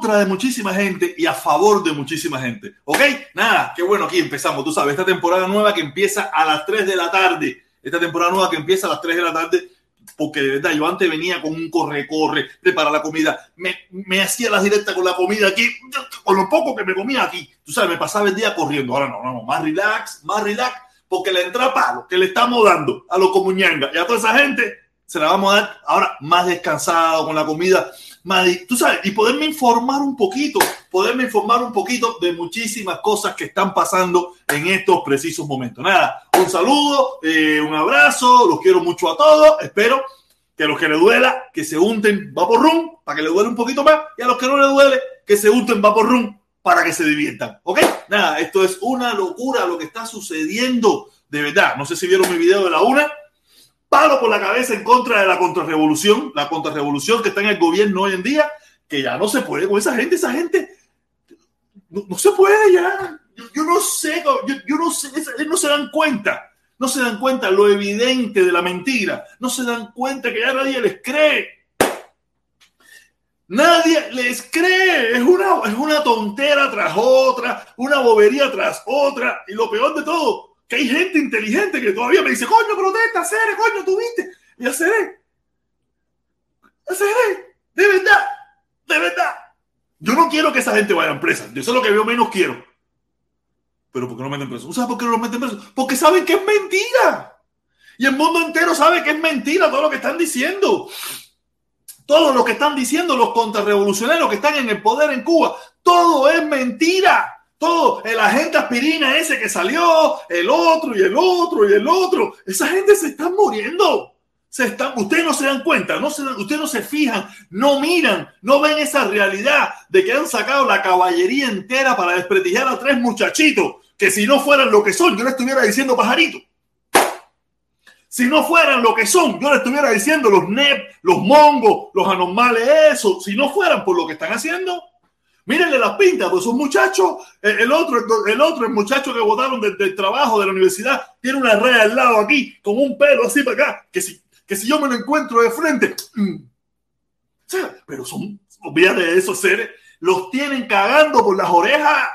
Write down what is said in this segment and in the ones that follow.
contra de muchísima gente y a favor de muchísima gente. ¿Ok? Nada, qué bueno, aquí empezamos. Tú sabes, esta temporada nueva que empieza a las 3 de la tarde. Esta temporada nueva que empieza a las 3 de la tarde. Porque de verdad, yo antes venía con un corre-corre, prepara la comida, me, me hacía las directas con la comida aquí, con lo poco que me comía aquí. Tú sabes, me pasaba el día corriendo. Ahora no, no, no, más relax, más relax, porque le entra palo que le estamos dando a los comuñangas y a toda esa gente se la vamos a dar ahora más descansado con la comida tú sabes, y poderme informar un poquito, poderme informar un poquito de muchísimas cosas que están pasando en estos precisos momentos. Nada, un saludo, eh, un abrazo, los quiero mucho a todos, espero que a los que le duela, que se unten vapor rum para que le duele un poquito más, y a los que no le duele, que se unten vapor rum para que se diviertan. ¿Ok? Nada, esto es una locura lo que está sucediendo. De verdad, no sé si vieron mi video de la una, palo por la cabeza en contra de la contrarrevolución, la contrarrevolución que está en el gobierno hoy en día, que ya no se puede con esa gente, esa gente no, se puede ya. Yo, no sé, yo, no sé, no se dan cuenta, no se dan cuenta lo evidente de la mentira, no se dan cuenta que ya nadie les cree. Nadie les cree, es una, es una tontera tras otra, una bobería tras otra, y lo peor de todo, que hay gente inteligente que todavía me dice, coño, protesta, Cere, coño, tuviste. Y a Cere, de verdad, de verdad. Yo no quiero que esa gente vaya a presa. Eso es lo que yo menos quiero. Pero ¿por qué no meten preso? ¿Sabes por qué no los meten preso? Porque saben que es mentira. Y el mundo entero sabe que es mentira todo lo que están diciendo. Todo lo que están diciendo los contrarrevolucionarios que están en el poder en Cuba, todo es mentira. Todo, el agente aspirina ese que salió, el otro y el otro y el otro. Esa gente se está muriendo. Se están, ustedes no se dan cuenta, no se, ustedes no se fijan, no miran, no ven esa realidad de que han sacado la caballería entera para desprestigiar a tres muchachitos que si no fueran lo que son, yo le estuviera diciendo pajarito. Si no fueran lo que son, yo le estuviera diciendo los NEP, los mongos, los anormales, eso. Si no fueran por lo que están haciendo, Mírenle las pintas, pues un muchacho, el otro, el otro, el muchacho que votaron del, trabajo de la universidad, tiene una red al lado aquí, con un pelo así para acá, que si, que si yo me lo encuentro de frente, mm. pero son, olvídate de esos seres, los tienen cagando por las orejas,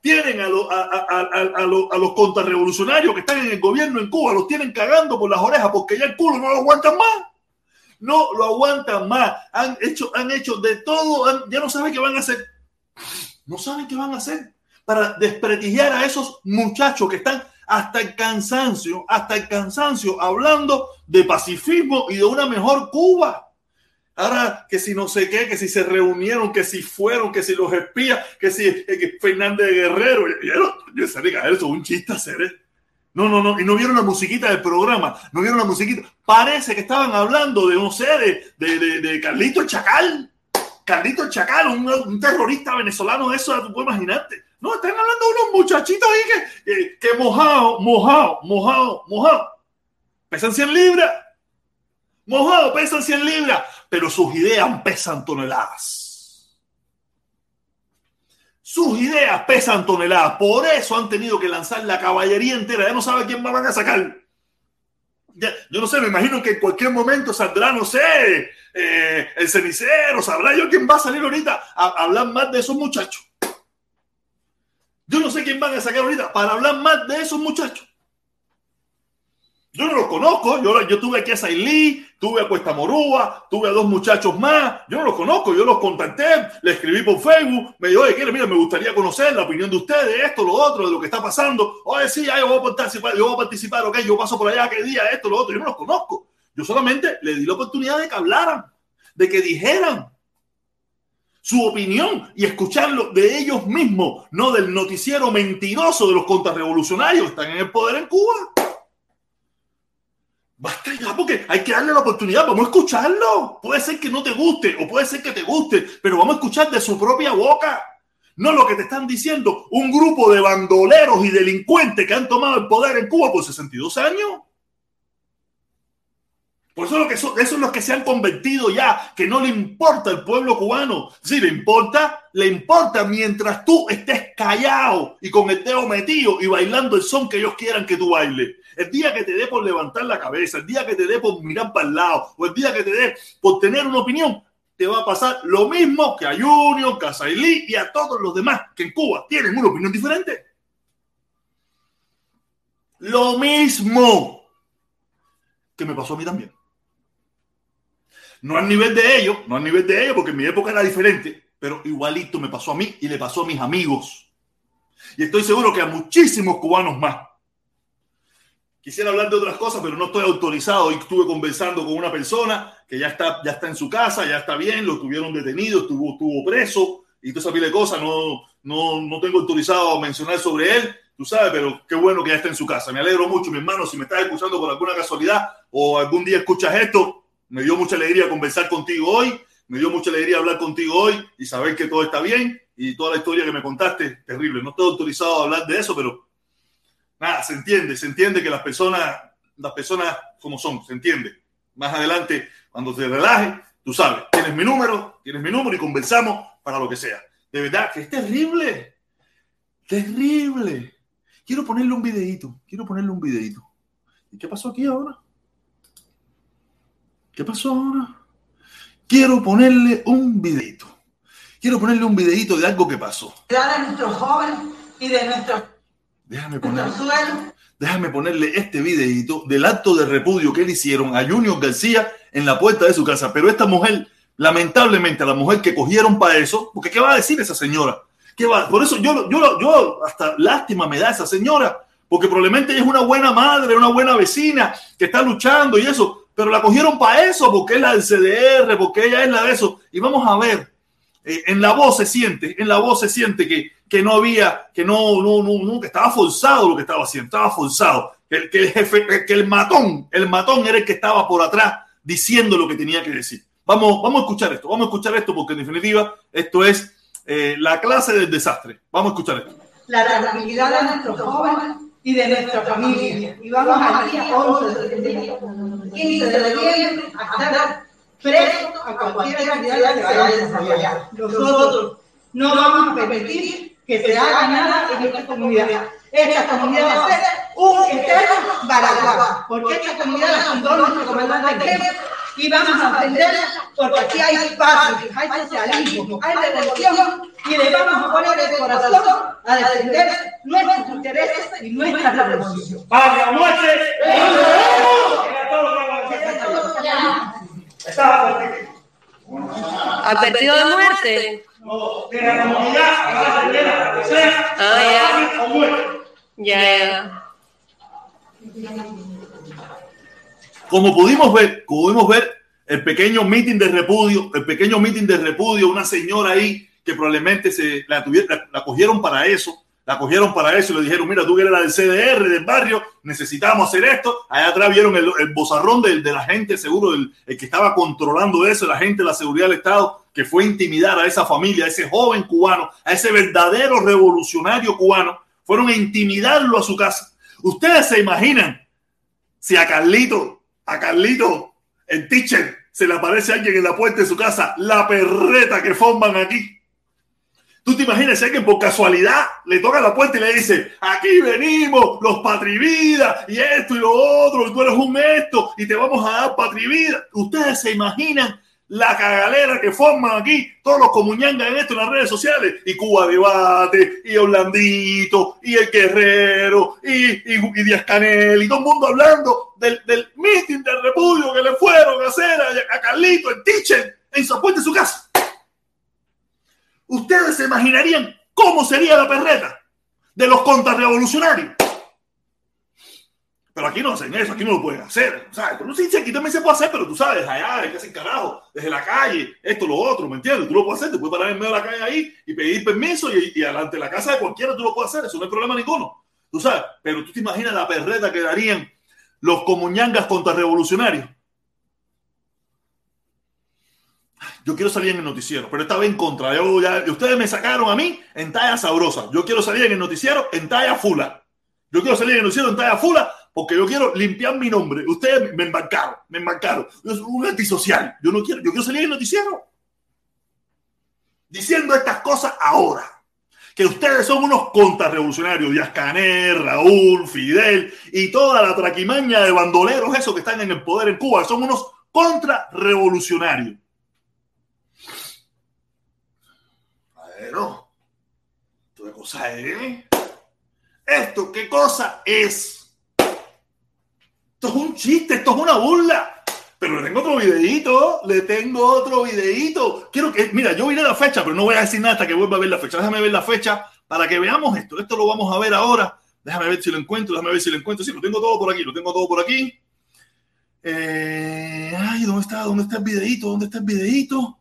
tienen a, a, los contrarrevolucionarios que están en el gobierno en Cuba, los tienen cagando por las orejas porque ya el culo no lo aguantan más no lo aguantan más. Han hecho, han hecho de todo, ya no saben qué van a hacer. No saben qué van a hacer para desprestigiar a esos muchachos que están hasta el cansancio, hasta el cansancio, hablando de pacifismo y de una mejor Cuba. Ahora que si no sé qué, que si se reunieron, que si fueron, que si los espías, que si eh, Fernández Guerrero. Yo, yo, eso es un chiste hacer. ¿eh? No, no, no. Y no vieron la musiquita del programa. No vieron la musiquita. Parece que estaban hablando de, no sé, de, de, de Carlito Chacal. Carlito Chacal, un, terrorista venezolano, eso tú puedes imaginarte. No, están hablando de unos muchachitos ahí que, que, mojado, mojado, mojado, mojado. Pesan 100 libras. Mojado, pesan 100 libras. Pero sus ideas pesan toneladas. Sus ideas pesan toneladas. Por eso han tenido que lanzar la caballería entera. Ya no sabe quién van a sacar. yo no sé, me imagino que en cualquier momento saldrá, no sé, eh, el cenicero, sabrá yo quién va a salir ahorita a, hablar más de esos muchachos. Yo no sé quién van a sacar ahorita para hablar más de esos muchachos. Yo no los conozco, yo, yo tuve aquí a Sailí, tuve a Cuesta Morúa, tuve a dos muchachos más, yo no los conozco, yo los contacté, le escribí por Facebook, me dijo, oye, mira, me gustaría conocer la opinión de ustedes, esto, lo otro, de lo que está pasando. Oye, sí, yo voy a participar, yo voy a participar, ok, yo paso por allá, qué día, esto, lo otro, yo no los conozco. Yo solamente le di la oportunidad de que hablaran, de que dijeran su opinión y escucharlo de ellos mismos, no del noticiero mentiroso de los contrarrevolucionarios que están en el poder en Cuba. Basta ya, porque hay que darle la oportunidad, vamos a escucharlo. Puede ser que no te guste o puede ser que te guste, pero vamos a escuchar de su propia boca. No lo que te están diciendo un grupo de bandoleros y delincuentes que han tomado el poder en Cuba por 62 años. Por eso, lo que son, eso es los que se han convertido ya, que no le importa el pueblo cubano. Sí, le importa, le importa mientras tú estés callado y con el dedo metido y bailando el son que ellos quieran que tú bailes. El día que te dé por levantar la cabeza, el día que te dé por mirar para el lado, o el día que te dé por tener una opinión, te va a pasar lo mismo que a Junior, que a y a todos los demás que en Cuba tienen una opinión diferente. Lo mismo que me pasó a mí también. No al nivel de ellos, no al nivel de ellos, porque mi época era diferente, pero igualito me pasó a mí y le pasó a mis amigos. Y estoy seguro que a muchísimos cubanos más. Quisiera hablar de otras cosas, pero no estoy autorizado. Y estuve conversando con una persona que ya está, ya está en su casa, ya está bien, lo tuvieron detenido, estuvo, estuvo preso y toda esa pila de cosas. No, no, no tengo autorizado a mencionar sobre él, tú sabes, pero qué bueno que ya está en su casa. Me alegro mucho, mi hermano, si me estás escuchando por alguna casualidad o algún día escuchas esto, me dio mucha alegría conversar contigo hoy, me dio mucha alegría hablar contigo hoy y saber que todo está bien y toda la historia que me contaste, terrible. No estoy autorizado a hablar de eso, pero nada, se entiende, se entiende que las personas, las personas como son, se entiende. Más adelante, cuando te relajes, tú sabes, tienes mi número, tienes mi número y conversamos para lo que sea. De verdad que es terrible, terrible. Quiero ponerle un videito, quiero ponerle un videito. ¿Y qué pasó aquí ahora? ¿Qué pasó ahora? Quiero ponerle un videito. Quiero ponerle un videito de algo que pasó. De nuestros jóvenes y de nuestro, déjame ponerle, déjame ponerle este videito del acto de repudio que le hicieron a Junior García en la puerta de su casa. Pero esta mujer, lamentablemente, la mujer que cogieron para eso, porque ¿qué va a decir esa señora? ¿Qué va? Por eso yo, yo, yo hasta lástima me da esa señora, porque probablemente ella es una buena madre, una buena vecina que está luchando y eso pero la cogieron para eso, porque es la del CDR, porque ella es la de eso. Y vamos a ver, eh, en la voz se siente, en la voz se siente que, que no había, que no, no, no, que estaba forzado lo que estaba haciendo, estaba forzado. Que, que, el jefe, que el matón, el matón era el que estaba por atrás diciendo lo que tenía que decir. Vamos, vamos a escuchar esto, vamos a escuchar esto porque en definitiva esto es eh, la clase del desastre. Vamos a escuchar esto. La tranquilidad de nuestros jóvenes y de nuestra familia. Y vamos al día 11 de 15 de noviembre a estar presos a cualquier actividad que vaya a desarrollar. Nosotros no vamos a permitir que se haga nada en esta comunidad. Esta comunidad va a ser un eterno baraguá, porque esta comunidad la fundó nuestro comandante y vamos a defenderla porque aquí hay espacio, hay socialismo, hay revolución y le vamos a poner el corazón a defender nuestros intereses y nuestra revolución. ¡Patria muerte! ¿Advertido de muerte? No, de la comunidad, ah, ya. Ya, Como pudimos ver, pudimos ver el pequeño meeting de repudio, el pequeño meeting de repudio, una señora ahí que probablemente se la, tuvieron, la, cogieron para eso, la cogieron para eso y le dijeron, mira, tú que eres la del CDR del barrio, necesitamos hacer esto. Allá atrás vieron el, el bozarrón de, la gente, seguro, el, que estaba controlando eso, la gente de la seguridad del Estado, que fue intimidar a esa familia, a ese joven cubano, a ese verdadero revolucionario cubano, fueron a intimidarlo a su casa. Ustedes se imaginan si a Carlito, a Carlito, el teacher, se le aparece alguien en la puerta de su casa, la perreta que forman aquí. Tú te imaginas si alguien por casualidad le toca la puerta y le dice, aquí venimos, los patrividas, y esto y lo otro, y tú eres un esto, y te vamos a dar patrivida. Ustedes se imaginan la cagalera que forman aquí todos los comuñangas en esto en las redes sociales, y Cuba Debate, y Orlandito, y El Guerrero, y, y, y Díaz Canel, y todo el mundo hablando del, del meeting del repudio que le fueron a hacer a, Carlito, el teacher, en su puerta de su casa. Ustedes se imaginarían cómo sería la perreta de los contrarrevolucionarios. Pero aquí no hacen eso, aquí no lo pueden hacer. ¿sabes? No aquí también se puede hacer, pero tú sabes, allá que hacer carajo, desde la calle, esto, lo otro, ¿me entiendes? Tú lo puedes hacer, te puedes parar en medio de la calle ahí y pedir permiso y, y delante de la casa de cualquiera tú lo puedes hacer, eso no hay problema ninguno. Tú sabes, pero tú te imaginas la perreta que darían los comuñangas contrarrevolucionarios. Yo quiero salir en el noticiero, pero esta vez en contra. Yo, ya, ustedes me sacaron a mí en talla sabrosa. Yo quiero salir en el noticiero en talla fula. Yo quiero salir en el noticiero en talla fula porque yo quiero limpiar mi nombre. Ustedes me embarcaron, me embarcaron. Yo soy un antisocial. Yo no quiero, yo quiero salir en el noticiero. Diciendo estas cosas ahora. Que ustedes son unos contrarrevolucionarios. Díaz Canel, Raúl, Fidel y toda la traquimaña de bandoleros, esos que están en el poder en Cuba, son unos contrarrevolucionarios. Pero, ¿esto qué cosa es? ¿Esto qué cosa es? Esto es un chiste, esto es una burla. Pero le tengo otro videito, le tengo otro videito. Quiero que, mira, yo miré la fecha, pero no voy a decir nada hasta que vuelva a ver la fecha. Déjame ver la fecha para que veamos esto. Esto lo vamos a ver ahora. Déjame ver si lo encuentro, déjame ver si lo encuentro. Sí, lo tengo todo por aquí, lo tengo todo por aquí. Eh, ay, ¿dónde está? ¿Dónde está el videito? ¿Dónde está el videito?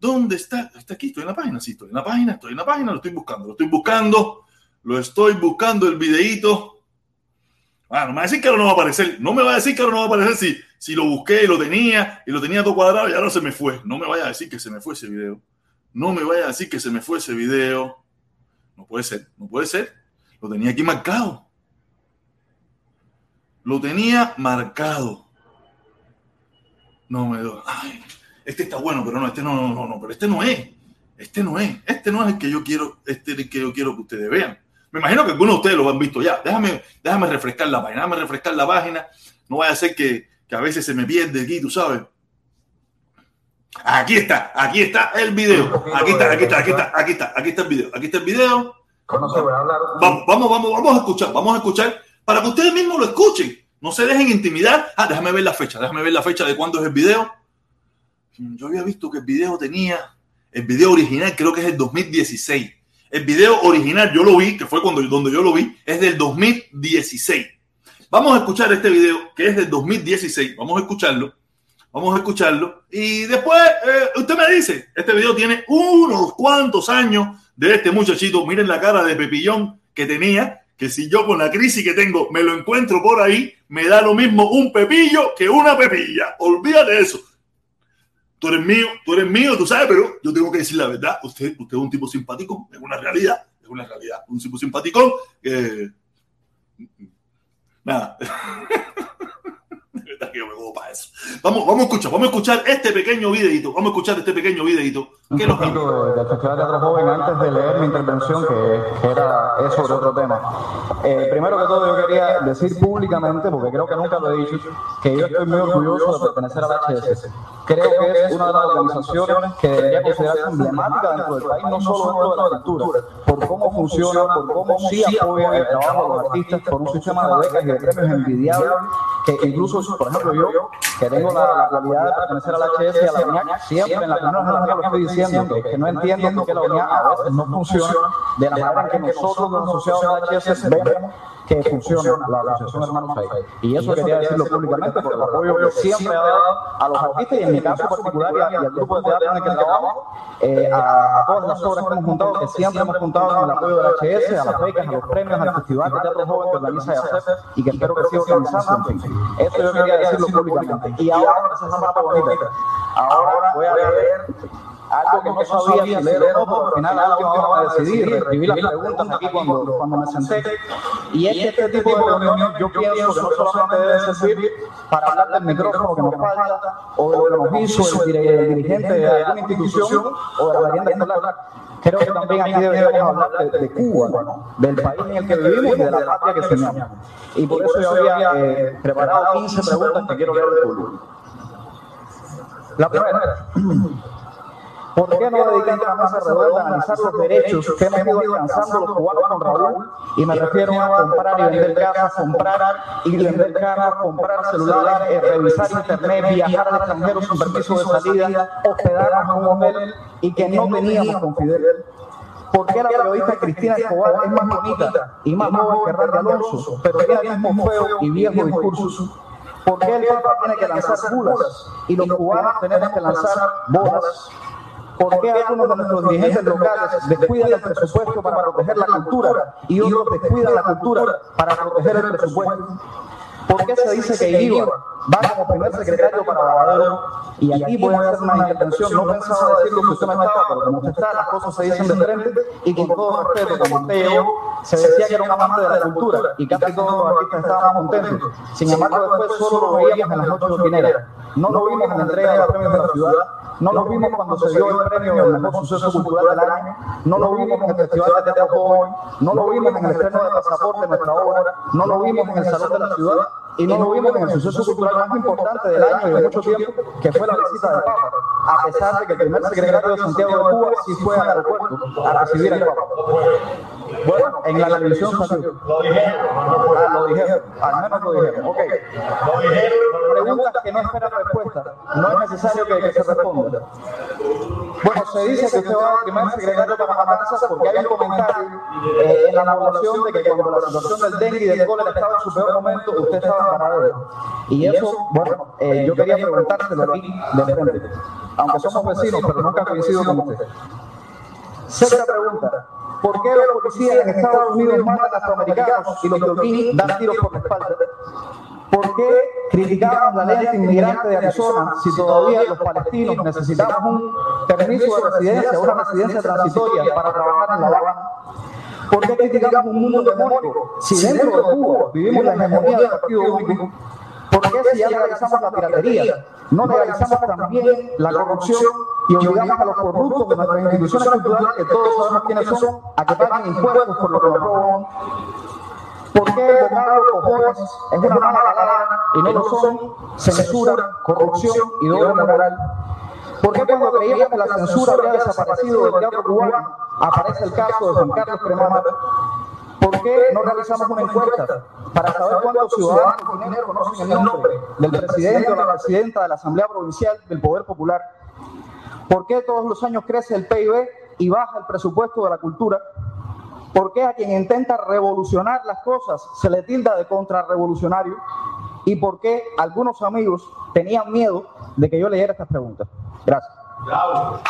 ¿Dónde está? Está aquí, estoy en la página, sí, estoy en la página, estoy en la página, lo estoy buscando, lo estoy buscando, lo estoy buscando el videito. Ah, no me va a decir que ahora no va a aparecer. No me va a decir que ahora no va a aparecer si, si lo busqué y lo tenía y lo tenía todo cuadrado y ahora se me fue. No me vaya a decir que se me fue ese video. No me vaya a decir que se me fue ese video. No puede ser, no puede ser. Lo tenía aquí marcado. Lo tenía marcado. No me doy. Este está bueno, pero no, este no, no, no, no, pero este no es. Este no es. Este no es el que yo quiero, este es el que yo quiero que ustedes vean. Me imagino que algunos de ustedes lo han visto ya. Déjame, déjame refrescar la página, déjame refrescar la página. No vaya a ser que, que a veces se me pierde aquí, tú sabes. Aquí está, aquí está el video. Aquí está, aquí está, aquí está, aquí está, aquí está el video. Aquí está el video. Vamos, vamos, vamos, vamos a escuchar, vamos a escuchar para que ustedes mismos lo escuchen. No se dejen intimidar. Ah, déjame ver la fecha, déjame ver la fecha de cuándo es el video. Yo había visto que el video tenía, el video original creo que es el 2016. El video original yo lo vi, que fue cuando, donde yo lo vi, es del 2016. Vamos a escuchar este video que es del 2016. Vamos a escucharlo. Vamos a escucharlo. Y después eh, usted me dice, este video tiene unos cuantos años de este muchachito. Miren la cara de pepillón que tenía, que si yo con la crisis que tengo me lo encuentro por ahí, me da lo mismo un pepillo que una pepilla. Olvídate de eso. Tú eres mío, tú eres mío, tú sabes, pero yo tengo que decir la verdad. Usted, usted es un tipo simpático, es una realidad, es una realidad. Un tipo simpático que... Nada. De verdad que yo me juego para eso. Vamos, vamos a escuchar, vamos a escuchar este pequeño videito. Vamos a escuchar este pequeño videito. Un ¿Qué nos poquito del Festival de Teatro Joven antes de leer mi intervención, que, que era es sobre otro tema. Eh, primero que todo, yo quería decir públicamente, porque creo que nunca lo he dicho, que yo estoy muy orgulloso de pertenecer a la HS. Creo que es una de las organizaciones que debería considerarse emblemática dentro del país, no solo dentro de la cultura, por cómo funciona, por cómo sí apoya el trabajo de los artistas, por un sistema de becas y de premios envidiable, que incluso, por ejemplo, yo, que tengo la, cualidad de pertenecer a la HS y a la UNIAC, siempre en la primera jornada lo estoy diciendo, que, que no entiendo por qué la UNIAC a veces no funciona de la manera en que nosotros los asociados de la HS vemos que funciona la Asociación Hermanos. Y eso quería decirlo públicamente por el apoyo que siempre ha dado a los artistas y en mi caso particular y, al grupo de teatro en el que trabajo, eh, a, a todas las obras que hemos juntado, que siempre hemos juntado con el apoyo de la HS, a las becas, a los premios, al Festival de Teatro Joven que organiza YACEP y que espero que siga organizando. En fin, eso yo quería decirlo públicamente. Y ahora, esa es la parte bonita. Ahora voy a leer algo que no sabía si leer o no, pero al final algo que vamos a decidir, escribí las preguntas aquí cuando, cuando me senté. Y es que este tipo de reunión yo pienso que no solamente debe servir para hablar del micrófono que nos falta, o de lo que nos hizo el, dirigente de alguna institución, o de la merienda escolar. Creo que también aquí deberíamos hablar de, de Cuba, del país en el que vivimos y de la patria que soñamos. Y por eso yo había eh, preparado 15 preguntas que quiero leer del público. La primera. ¿Por qué no dedicar una mesa redonda a analizar los derechos que hemos ido alcanzando los cubanos con Raúl? Y me refiero a comprar y vender casas, comprar y vender casas, comprar celulares, eh, revisar internet, viajar al extranjero sin permiso de salida, hospedarnos en un hotel y que no teníamos con Fidel. ¿Por qué la periodista Cristina Escobar es más bonita y más joven que Randy Alonso, pero tiene el mismo feo y viejo discurso? ¿Por qué el Papa tiene que lanzar bulas y los cubanos tenemos que lanzar bolas? ¿Por qué algunos de nuestros dirigentes locales descuidan el presupuesto para proteger la cultura y otros descuidan la cultura para proteger el presupuesto? ¿Por qué se dice que Ibar va como primer secretario para Lavadero? Y aquí voy a hacer una intervención. No pensaba decirlo que usted no estaba, pero como usted está, las cosas se dicen de frente. Y con todo respeto, como yo, se decía que era un amante de la cultura y casi todos los artistas estábamos contentos. Sin embargo, después solo lo veíamos en las noches opineras. No lo vimos en la entrega de los premios de la ciudad. No lo vimos cuando se dio el premio del mejor suceso cultural del año. No lo vimos en el Festival de Teatro Joven. No lo vimos en el estreno de Pasaporte de nuestra obra. No lo vimos en el Salón de la Ciudad. Y no lo vimos en el suceso cultural más importante del año y de mucho tiempo, que fue la visita del Papa. A pesar de que el primer secretario de Santiago de Cuba sí fue al aeropuerto a recibir al Papa. Bueno, en la televisión salió. Lo dijeron. Ah, lo dijeron, al menos lo dijeron. Ok. Lo dijeron. Preguntas que no esperan respuesta. No es necesario que, se responda. Bueno, se dice que usted va a primer secretario para matanzas porque hay un comentario eh, en la población de que cuando la situación del dengue y del cólera estaba en su peor momento, usted estaba paradero. Y eso, bueno, eh, yo quería preguntárselo aquí de frente. Aunque somos vecinos, pero nunca coincido con usted. Sexta pregunta. ¿Por qué los policías en Estados Unidos matan a afroamericanos y los de aquí dan tiros por la espalda? ¿Por qué criticamos la ley inmigrante de Arizona si todavía los palestinos necesitamos un permiso de residencia, una residencia transitoria para trabajar en La Habana? ¿Por qué criticamos un mundo hegemónico si dentro de Cuba vivimos la hegemonía del Partido Único? ¿Por qué si ya legalizamos la piratería, no legalizamos también la corrupción y obligamos a los corruptos de nuestras instituciones culturales, que todos sabemos quiénes son, a que paguen impuestos por lo que roban? ¿Por qué votar los cojones es una mala palabra y no lo son censura, corrupción y doble moral? ¿Por qué cuando creíamos que la censura había desaparecido del teatro cubano aparece el caso de Juan Carlos Cremata? ¿Por qué no realizamos una encuesta para saber cuántos ciudadanos con dinero conocen el nombre del presidente o la presidenta de la Asamblea Provincial del Poder Popular? ¿Por qué todos los años crece el PIB y baja el presupuesto de la cultura? ¿Por qué a quien intenta revolucionar las cosas se le tilda de contrarrevolucionario? ¿Y por qué algunos amigos tenían miedo de que yo leyera estas preguntas? Gracias. Bravo.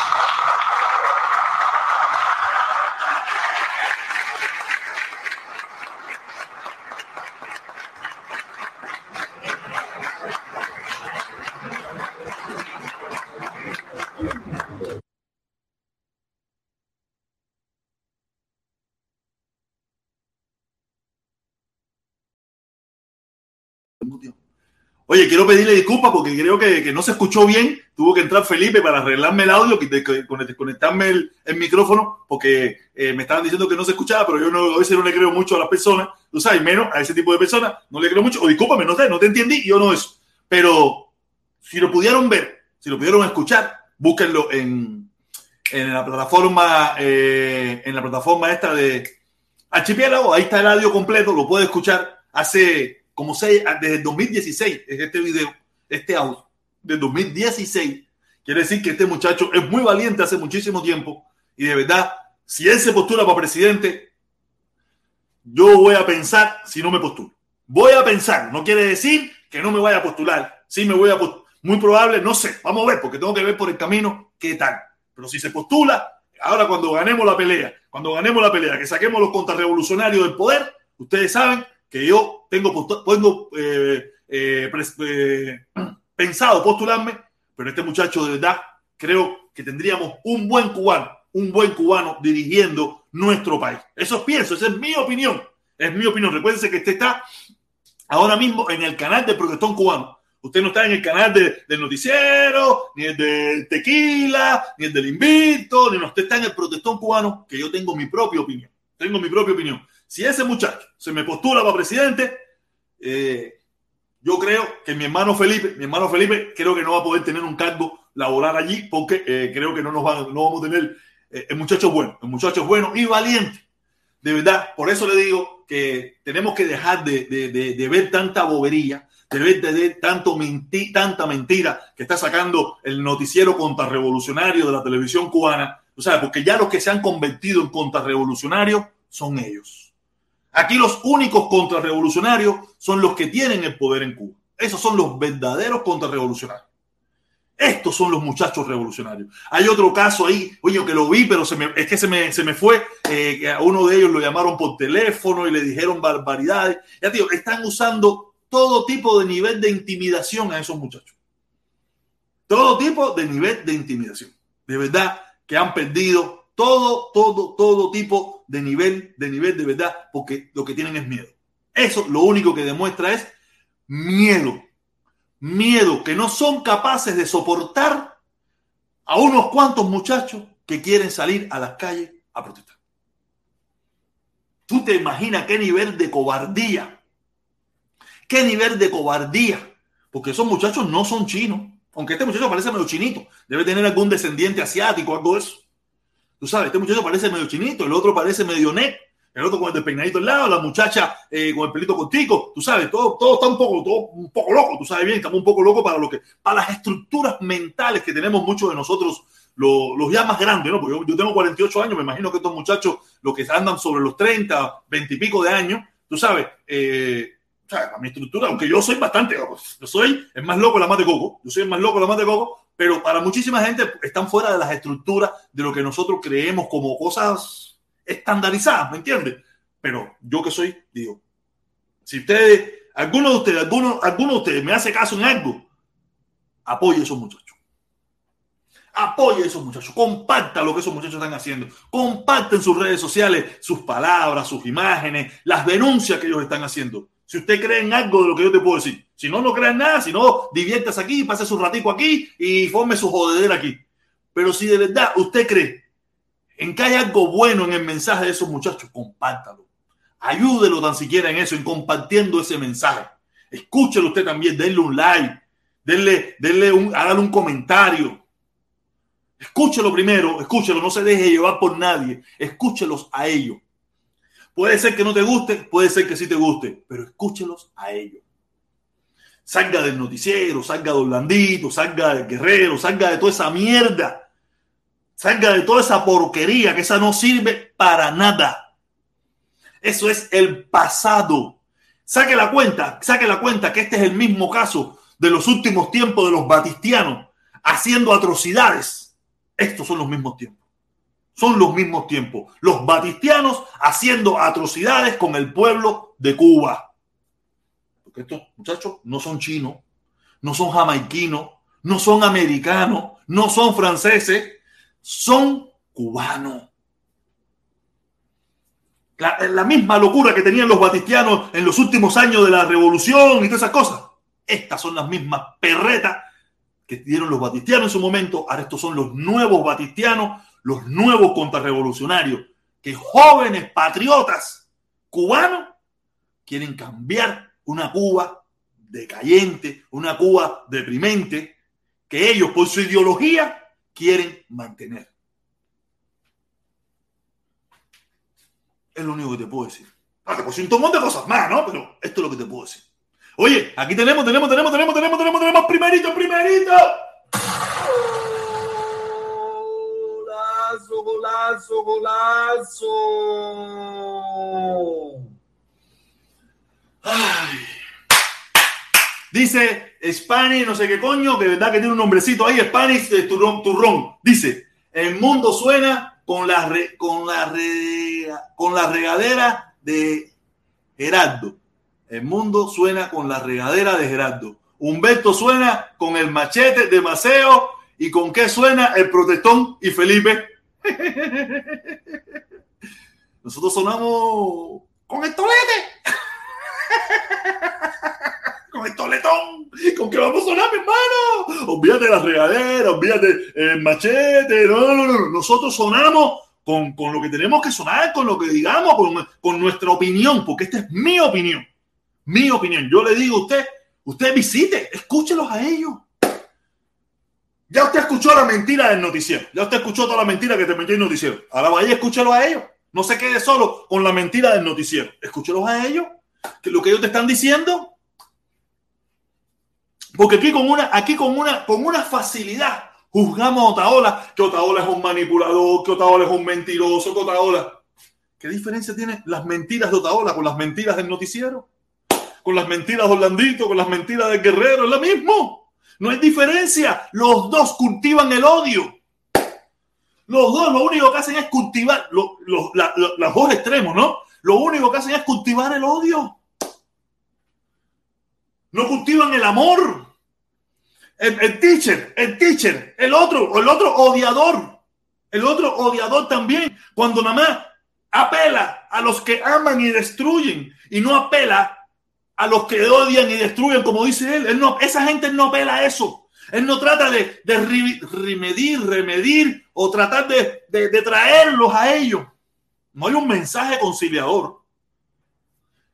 Oye, quiero pedirle disculpas porque creo que, no se escuchó bien. Tuvo que entrar Felipe para arreglarme el audio, desconectarme el, el micrófono, porque eh, me estaban diciendo que no se escuchaba, pero yo no, a veces no le creo mucho a las personas, tú sabes, menos a ese tipo de personas, no le creo mucho. O discúlpame, no sé, no te entendí, yo no eso. Pero si lo pudieron ver, si lo pudieron escuchar, búsquenlo en, en la plataforma, eh, en la plataforma esta de Archipiélago, ahí está el audio completo, lo puede escuchar hace como seis, desde el 2016 es este video, este audio, de 2016. Quiere decir que este muchacho es muy valiente hace muchísimo tiempo y de verdad, si él se postula para presidente, yo voy a pensar si no me postulo. Voy a pensar, no quiere decir que no me vaya a postular. Sí me voy a postular. Muy probable, no sé, vamos a ver, porque tengo que ver por el camino qué tal. Pero si se postula, ahora cuando ganemos la pelea, cuando ganemos la pelea, que saquemos los contrarrevolucionarios del poder, ustedes saben que yo tengo, tengo eh, eh, eh, pensado postularme, pero este muchacho de verdad creo que tendríamos un buen cubano, un buen cubano dirigiendo nuestro país. Eso pienso, esa es mi opinión, es mi opinión. Recuérdense que este está ahora mismo en el canal del protestón cubano. Usted no está en el canal de- del noticiero, ni el del tequila, ni el del invito, ni no, usted está en el protestón cubano, que yo tengo mi propia opinión. Tengo mi propia opinión. Si ese muchacho se me postula para presidente, eh, yo creo que mi hermano Felipe, mi hermano Felipe, creo que no va a poder tener un cargo laboral allí porque eh, creo que no nos vamos a tener. eh, el muchacho bueno, el muchacho bueno y valiente. De verdad, por eso le digo que tenemos que dejar de, ver tanta bobería, de ver de ver tanto menti- tanta mentira que está sacando el noticiero contrarrevolucionario de la televisión cubana. O sea, porque ya los que se han convertido en contrarrevolucionarios son ellos. Aquí los únicos contrarrevolucionarios son los que tienen el poder en Cuba. Esos son los verdaderos contrarrevolucionarios. Estos son los muchachos revolucionarios. Hay otro caso ahí, oye, que lo vi, pero se me, es que se me, se me fue. eh, a uno de ellos lo llamaron por teléfono y le dijeron barbaridades. Ya, tío, están usando todo tipo de nivel de intimidación a esos muchachos. Todo tipo de nivel de intimidación. De verdad que han perdido todo, todo, todo tipo de nivel, de nivel de verdad, porque lo que tienen es miedo. Eso lo único que demuestra es miedo. Miedo que no son capaces de soportar a unos cuantos muchachos que quieren salir a las calles a protestar. ¿Tú te imaginas qué nivel de cobardía? ¿Qué nivel de cobardía? Porque esos muchachos no son chinos. Aunque este muchacho parece medio chinito. Debe tener algún descendiente asiático algo de eso. Tú sabes, este muchacho parece medio chinito, el otro parece medio net, el otro con el peinadito al lado, la muchacha eh, con el pelito cortico. Tú sabes, todo, todo está un poco, todo un poco loco. Tú sabes bien, estamos un poco locos para lo que, para las estructuras mentales que tenemos muchos de nosotros los, los ya más grandes, ¿no? Porque yo, yo, tengo 48 años, me imagino que estos muchachos, los que andan sobre los 30, 20 y pico de años, tú sabes, eh, mi estructura, aunque yo soy bastante, yo soy el más loco la más de coco, yo soy el más loco la más de coco, pero para muchísima gente están fuera de las estructuras de lo que nosotros creemos como cosas estandarizadas, ¿me entiendes? Pero yo que soy, digo, si ustedes, alguno de ustedes, alguno, alguno de ustedes me hace caso en algo, apoye a esos muchachos. Apoye a esos muchachos, comparta lo que esos muchachos están haciendo, comparten sus redes sociales, sus palabras, sus imágenes, las denuncias que ellos están haciendo. Si usted cree en algo de lo que yo te puedo decir, si no, no cree en nada, si no, diviértase aquí, pase su ratico aquí y forme su jodedera aquí. Pero si de verdad usted cree en que hay algo bueno en el mensaje de esos muchachos, compártalo. Ayúdelo tan siquiera en eso, en compartiendo ese mensaje. Escúchelo usted también, denle un like, denle, denle un, hágale un comentario. Escúchelo primero, escúchelo, no se deje llevar por nadie, escúchelos a ellos. Puede ser que no te guste, puede ser que sí te guste, pero escúchelos a ellos. Salga del noticiero, salga de Orlandito, salga del Guerrero, salga de toda esa mierda. Salga de toda esa porquería, que esa no sirve para nada. Eso es el pasado. Saque la cuenta, saque la cuenta que este es el mismo caso de los últimos tiempos de los batistianos haciendo atrocidades estos son los mismos tiempos. Son los mismos tiempos. Los batistianos haciendo atrocidades con el pueblo de Cuba. Porque estos muchachos no son chinos, no son jamaiquinos, no son americanos, no son franceses, son cubanos. La, la, misma locura que tenían los batistianos en los últimos años de la revolución y todas esas cosas. Estas son las mismas perretas que dieron los batistianos en su momento, ahora estos son los nuevos batistianos, los nuevos contrarrevolucionarios, que jóvenes patriotas cubanos quieren cambiar una Cuba decayente, una Cuba deprimente, que ellos por su ideología quieren mantener. Es lo único que te puedo decir. Ah, te puedo un montón de cosas más, ¿no? Pero esto es lo que te puedo decir. Oye, aquí tenemos, tenemos, tenemos, tenemos, tenemos, tenemos, tenemos, primerito, primerito. Golazo, golazo. Ay. Dice Spanish, no sé qué coño, que verdad que tiene un nombrecito ahí, Spanish de turrón, turrón. Dice, el mundo suena con la, con la, con la regadera de Gerardo. El mundo suena con la regadera de Gerardo. Humberto suena con el machete de Maceo. ¿Y con qué suena el protestón y Felipe? Nosotros sonamos con el tolete. con el toletón. ¿Con qué vamos a sonar, mi hermano? Olvídate de la regadera, olvídate el machete. No, no, no. Nosotros sonamos con, con, lo que tenemos que sonar, con lo que digamos, con, con nuestra opinión, porque esta es mi opinión mi opinión. Yo le digo a usted, usted visite, escúchelos a ellos. Ya usted escuchó la mentira del noticiero. Ya usted escuchó toda la mentira que te metió el noticiero. Ahora vaya, escúchelo a ellos. No se quede solo con la mentira del noticiero. Escúchelos a ellos. Que lo que ellos te están diciendo. Porque aquí con una, aquí con una, con una facilidad juzgamos a Otaola, que Otaola es un manipulador, que Otaola es un mentiroso, que. ¿Qué diferencia tiene las mentiras de Otaola con las mentiras del noticiero? con las mentiras de Orlandito, con las mentiras de Guerrero, es lo mismo. No hay diferencia. Los dos cultivan el odio. Los dos lo único que hacen es cultivar, lo, lo, la, lo, los dos extremos, ¿no? Lo único que hacen es cultivar el odio. no cultivan el amor. El, el teacher, el teacher, el otro, el otro odiador, el otro odiador también, cuando nada más apela a los que aman y destruyen y no apela a los que odian y destruyen, como dice él. él no, esa gente no apela a eso. Él no trata de, remedir, remedir o tratar de traerlos a ellos. No hay un mensaje conciliador.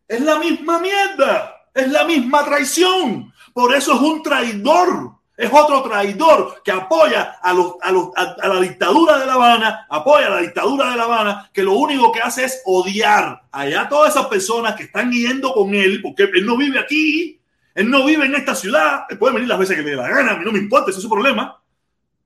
Es la misma mierda. Es la misma traición. Por eso es un traidor. Es otro traidor que apoya a, los, a, los, a, la dictadura de La Habana, apoya a la dictadura de La Habana, que lo único que hace es odiar allá a todas esas personas que están yendo con él, porque él no vive aquí, él no vive en esta ciudad, él puede venir las veces que le dé la gana, a mí no me importa, ese es su problema,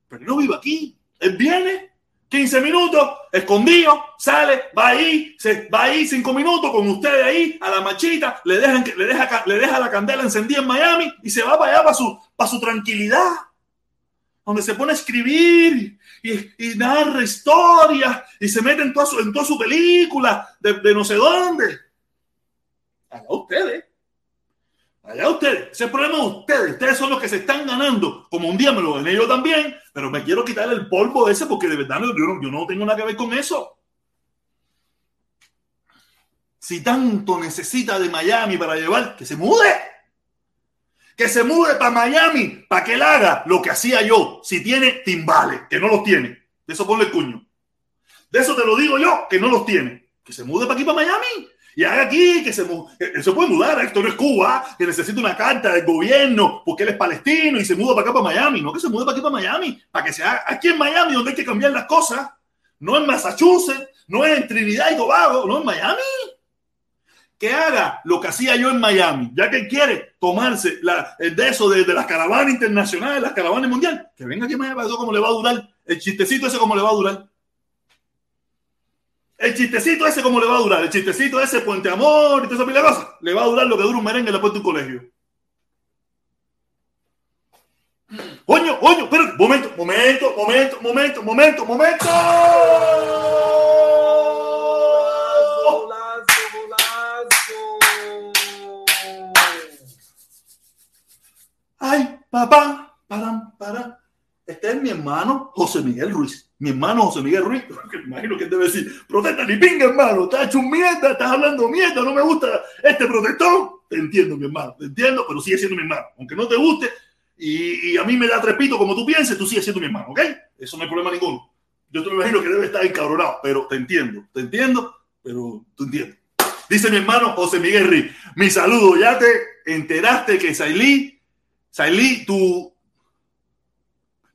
pero él no vive aquí, él viene 15 minutos, escondido, sale, va ahí, se, va ahí 5 minutos con ustedes ahí a la machita, le, dejan, le, deja, le deja la candela encendida en Miami y se va para allá para su, para su tranquilidad, donde se pone a escribir y, narra historias y se mete en toda su, en toda su película de, no sé dónde. Allá ustedes. Allá ustedes, ese problema de ustedes, ustedes son los que se están ganando, como un día me lo gané yo también, pero me quiero quitar el polvo ese porque de verdad yo no, yo no tengo nada que ver con eso. Si tanto necesita de Miami para llevar, que se mude. Que se mude para Miami, para que él haga lo que hacía yo, si tiene timbales, que no los tiene. De eso ponle el cuño. De eso te lo digo yo, que no los tiene. Que se mude para aquí, para Miami y haga aquí que se, que se puede mudar. Esto no es Cuba, que necesita una carta del gobierno porque él es palestino y se muda para acá, para Miami. No que se mude para aquí, para Miami, para que sea aquí en Miami donde hay que cambiar las cosas. No en Massachusetts, no en Trinidad y Tobago, no en Miami. Que haga lo que hacía yo en Miami, ya que quiere tomarse de eso de, las caravanas internacionales, las caravanas mundiales. Que venga aquí a Miami, eso cómo le va a durar. El chistecito ese, cómo le va a durar. El chistecito ese, ¿cómo le va a durar? El chistecito ese, Puente Amor y toda esa pila de cosas. Le va a durar lo que dura un merengue después de un colegio. Oño, oño, espera, momento, momento, momento, momento, momento, momento. Ay, papá, para, para. Este es mi hermano José Miguel Ruiz. Mi hermano José Miguel Ruiz, imagino que debe decir, protesta ni pinga, hermano, estás hecho mierda, estás hablando mierda, no me gusta este protestón. Te entiendo, mi hermano, te entiendo, pero sigue siendo mi hermano. Aunque no te guste y, y a mí me da trepito como tú pienses, tú sigues siendo mi hermano, ¿ok? Eso no hay problema ninguno. Yo te imagino que debe estar encabronado, pero te entiendo, te entiendo, pero tú entiendes. Dice mi hermano José Miguel Ruiz, mi saludo, ya te enteraste que Sailí, Sailí, tu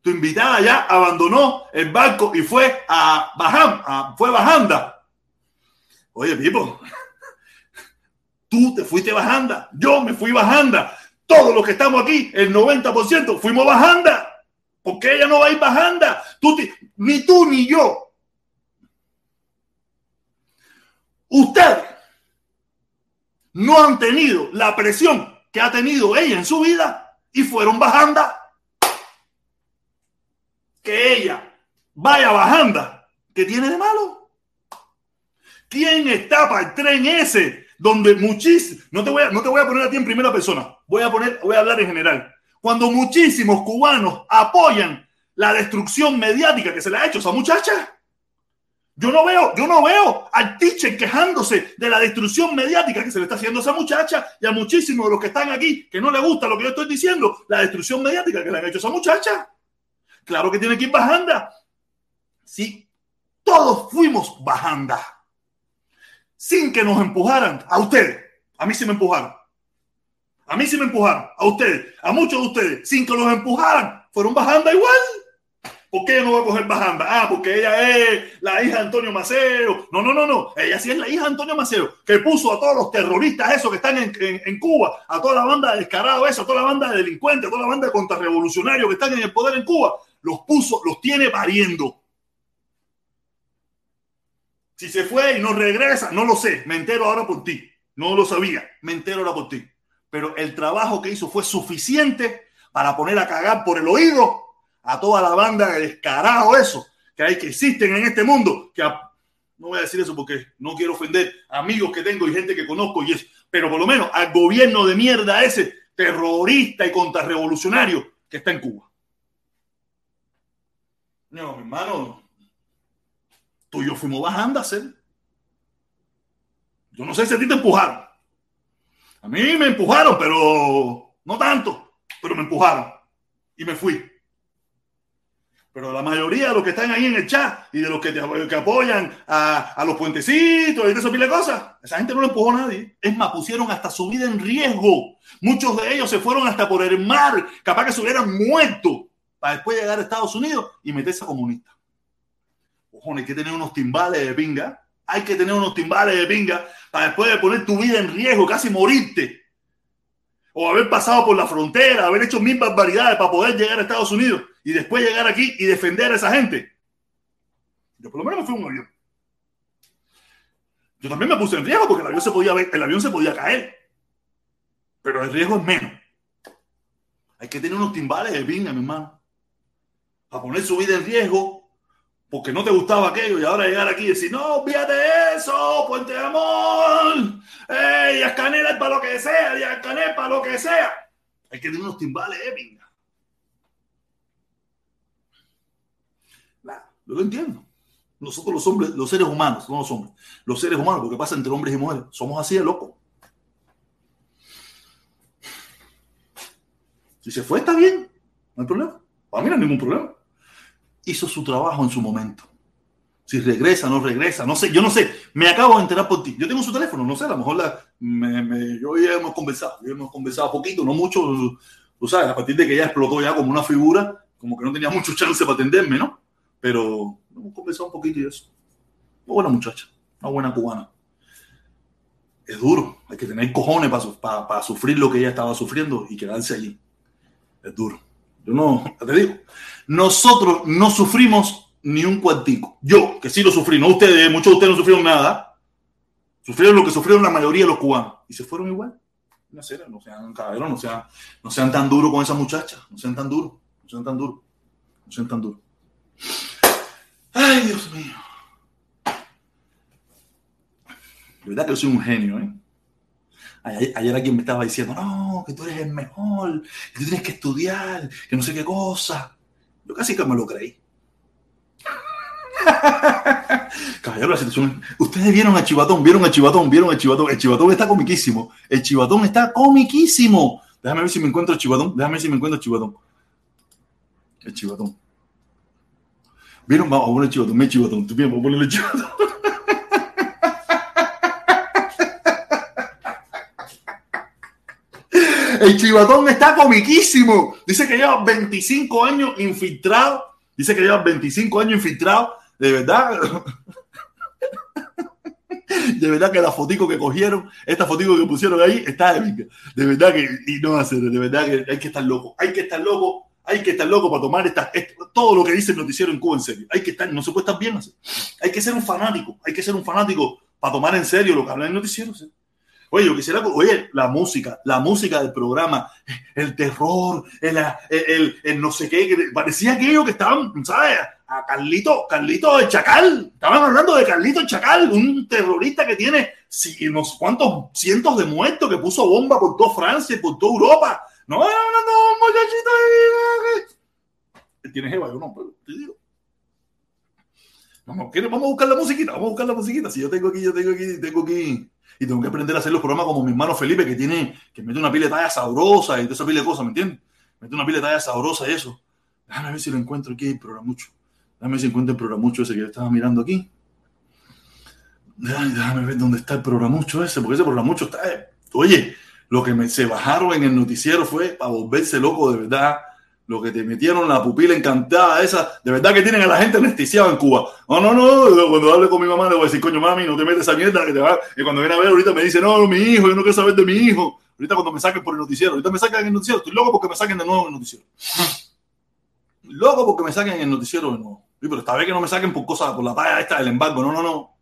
tu invitada ya abandonó el barco y fue a Baham, fue bajanda. Oye, Pipo, tú te fuiste bajanda, yo me fui bajanda. Todos los que estamos aquí, el 90% fuimos bajanda. porque ella no va a ir bajanda? Tú, ni tú ni yo. Ustedes no han tenido la presión que ha tenido ella en su vida y fueron bajanda que ella vaya bajando, ¿qué tiene de malo? ¿Quién está para el tren ese donde muchísimos, no te voy a, no te voy a poner a ti en primera persona, voy a poner, voy a hablar en general. Cuando muchísimos cubanos apoyan la destrucción mediática que se le ha hecho a esa muchacha, yo no veo, yo no veo al teacher quejándose de la destrucción mediática que se le está haciendo a esa muchacha y a muchísimos de los que están aquí que no le gusta lo que yo estoy diciendo, la destrucción mediática que le han hecho a esa muchacha. Claro que tiene que ir bajanda. Sí, todos fuimos bajanda. Sin que nos empujaran a ustedes. A mí sí me empujaron. A mí sí me empujaron. A ustedes. A muchos de ustedes. Sin que los empujaran. Fueron bajanda igual. ¿Por qué no va a coger bajanda? Ah, porque ella es la hija de Antonio Maceo. No, no, no, no. Ella sí es la hija de Antonio Maceo, que puso a todos los terroristas esos que están en, en, en Cuba, a toda la banda de descarados eso, a toda la banda de delincuentes, a toda la banda de contrarrevolucionarios que están en el poder en Cuba, los puso, los tiene pariendo. Si se fue y no regresa, no lo sé, me entero ahora por ti. No lo sabía, me entero ahora por ti. Pero el trabajo que hizo fue suficiente para poner a cagar por el oído a toda la banda de descarado eso que hay que existen en este mundo. Que no voy a decir eso porque no quiero ofender amigos que tengo y gente que conozco y eso, pero por lo menos al gobierno de mierda ese terrorista y contrarrevolucionario que está en Cuba. No, mi hermano, tú y yo fuimos bajando a hacer. Yo no sé si a ti te empujaron. A mí me empujaron, pero no tanto, pero me empujaron y me fui. Pero la mayoría de los que están ahí en el chat y de los que, te- apoyan a, los puentecitos y de esas pila de cosas, esa gente no lo empujó a nadie. Es más, pusieron hasta su vida en riesgo. Muchos de ellos se fueron hasta por el mar, capaz que se hubieran muerto para después llegar a Estados Unidos y meterse a comunista. Ojo, hay que tener unos timbales de pinga. Hay que tener unos timbales de pinga para después de poner tu vida en riesgo, casi morirte. O haber pasado por la frontera, haber hecho mil barbaridades para poder llegar a Estados Unidos y después llegar aquí y defender a esa gente. Yo por lo menos me fui un avión. Yo también me puse en riesgo porque el avión se podía caer. Pero el riesgo es menos. Hay que tener unos timbales de pinga, mi hermano. Para poner su vida en riesgo porque no te gustaba aquello y ahora llegar aquí y decir, no, olvídate de eso, Puente de Amor, ey, Díaz Canel es para lo que sea, Díaz Canel para lo que sea. Hay que tener unos timbales de pinga. Nah, yo lo entiendo. Nosotros los hombres, los seres humanos, no los hombres, los seres humanos, porque pasa entre hombres y mujeres, somos así de locos. Si se fue, está bien, no hay problema. Para mí no hay ningún problema hizo su trabajo en su momento. Si regresa, no regresa, no sé, yo no sé, me acabo de enterar por ti. Yo tengo su teléfono, no sé, a lo mejor la, me, me- yo ya hemos conversado, ya hemos conversado poquito, no mucho, tú sabes, a partir de que ya explotó ya como una figura, como que no tenía mucho chance para atenderme, ¿no? Pero hemos conversado un poquito y eso. Una buena muchacha, una buena cubana. Es duro, hay que tener cojones para, para, para sufrir lo que ella estaba sufriendo y quedarse allí. Es duro. Yo no, te digo, nosotros no sufrimos ni un cuartico. Yo, que sí lo sufrí, no ustedes, muchos de ustedes no sufrieron nada. Sufrieron lo que sufrieron la mayoría de los cubanos. Y se fueron igual. No, serio, no sean caballeros, no sean, no sean tan duros con esas muchachas. No sean tan duros. No sean tan duros. No sean tan duros. Ay, Dios mío. De verdad que yo soy un genio, ¿eh? Ayer, alguien me estaba diciendo, no, que tú eres el mejor, que tú tienes que estudiar, que no sé qué cosa. Yo casi que me lo creí. Caballero, la situación. Ustedes vieron a Chivatón, vieron a Chivatón, vieron a Chivatón. El Chivatón está comiquísimo. El Chivatón está comiquísimo. Déjame ver si me encuentro el Chivatón. Déjame ver si me encuentro el Chivatón. El Chivatón. ¿Vieron? Vamos a poner el Chivatón. Me Chivatón. Tú bien, vamos a ponerle el Chivatón. El chivatón está comiquísimo. Dice que lleva 25 años infiltrado. Dice que lleva 25 años infiltrado. De verdad. De verdad que la fotico que cogieron, esta fotico que pusieron ahí, está épica. De verdad que, y no hacer, de verdad que hay que estar loco. Hay que estar loco. Hay que estar loco para tomar esta, todo lo que dice el noticiero en Cuba en serio. Hay que estar, no se puede estar bien así. Hay que ser un fanático. Hay que ser un fanático para tomar en serio lo que habla el noticiero. Oye, yo quisiera, oye, la música, la música del programa, el terror, el, el, el- no sé qué, parecía aquello que estaban, ¿sabes? A Carlito, Carlito el Chacal, estaban hablando de Carlito el Chacal, un terrorista que tiene si, no sé cuántos cientos de muertos, que puso bomba por toda Francia por toda Europa. No, no, no, muchachito. ¿Tienes Eva? Yo no, pero te digo. Vamos, vamos a buscar la musiquita, vamos a buscar la musiquita. Si yo tengo aquí, yo tengo aquí, tengo aquí y tengo que aprender a hacer los programas como mi hermano Felipe, que tiene, que mete una pila de talla sabrosa y toda esa pila de cosas, ¿me entiendes? Mete una pila de talla sabrosa y eso. Déjame ver si lo encuentro aquí, el programucho. Déjame ver si encuentro el programucho ese que yo estaba mirando aquí. Déjame, ver dónde está el programucho ese, porque ese programucho está. eh, Oye, lo que me, se bajaron en el noticiero fue para volverse loco de verdad. Lo que te metieron la pupila encantada esa, de verdad que tienen a la gente anestesiada en Cuba. No, no, no, cuando hable con mi mamá le voy a decir, coño, mami, no te metes esa mierda que te va. Y cuando viene a ver ahorita me dice, no, mi hijo, yo no quiero saber de mi hijo. Ahorita cuando me saquen por el noticiero, ahorita me sacan el noticiero, estoy loco porque me saquen de nuevo el noticiero. Loco porque me saquen en el noticiero de nuevo. Sí, pero esta vez que no me saquen por cosas, por la talla esta del embargo, no, no, no.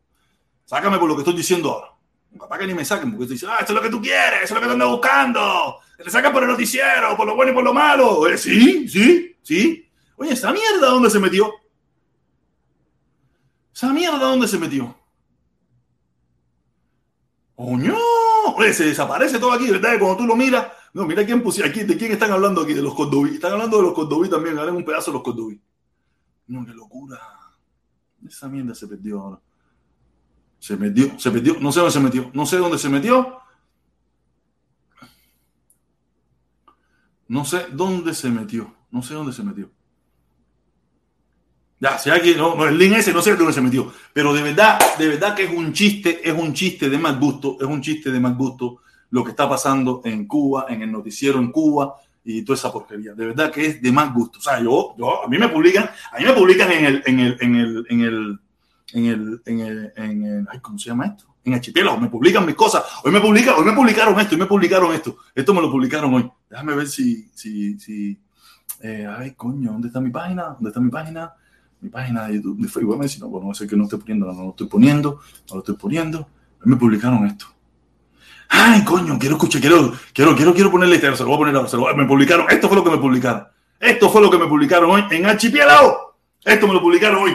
Sácame por lo que estoy diciendo ahora. Capaz que ni me saquen, porque tú dices, ah, esto es lo que tú quieres, eso es lo que te ando buscando. Te sacan por el noticiero, por lo bueno y por lo malo. Eh, sí, sí, sí. Oye, ¿esa mierda dónde se metió? ¿Esa mierda dónde se metió? ¡Coño! Oye, se desaparece todo aquí, ¿verdad? Cuando tú lo miras, No, mira quién pusieron aquí, de quién están hablando aquí, de los Cordoví. Están hablando de los Cordoví también, ganan un pedazo de los Cordoví. No, qué locura. Esa mierda se perdió ahora. Se metió, se metió, no sé dónde se metió, no sé dónde se metió. No sé dónde se metió, no sé dónde se metió. Ya, si aquí, no, no, el link ese no sé dónde se metió, pero de verdad, de verdad que es un chiste, es un chiste de mal gusto, es un chiste de mal gusto lo que está pasando en Cuba, en el noticiero en Cuba y toda esa porquería. De verdad que es de mal gusto. O sea, yo, yo a mí me publican, a mí me publican en el, en el, en el, en el, en el, en el, en el ay, ¿cómo se llama esto? En Archipiélago, me publican mis cosas. Hoy me publican, hoy me publicaron esto, hoy me publicaron esto. Esto me lo publicaron hoy. Déjame ver si, si, si, eh, ay, coño, ¿dónde está mi página? ¿Dónde está mi página? Mi página de YouTube, de Facebook. Me dice, no, bueno, no sé que no estoy poniendo, no lo estoy poniendo, no lo estoy poniendo. Hoy me publicaron esto. Ay, coño, quiero escuchar, quiero, quiero, quiero, quiero ponerle este, se lo voy a poner ahora, se lo voy a- me publicaron, esto fue lo que me publicaron. Esto fue lo que me publicaron hoy en Archipiélago. Esto me lo publicaron hoy.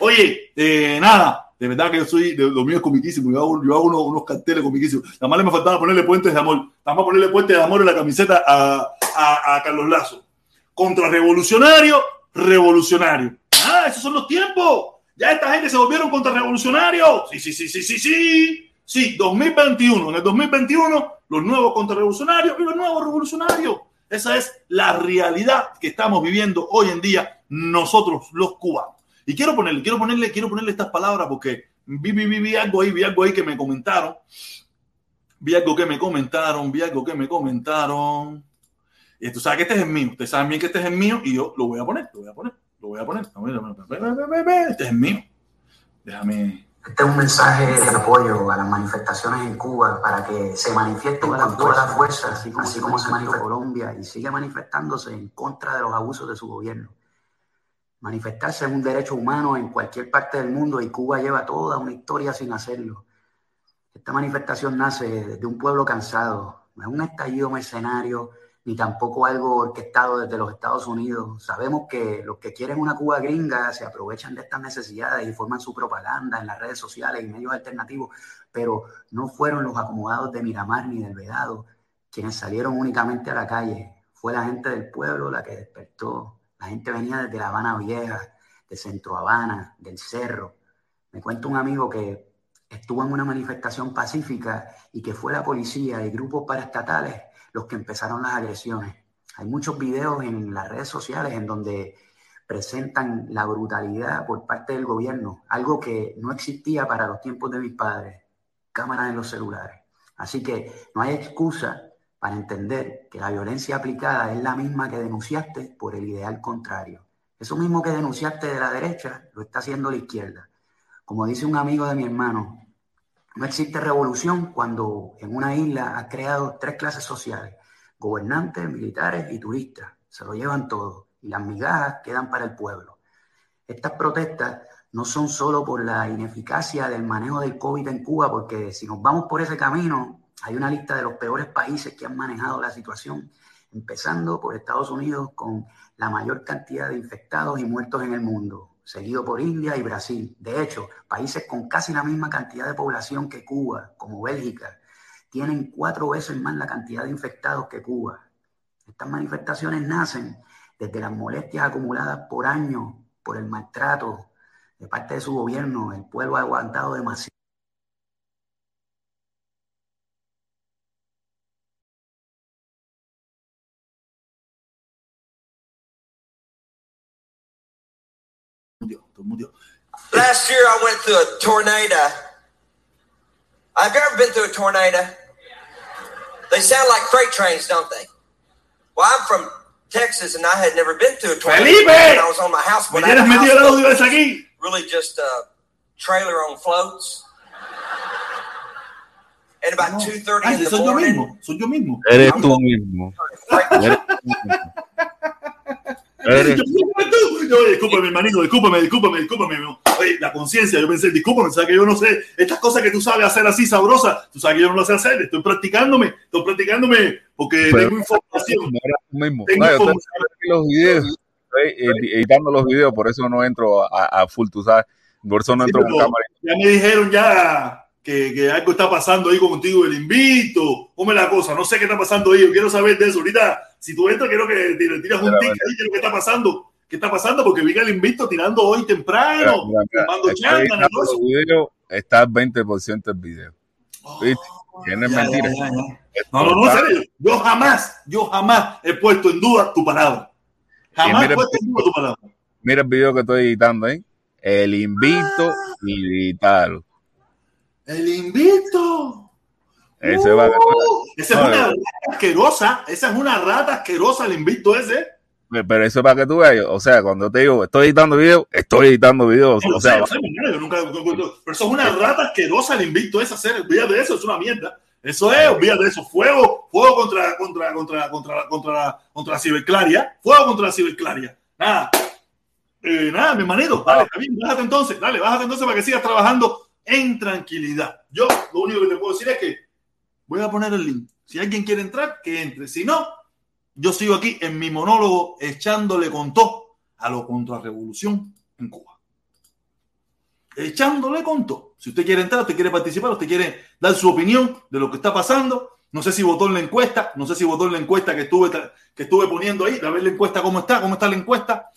Oye, eh, nada, de verdad que yo soy, de, lo mío es comiquísimo, yo hago, unos, unos carteles comiquísimos. Nada más le me faltaba ponerle puentes de amor, nada más ponerle puentes de amor en la camiseta a, Carlos Lazo. Contrarrevolucionario, revolucionario. Ah, esos son los tiempos. Ya esta gente se volvieron contrarrevolucionarios. Sí, sí, sí, sí, sí, sí. Sí, 2021. En el 2021, los nuevos contrarrevolucionarios y los nuevos revolucionarios. Esa es la realidad que estamos viviendo hoy en día nosotros los cubanos. Y quiero ponerle, quiero ponerle, quiero ponerle estas palabras porque vi, vi, vi, vi algo ahí, vi algo ahí que me comentaron. Vi algo que me comentaron, vi algo que me comentaron. Y tú sabes que este es el mío. Ustedes saben bien que este es el mío y yo lo voy a poner, lo voy a poner, lo voy a poner. Este es el mío. Déjame. Este es un mensaje de apoyo a las manifestaciones en Cuba para que se manifiesten con toda la fuerza, así como, se manifestó Colombia y sigue manifestándose en contra de los abusos de su gobierno. Manifestarse es un derecho humano en cualquier parte del mundo y Cuba lleva toda una historia sin hacerlo. Esta manifestación nace de un pueblo cansado, no es un estallido mercenario ni tampoco algo orquestado desde los Estados Unidos. Sabemos que los que quieren una Cuba gringa se aprovechan de estas necesidades y forman su propaganda en las redes sociales y medios alternativos, pero no fueron los acomodados de Miramar ni del Vedado quienes salieron únicamente a la calle. Fue la gente del pueblo la que despertó. La gente venía desde La Habana Vieja, de Centro Habana, del Cerro. Me cuenta un amigo que estuvo en una manifestación pacífica y que fue la policía y grupos paraestatales los que empezaron las agresiones. Hay muchos videos en las redes sociales en donde presentan la brutalidad por parte del gobierno, algo que no existía para los tiempos de mis padres, cámaras en los celulares. Así que no hay excusa para entender que la violencia aplicada es la misma que denunciaste por el ideal contrario. Eso mismo que denunciaste de la derecha lo está haciendo la izquierda. Como dice un amigo de mi hermano, no existe revolución cuando en una isla ha creado tres clases sociales, gobernantes, militares y turistas. Se lo llevan todo y las migajas quedan para el pueblo. Estas protestas no son solo por la ineficacia del manejo del COVID en Cuba, porque si nos vamos por ese camino, hay una lista de los peores países que han manejado la situación, empezando por Estados Unidos con la mayor cantidad de infectados y muertos en el mundo, seguido por India y Brasil. De hecho, países con casi la misma cantidad de población que Cuba, como Bélgica, tienen cuatro veces más la cantidad de infectados que Cuba. Estas manifestaciones nacen desde las molestias acumuladas por años por el maltrato de parte de su gobierno. El pueblo ha aguantado demasiado. Todo el mundo- Last year I went through a tornado. Have you ever been through a tornado? They sound like freight trains, don't they? Well, I'm from Texas and I had never been through a tornado. Felipe! And I was on my house, ¿Me but I had a tienes metido el audio houseboat, aquí? really just a trailer on floats. And about No. 2.30 Ay, in the soy yo morning, mismo, soy yo mismo. Eres tú mismo. Eres Discúlpame tú. Yo, discúlpame, hermanito, discúlpame, discúlpame, discúlpame. no. Oye, la conciencia, yo pensé, discúlpame, sabes que yo no sé, estas cosas que tú sabes hacer así sabrosas, tú sabes que yo no las sé hacer, estoy practicándome, estoy practicándome porque Pero- tengo información. tú mismo. Tengo No, información. los videos, estoy edi- editando los videos, por eso no entro a, a full, tú sabes. Por eso no Sí, entro con pero cámara. Ya me dijeron ya que, que algo está pasando ahí contigo, el invito, ¿Cómo es la cosa? No sé qué está pasando ahí. Yo quiero saber de eso. Ahorita, si tú entras, quiero que te tiras un tic ahí, quiero qué está pasando. ¿Qué está pasando? Porque vi que el invito tirando hoy temprano, Mira, mira, todo eso. los videos, está al 20% el video. ¿Viste? Tienes Ya, mentiras. ya, ya, ya. No, no, no, serio. Yo jamás, yo jamás he puesto en duda tu palabra. Jamás he mira- puesto en duda tu palabra. Mira el video que estoy editando ahí. El invito y editarlo. El invito. Ese va a esa es una eh. rata asquerosa. Esa es una rata asquerosa el invito ese. Pero eso es para que tú veas. O sea, cuando te digo, estoy editando videos, estoy editando videos. No, O sé, sea, sé, yo nunca, pero eso es una rata asquerosa el invito ese hacer. Olvídate de eso, es una mierda. Eso es, olvídate de eso. Fuego, fuego contra, contra, contra, contra, contra, contra la ciberclaria. Fuego contra la ciberclaria. Nada. Eh, nada, mi hermanito. Dale, está bien, bájate entonces. Dale, bájate entonces para que sigas trabajando en tranquilidad. Yo lo único que te puedo decir es que voy a poner el link. Si alguien quiere entrar, que entre. Si no, yo sigo aquí en mi monólogo echándole con todo a lo contrarrevolución en Cuba. Echándole con todo. Si usted quiere entrar, usted quiere participar, usted quiere dar su opinión de lo que está pasando. No sé si votó en la encuesta, no sé si votó en la encuesta que estuve, que estuve poniendo ahí. A ver la encuesta cómo está, cómo está la encuesta.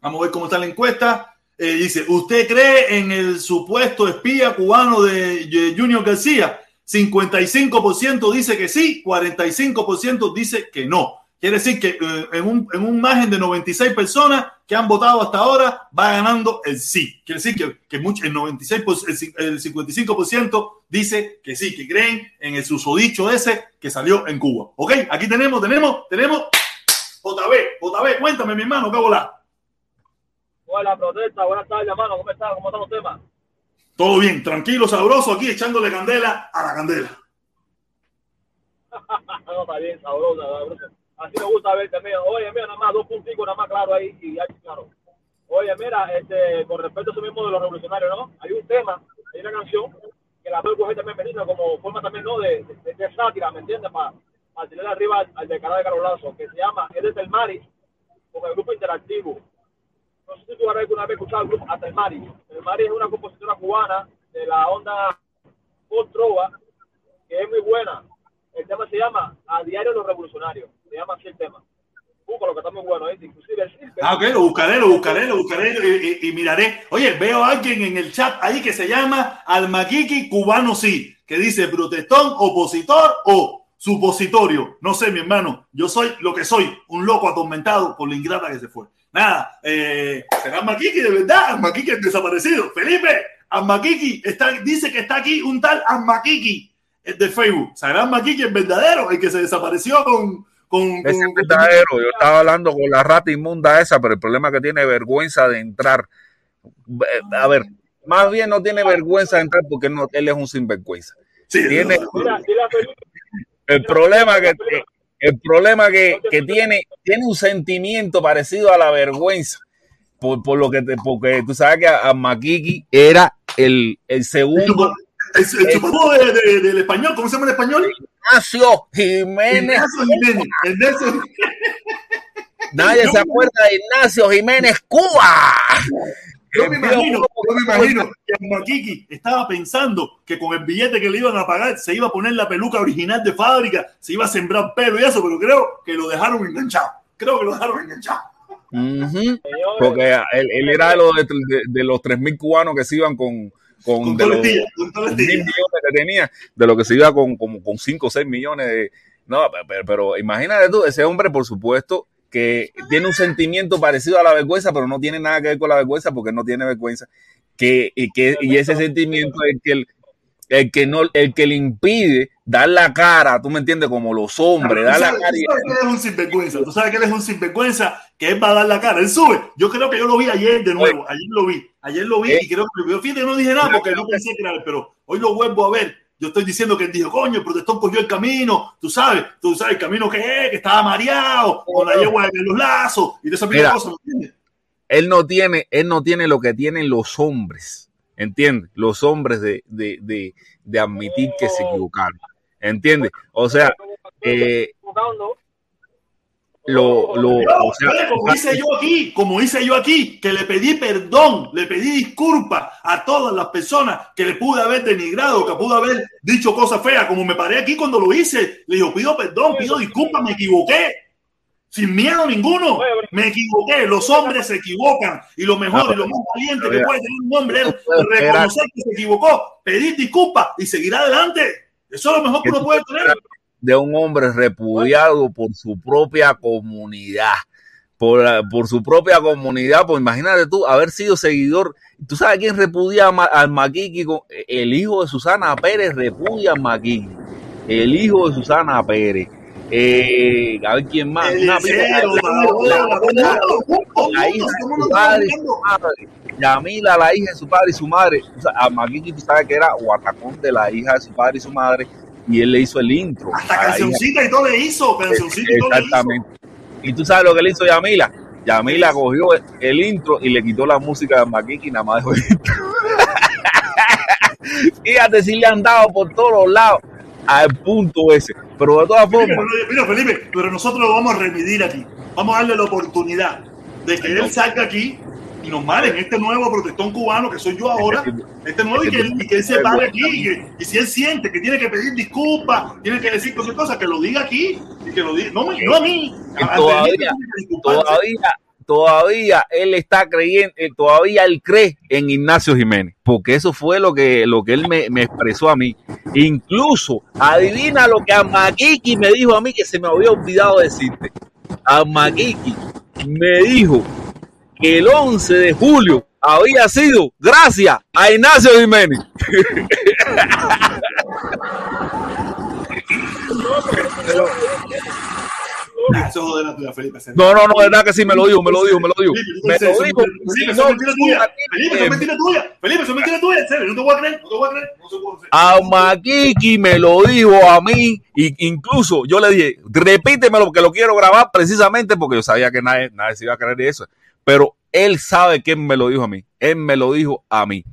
Vamos a ver cómo está la encuesta. Eh, dice, ¿usted cree en el supuesto espía cubano de, Junior García? 55% dice que sí, 45% dice que no. Quiere decir que eh, en, un, en un margen de 96 personas que han votado hasta ahora, va ganando el sí. Quiere decir que, que mucho, el, 96, el, el 55% dice que sí, que creen en el susodicho ese que salió en Cuba. ¿Ok? Aquí tenemos, tenemos, tenemos JB, JB, cuéntame mi hermano, ¿qué volá? Hola, protesta. Buenas tardes, hermano. ¿Cómo están? ¿Cómo están los temas? Todo bien, tranquilo, sabroso, aquí echándole candela a la candela. no, está bien, sabrosa, sabrosa. Así me gusta verte, mío. Oye, mira, nada más dos punticos, nada más claro ahí y ya claro. Oye, mira, este, con respecto a eso mismo de los revolucionarios, ¿no? Hay un tema, hay una canción que la puedo coger también, Benito, como forma también, ¿no? De, sátira, ¿me entiendes? Para pa tirar arriba al, al de cara de Carolazo, que se llama Eres del Mari, con el grupo interactivo. No sé si tú alguna vez escuchado el grupo Hasta el Mari. El Mari es una compositora cubana de la onda post trova que es muy buena. El tema se llama A Diario los Revolucionarios. Se llama así el tema. Busco lo que está muy bueno, ¿eh? Inclusive el. Ah, ok, lo buscaré, lo buscaré, lo buscaré y, y, y, miraré. Oye, veo a alguien en el chat ahí que se llama Almaquiqui Cubano Sí, que dice protestón, opositor o supositorio. No sé, mi hermano, yo soy lo que soy, un loco atormentado por la ingrata que se fue. Nada, eh, será Almaquiqui de verdad, Almaquiqui es desaparecido. Felipe, Almaquiqui está, dice que está aquí un tal Almaquiqui de Facebook. ¿Será Almaquiqui el verdadero, el que se desapareció con... Con, es el verdadero. Yo estaba hablando con la rata inmunda esa, pero el problema es que tiene vergüenza de entrar. A ver, más bien no tiene vergüenza de entrar porque no, él es un sinvergüenza. Sí, tiene, no, el problema que el problema que, que tiene tiene un sentimiento parecido a la vergüenza por, por lo que te, porque tú sabes que a, a Maquiqui era el, el segundo. el, el, el de, de, del español ¿cómo se llama en español? Ignacio Jiménez. Ignacio Jiménez Ignacio... nadie se acuerda de Ignacio Jiménez Cuba yo me imagino, yo me imagino que Maquiqui estaba pensando que con el billete que le iban a pagar se iba a poner la peluca original de fábrica, se iba a sembrar pelo y eso, pero creo que lo dejaron enganchado. Creo que lo dejaron enganchado. Uh -huh. Porque él, él, era de los, de, de, los 3.000 cubanos que se iban con, con, con de los día, con mil millones que tenía, de lo que se iba con, con, con 5 o 6 millones de... No, pero, pero imagínate tú, ese hombre, por supuesto, que tiene un sentimiento parecido a la vergüenza, pero no tiene nada que ver con la vergüenza porque no tiene vergüenza. Que, y, que, y ese sentimiento es el que, el, el, que no, el que le impide dar la cara, tú me entiendes, como los hombres, dar la cara. Tú sabes que él es un sinvergüenza, tú sabes que él es un sinvergüenza, que él va a dar la cara, él sube. Yo creo que yo lo vi ayer de nuevo, ayer lo vi, ayer lo vi, ¿Eh? y creo que yo fíjate, no dije nada porque no pensé que era él, pero hoy lo vuelvo a ver yo estoy diciendo que él dijo, coño, el protestón cogió el camino, tú sabes, tú sabes el camino que es, que estaba mareado, con la yegua en los lazos, y de esa Mira, cosas, ¿me entiendes? Él no tiene, él no tiene lo que tienen los hombres, ¿entiendes? Los hombres de, de, de, de admitir que se equivocaron, ¿entiendes? O sea, eh, lo, lo, o sea, Oye, como hice yo aquí, como hice yo aquí, que le pedí perdón, le pedí disculpas a todas las personas que le pude haber denigrado, que pude haber dicho cosas feas, como me paré aquí cuando lo hice, le digo, pido perdón, pido disculpas, me equivoqué. Sin miedo ninguno, me equivoqué. Los hombres se equivocan y lo mejor y lo más valiente que puede tener un hombre es reconocer que se equivocó, pedir disculpas y seguir adelante. Eso es lo mejor que uno puede tener. De un hombre repudiado por su propia comunidad. Por, por su propia comunidad, pues imagínate tú haber sido seguidor. ¿Tú sabes quién repudia al Maquiqui? El hijo de Susana Pérez repudia al Maquiqui. El hijo de Susana Pérez. Eh, a ver quién más. Una la hija de su padre y su madre. Yamila, la hija de su padre y su madre. O sea, a Maquiqui, tú sabes que era guatacón de la hija de su padre y su madre. Y él le hizo el intro. Hasta cancioncita y todo le hizo, cancioncita y todo le hizo. Exactamente. Y tú sabes lo que le hizo Yamila. Yamila cogió el intro y le quitó la música de Maquiqui y nada más dejó el intro. Fíjate si le han dado por todos los lados al punto ese. Pero de todas formas, mira, Felipe, pero nosotros lo vamos a remitir aquí. Vamos a darle la oportunidad de que él salga aquí y nos male en este nuevo protestón cubano que soy yo ahora, este nuevo y que, él- y que él se pare aquí. Y, que- y si él siente que tiene que pedir disculpas, tiene que decir cualquier cosa, que lo diga aquí y que lo diga. No, no a mí. a- todavía, todavía, todavía él está creyendo, eh, todavía él cree en Ignacio Jiménez, porque eso fue lo que, lo que él me, me expresó a mí. Incluso, adivina lo que a Maquiqui me dijo a mí que se me había olvidado decirte. A Maquiqui me dijo que el 11 de julio había sido gracias a Ignacio Jiménez. No, no, no, de verdad que sí me lo dijo, me lo dijo, me lo dijo. Felipe, Me lo dijo. Felipe, eso no, es mentira tuya. Felipe, eso es mentira tuya. Felipe, eso es mentira tuya. En serio, no te voy a creer, no te voy a creer. No se puede hacer. A Maquiqui me lo dijo a mí, y incluso yo le dije, repítemelo porque lo quiero grabar precisamente porque yo sabía que nadie, nadie se iba a creer de eso. Pero él sabe quién me lo dijo a mí. Él me lo dijo a mí.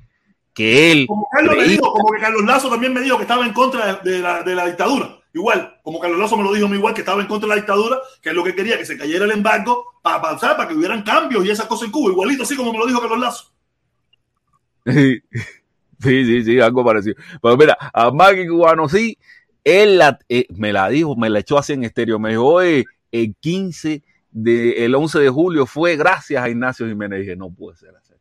Que él Como Carlos me dijo, como que Carlos Lazo también me dijo que estaba en contra de, de la, de la dictadura. Igual, como Carlos Lazo me lo dijo a mí igual, que estaba en contra de la dictadura, que es lo que quería, que se cayera el embargo para pasar, para que hubieran cambios y esas cosas en Cuba. Igualito así como me lo dijo Carlos Lazo. Sí, sí, sí, algo parecido. Pero mira, a Maggie Cubano sí, él la- eh, me la dijo, me la echó así en estéreo. Me dijo, oye, el 15 de, el 11 de julio fue gracias a Ignacio Jiménez. dije, no puede ser así.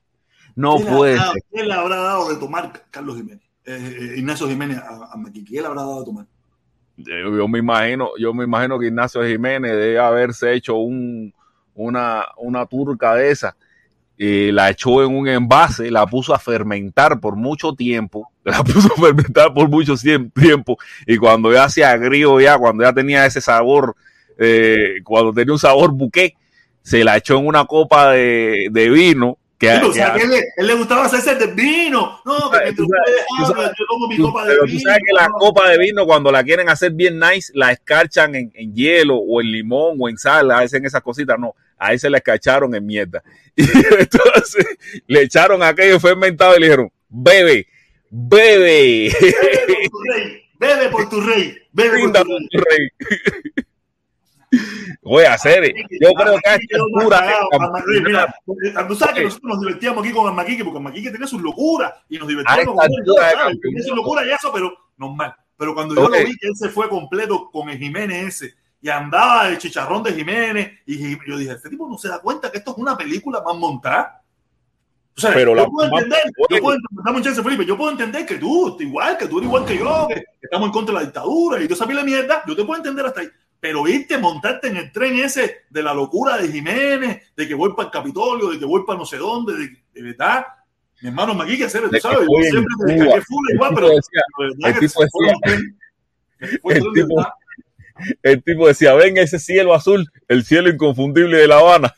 No ¿Qué le puede habrá ser. ¿Qué le habrá dado de tomar Carlos Jiménez? Eh, eh, Ignacio Jiménez a, a le habrá dado de tomar? Yo, yo me imagino, yo me imagino que Ignacio Jiménez debe haberse hecho un, una, una turca de esa. Y la echó en un envase, la puso a fermentar por mucho tiempo, la puso a fermentar por mucho tiempo, y cuando ya se agrió ya, cuando ya tenía ese sabor, eh, cuando tenía un sabor buqué, se la echó en una copa de, de vino, que, Sí, o sea, que- que él, le- él le gustaba hacerse de vino. No, que Tú sabes- tú yo tomo mi Tú- copa de pero vino. tú sabes que la copa de vino, cuando la quieren hacer bien nice, la escarchan en, en hielo o en limón o en sal, hacen esas cositas. No, ahí se la escarcharon en mierda. Y entonces le echaron aquello fermentado y le dijeron, bebe, bebe, Bebe por tu rey. Bebe por tu rey. por tu rey. Voy a hacer, yo creo que a esta altura, tú sabes que nosotros nos divertíamos aquí con Maquique, porque Maquique tenía sus locuras y nos divertíamos con él. y eso, pero normal. Pero cuando yo lo vi que él se fue completo con el Jiménez ese y andaba el chicharrón de Jiménez, y yo dije, este tipo no se da cuenta que esto es una película más montada. O sea, Pero yo la- puedo entender, yo puedo entender, chance, Felipe, yo puedo entender que tú, igual, que tú eres igual que yo, que estamos en contra de la dictadura y tú sabes la mierda, yo te puedo entender hasta ahí. Pero irte, montarte en el tren ese de la locura de Jiménez, de que voy para el Capitolio, de que voy para no sé dónde, de, de verdad, mi hermano De que sabes, yo siempre Cuba. descargué full El igual, pero el tipo decía- el tipo- decía, ven ese cielo azul, el cielo inconfundible de La Habana.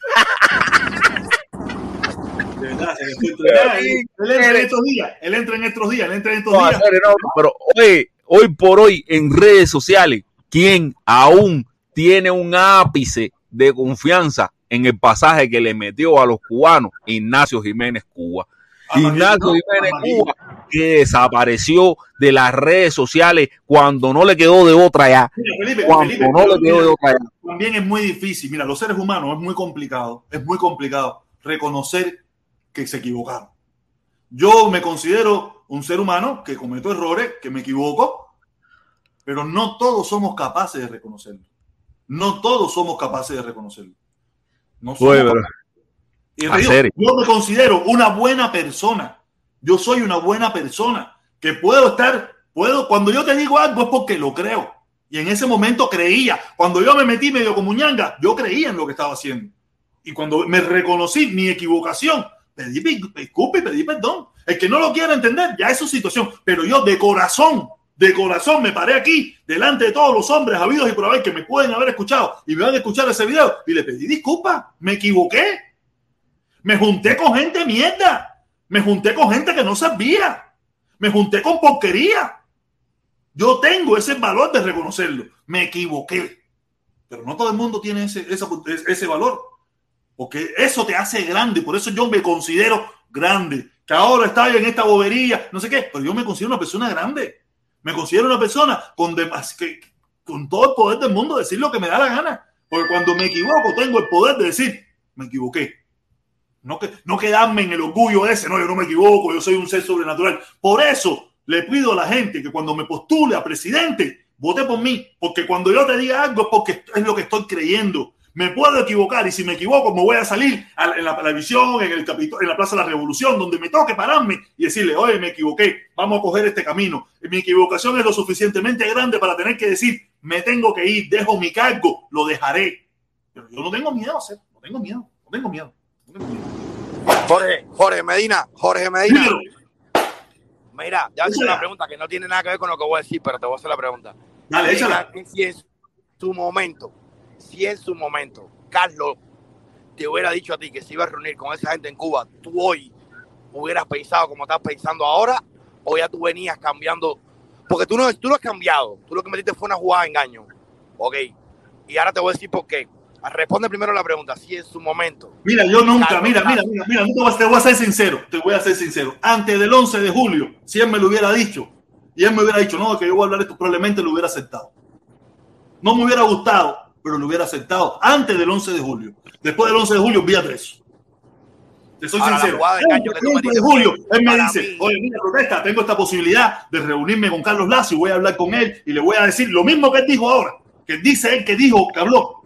De verdad, se Él él entra en estos días, él entra en estos días, él entra en estos días. no, pero hoy, hoy por hoy en redes sociales, ¿quién aún tiene un ápice de confianza en el pasaje que le metió a los cubanos Ignacio Jiménez Cuba? Ignacio Jiménez. Cuba que desapareció de las redes sociales cuando no le quedó de otra ya. Mira, Felipe, Cuando Felipe, no le quedó mira, de otra ya. también es muy difícil. Mira, los seres humanos es muy complicado, es muy complicado reconocer que se equivocaron. Yo me considero un ser humano que cometo errores, que me equivoco, pero no todos somos capaces de reconocerlo. No todos somos capaces de reconocerlo. No somos. Y te ¿En digo, serio? yo me considero una buena persona. Yo soy una buena persona que puedo estar, puedo, cuando yo te digo algo es porque lo creo. Y en ese momento creía. Cuando yo me metí medio como ñanga, yo creía en lo que estaba haciendo. Y cuando me reconocí mi equivocación, pedí disculpa y pedí perdón. El que no lo quiera entender, ya es su situación. Pero yo de corazón, de corazón me paré aquí, delante de todos los hombres habidos y por haber que me pueden haber escuchado y me van a escuchar ese video y le pedí disculpas. Me equivoqué. Me junté con gente mierda. Me junté con gente que no sabía. Me junté con porquería. Yo tengo ese valor de reconocerlo. Me equivoqué. Pero no todo el mundo tiene ese, ese valor. Porque eso te hace grande. Por eso yo me considero grande. Que ahora está en esta bobería, no sé qué. Pero yo me considero una persona grande. Me considero una persona con, que, con todo el poder del mundo de decir lo que me da la gana. Porque cuando me equivoco, tengo el poder de decir, me equivoqué. No, que, no quedarme en el orgullo ese, no, yo no me equivoco, yo soy un ser sobrenatural. Por eso le pido a la gente que cuando me postule a presidente, vote por mí, porque cuando yo te diga algo es porque es lo que estoy creyendo. Me puedo equivocar y si me equivoco me voy a salir a- en la televisión, en el Capitol- en la Plaza de la Revolución, donde me toque pararme y decirle, oye, me equivoqué, vamos a coger este camino. Mi equivocación es lo suficientemente grande para tener que decir, me tengo que ir, dejo mi cargo, lo dejaré. Pero yo no tengo miedo hacer, no tengo miedo, no tengo miedo. No tengo miedo. Jorge, Jorge Medina, Jorge Medina. Dímelo. Mira, ya Échala. una pregunta que no tiene nada que ver con lo que voy a decir, pero te voy a hacer la pregunta. Dale, échala. Si en su momento, si en su momento, Carlos te hubiera dicho a ti que se iba a reunir con esa gente en Cuba, tú hoy hubieras pensado como estás pensando ahora, o ya tú venías cambiando, porque tú no, tú no has cambiado, tú lo que metiste fue una jugada de engaño, ok, y ahora te voy a decir por qué. Responde primero la pregunta, si en su momento. Mira, yo nunca, Carlos, mira, mira, mira, mira, no te voy a- ser sincero, te voy a ser sincero. Antes del 11 de julio, si él me lo hubiera dicho, y él me hubiera dicho, no, que yo voy a hablar esto, probablemente lo hubiera aceptado. No me hubiera gustado, pero lo hubiera aceptado antes del 11 de julio. Después del 11 de julio, vía tres. Te soy Ahora, sincero. El 11 de julio, él me dice, mí- oye, mira, protesta, tengo esta posibilidad de reunirme con Carlos Lazo y voy a hablar con él y le voy a decir lo mismo que él dijo ahora, que dice él que dijo, que habló.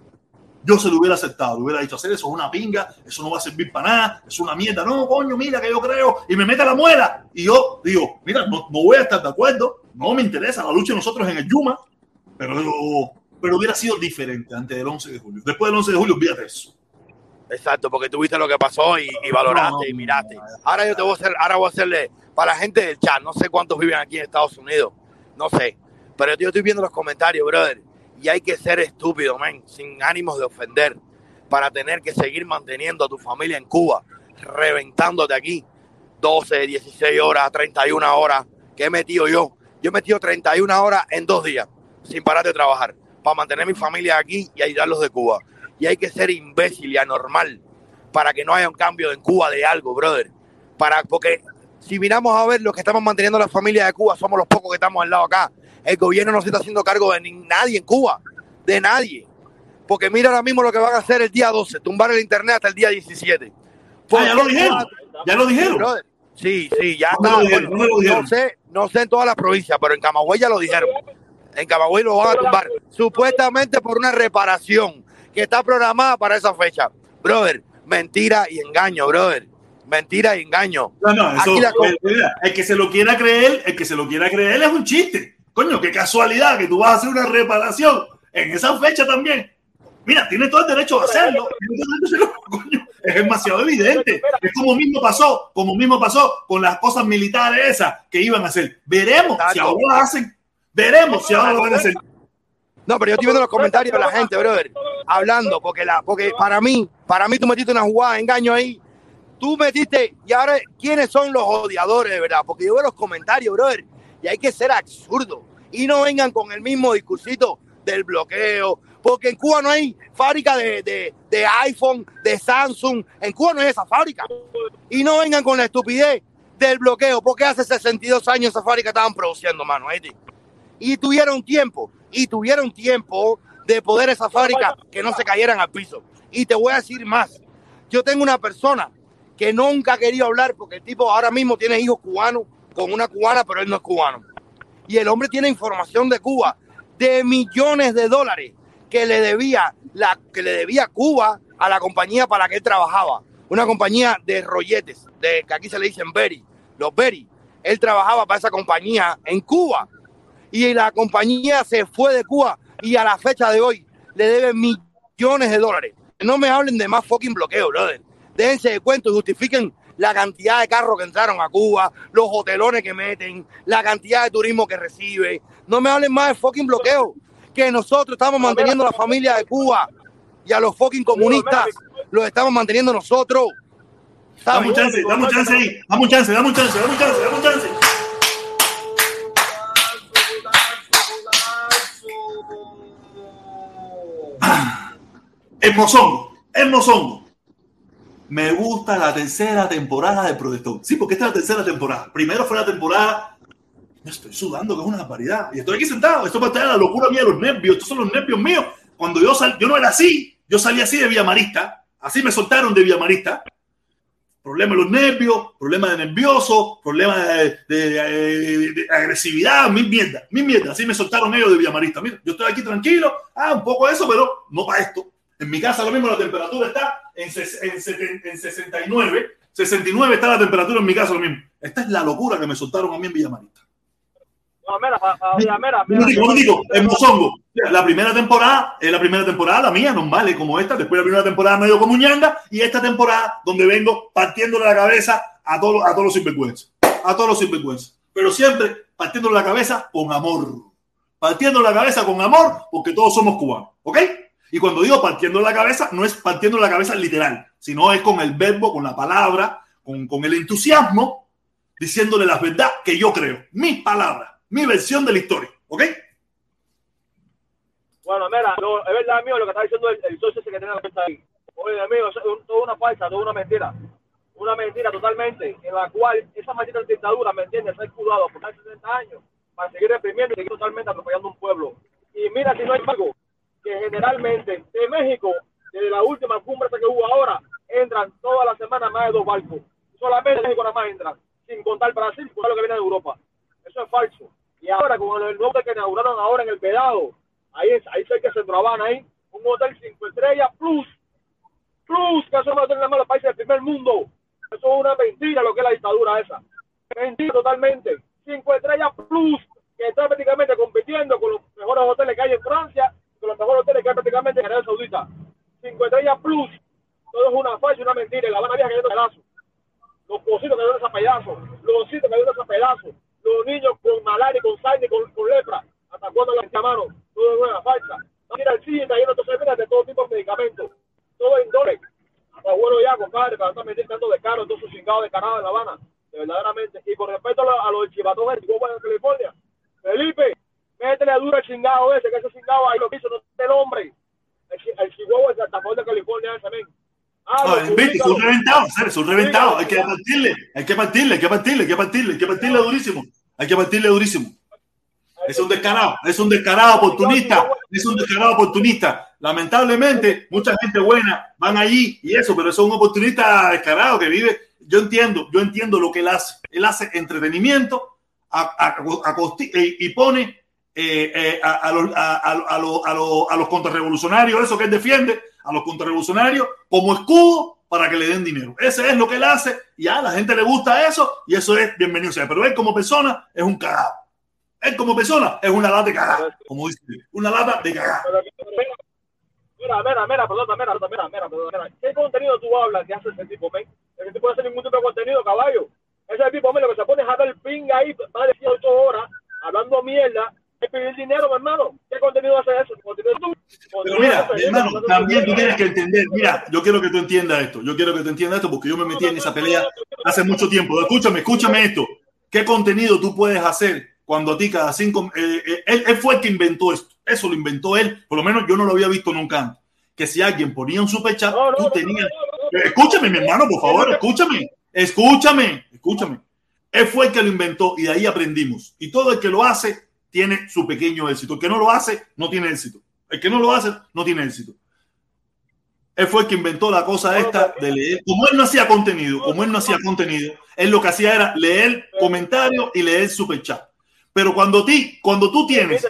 Yo se lo hubiera aceptado, le hubiera dicho hacer eso es una pinga, eso no va a servir para nada, es una mierda. No, coño, mira que yo creo, y me mete la muela. Y yo digo, mira, no, no voy a estar de acuerdo, no me interesa la lucha de nosotros en el Yuma, pero, pero hubiera sido diferente antes del 11 de julio. Después del 11 de julio, olvídate eso. Exacto, porque tú viste lo que pasó y, y valoraste No, no, y miraste. Ahora yo te voy a hacer, ahora voy a hacerle, para la gente del chat, no sé cuántos viven aquí en Estados Unidos, no sé, pero yo estoy viendo los comentarios, brother, y hay que ser estúpido, man, sin ánimos de ofender, para tener que seguir manteniendo a tu familia en Cuba, reventándote aquí 12, 16 horas, 31 horas, que he metido yo. Yo he metido 31 horas en dos días, sin parar de trabajar, para mantener mi familia aquí y ayudarlos de Cuba. Y hay que ser imbécil y anormal para que no haya un cambio en Cuba de algo, brother. Para, porque si miramos a ver los que estamos manteniendo la familia de Cuba, somos los pocos que estamos al lado acá. El gobierno no se está haciendo cargo de nadie en Cuba, de nadie. Porque mira ahora mismo lo que van a hacer el día 12, tumbar el internet hasta el día 17. Ah, ya lo dijeron, ya lo dijeron. Brother, Sí, sí, ya ¿Dónde está. lo dijeron? Bueno, ¿Dónde lo dijeron? no sé, no sé en todas las provincias, pero en Camagüey ya lo dijeron. En Camagüey lo van a tumbar, supuestamente por una reparación que está programada para esa fecha. Brother, mentira y engaño, brother. Mentira y engaño. No, no, eso, Aquí la el que se lo quiera creer, el que se lo quiera creer es un chiste. Coño, qué casualidad que tú vas a hacer una reparación en esa fecha también. Mira, tiene todo el derecho de hacerlo. Coño. Es demasiado evidente. Es como mismo pasó, como mismo pasó con las cosas militares esas que iban a hacer. Veremos si ahora lo hacen. Veremos si ahora lo van a hacer. No, pero yo estoy viendo los comentarios de la gente, brother, hablando, porque la, porque para mí, para mí tú metiste una jugada de engaño ahí. Tú metiste, y ahora, ¿quiénes son los odiadores de verdad? Porque yo veo los comentarios, brother, y hay que ser absurdo. Y no vengan con el mismo discursito del bloqueo, porque en Cuba no hay fábrica de, de, de iPhone, de Samsung. En Cuba no hay esa fábrica. Y no vengan con la estupidez del bloqueo, porque hace 62 años esa fábrica estaban produciendo, mano. Y tuvieron tiempo, y tuvieron tiempo de poder esa fábrica que no se cayeran al piso. Y te voy a decir más. Yo tengo una persona que nunca querido hablar porque el tipo ahora mismo tiene hijos cubanos con una cubana, pero él no es cubano. Y el hombre tiene información de Cuba de millones de dólares que le debía la que le debía Cuba a la compañía para que él trabajaba, una compañía de rolletes, de que aquí se le dicen Berry, los Berry. Él trabajaba para esa compañía en Cuba y la compañía se fue de Cuba y a la fecha de hoy le debe millones de dólares. No me hablen de más fucking bloqueo, brother. Déjense de cuento y justifiquen la cantidad de carros que entraron a Cuba, los hotelones que meten, la cantidad de turismo que recibe. No me hablen más de fucking bloqueo, que nosotros estamos manteniendo a la familia de Cuba y a los fucking comunistas los estamos manteniendo nosotros. Dame un chance, dame un chance ahí. Dame un chance, dame un chance, dame un chance, dame un chance. Hermosongo, hermosongo. Me gusta la tercera temporada de Protestón. Sí, porque esta es la tercera temporada. Primero fue la temporada. Me estoy sudando, que es una barbaridad. Y estoy aquí sentado. Esto para la locura mía, los nervios. Estos son los nervios míos. Cuando yo salí, yo no era así. Yo salí así de Villamarista. Así me soltaron de Villamarista. Problema de los nervios, problema de nervioso, problema de, de- de- de agresividad, mil mierda, mil mierda. Así me soltaron ellos de Villamarista. Mira, yo estoy aquí tranquilo. Ah, un poco de eso, pero no para esto. En mi casa lo mismo la temperatura está en, en, en 69. 69 está la temperatura en mi casa lo mismo. Esta es la locura que me soltaron a mí en Villamarista. No, mira, mira, mira, un momentico, en Mozongo. La primera temporada es la primera temporada, la mía, normal, es como esta. Después la primera temporada medio como ñanga. Y esta temporada donde vengo partiéndole la cabeza a todos, a todos los sinvergüenzas. A todos los sinvergüenzas. Pero siempre partiéndole la cabeza con amor. Partiendo la cabeza con amor porque todos somos cubanos. ¿Ok? Y cuando digo partiendo la cabeza, no es partiendo la cabeza literal, sino es con el verbo, con la palabra, con, con el entusiasmo, diciéndole la verdad que yo creo. Mis palabras, mi versión de la historia. ¿Ok? Bueno, mira, es verdad mío lo que está diciendo el, el socio ese que tiene la cuenta ahí. Oye, amigo, eso es toda una falsa, toda una mentira. Una mentira totalmente, en la cual esa maldita dictadura, ¿me entiendes? Se ha escudado por más de 60 años para seguir reprimiendo y seguir totalmente atropellando un pueblo. Y mira si no hay algo que generalmente de México, desde la última cumbre que hubo ahora, entran todas las semanas más de dos barcos. Solamente México nada más entran, sin contar Brasil, contar lo que viene de Europa. Eso es falso. Y ahora, con el nuevo que inauguraron ahora en el Vedado, ahí es, ahí cerca de Centro Habana, ahí, un hotel cinco estrellas plus, plus, que eso no lo tienen nada más los países del primer mundo. Eso es una mentira lo que es la dictadura esa. Mentira totalmente. Cinco estrellas plus, que está prácticamente compitiendo con los mejores hoteles que hay en Francia, con los mejores hoteles que prácticamente en Arabia Saudita. Cinco estrellas plus, todo es una falsa y una mentira. La Habana Vieja cayendo pedazos. Los cositos cayendo esos pedazos, los ositos cayendo esos pedazos, los niños con malaria, con sangre, con, con lepra, hasta cuando la mano, todo es una falsa. Van a ir al cine trayendo mira, de todo tipo de medicamentos, todo en dólares. Hasta bueno ya, compadre, para estar metiendo tanto de caro, todos sus chingados de carado en La Habana, de verdaderamente. Y con respecto a, lo- a los chivatón en Cuba, en California, Felipe, métele a duro el chingado ese, que ese chingado ahí lo que hizo no es el hombre. El, el chihuahua de Santa Fe de California también. Ah, son publica- reventados, ¿sabes? son reventados. Hay que partirle, hay que partirle, hay que partirle, hay que partirle, hay que partirle durísimo. Hay que partirle durísimo. Es un descarado, es un descarado oportunista, es un descarado oportunista. Lamentablemente, mucha gente buena van allí y eso, pero eso es un oportunista descarado que vive. Yo entiendo, yo entiendo lo que él hace. Él hace entretenimiento a, a- a costi- y, y pone eh, eh, a, a los, a, los- los- a los contrarrevolucionarios, eso que él defiende, a los contrarrevolucionarios como escudo para que le den dinero. Ese es lo que él hace y a la gente le gusta eso y eso es bienvenido sea. Pero él como persona es un cagado. Él como persona es una lata de cagada, como dice, una lata de cagada. Mira, mira, mira, perdón, mira, mira, mira, mira. ¿Qué contenido tú hablas que hace ese tipo, men? Ese tipo no hace ningún tipo de contenido, caballo. Ese tipo, men, lo que se pone es a dar pinga ahí, de 18 horas, hablando mierda, es pedir dinero, mi hermano. ¿Qué contenido hace eso? ¿Contenido tú? Pero mira, mi hermano, también tú tienes que entender, mira, yo quiero que tú entiendas esto, yo quiero que tú entiendas esto porque yo me metí en esa pelea hace mucho tiempo. Escúchame, escúchame esto. ¿Qué contenido tú puedes hacer cuando a ti cada cinco... eh, eh, él, él fue el que inventó esto, eso lo inventó él, por lo menos yo no lo había visto nunca antes. Que si alguien ponía un superchat, tú tenías... Eh, Escúchame, mi hermano, por favor, escúchame, escúchame, escúchame. Él fue el que lo inventó y de ahí aprendimos. Y todo el que lo hace tiene su pequeño éxito. El que no lo hace no tiene éxito. El que no lo hace no tiene éxito. Él fue el que inventó la cosa esta de leer. Como él no hacía contenido, como él no hacía contenido, él lo que hacía era leer comentarios y leer super chat. Pero cuando, ti, cuando tú tienes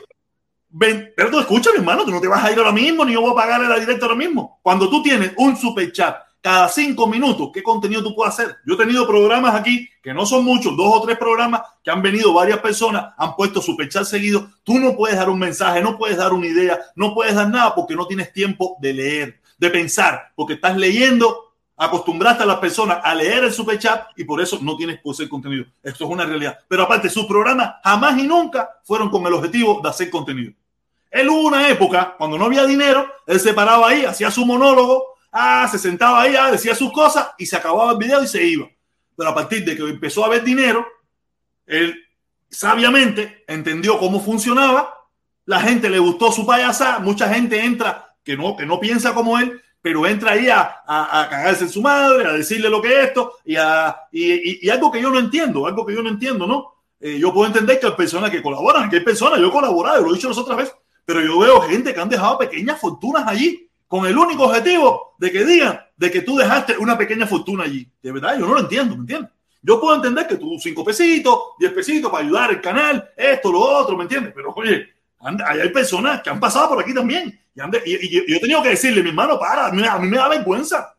pero tú escúchame, hermano, tú no te vas a ir ahora mismo, ni yo voy a pagarle la directa ahora mismo. Cuando tú tienes un super chat cada cinco minutos, ¿qué contenido tú puedes hacer? Yo he tenido programas aquí, que no son muchos, dos o tres programas, que han venido varias personas, han puesto super chat seguido. Tú no puedes dar un mensaje, no puedes dar una idea, no puedes dar nada porque no tienes tiempo de leer, de pensar, porque estás leyendo, acostumbraste a las personas a leer el super chat y por eso no tienes poseer contenido. Esto es una realidad. Pero aparte, sus programas jamás y nunca fueron con el objetivo de hacer contenido. Él hubo una época, cuando no había dinero, él se paraba ahí, hacía su monólogo, ah, se sentaba ahí, ah, decía sus cosas y se acababa el video y se iba. Pero a partir de que empezó a haber dinero, él sabiamente entendió cómo funcionaba, la gente le gustó su payasá, mucha gente entra que no, que no piensa como él, pero entra ahí a, a, cagarse en su madre, a decirle lo que es esto, y, a, y, y, algo que yo no entiendo, algo que yo no entiendo, ¿no? Eh, yo puedo entender que hay personas que colaboran, que hay personas, yo he colaborado, lo he dicho las otras veces, pero yo veo gente que han dejado pequeñas fortunas allí con el único objetivo de que digan de que tú dejaste una pequeña fortuna allí. De verdad, yo no lo entiendo, ¿me entiendes? Yo puedo entender que tú cinco pesitos, diez pesitos para ayudar el canal, esto, lo otro, ¿me entiendes? Pero oye, hay personas que han pasado por aquí también. Y, yo he tenido que decirle, mi hermano, para, a mí, me da vergüenza.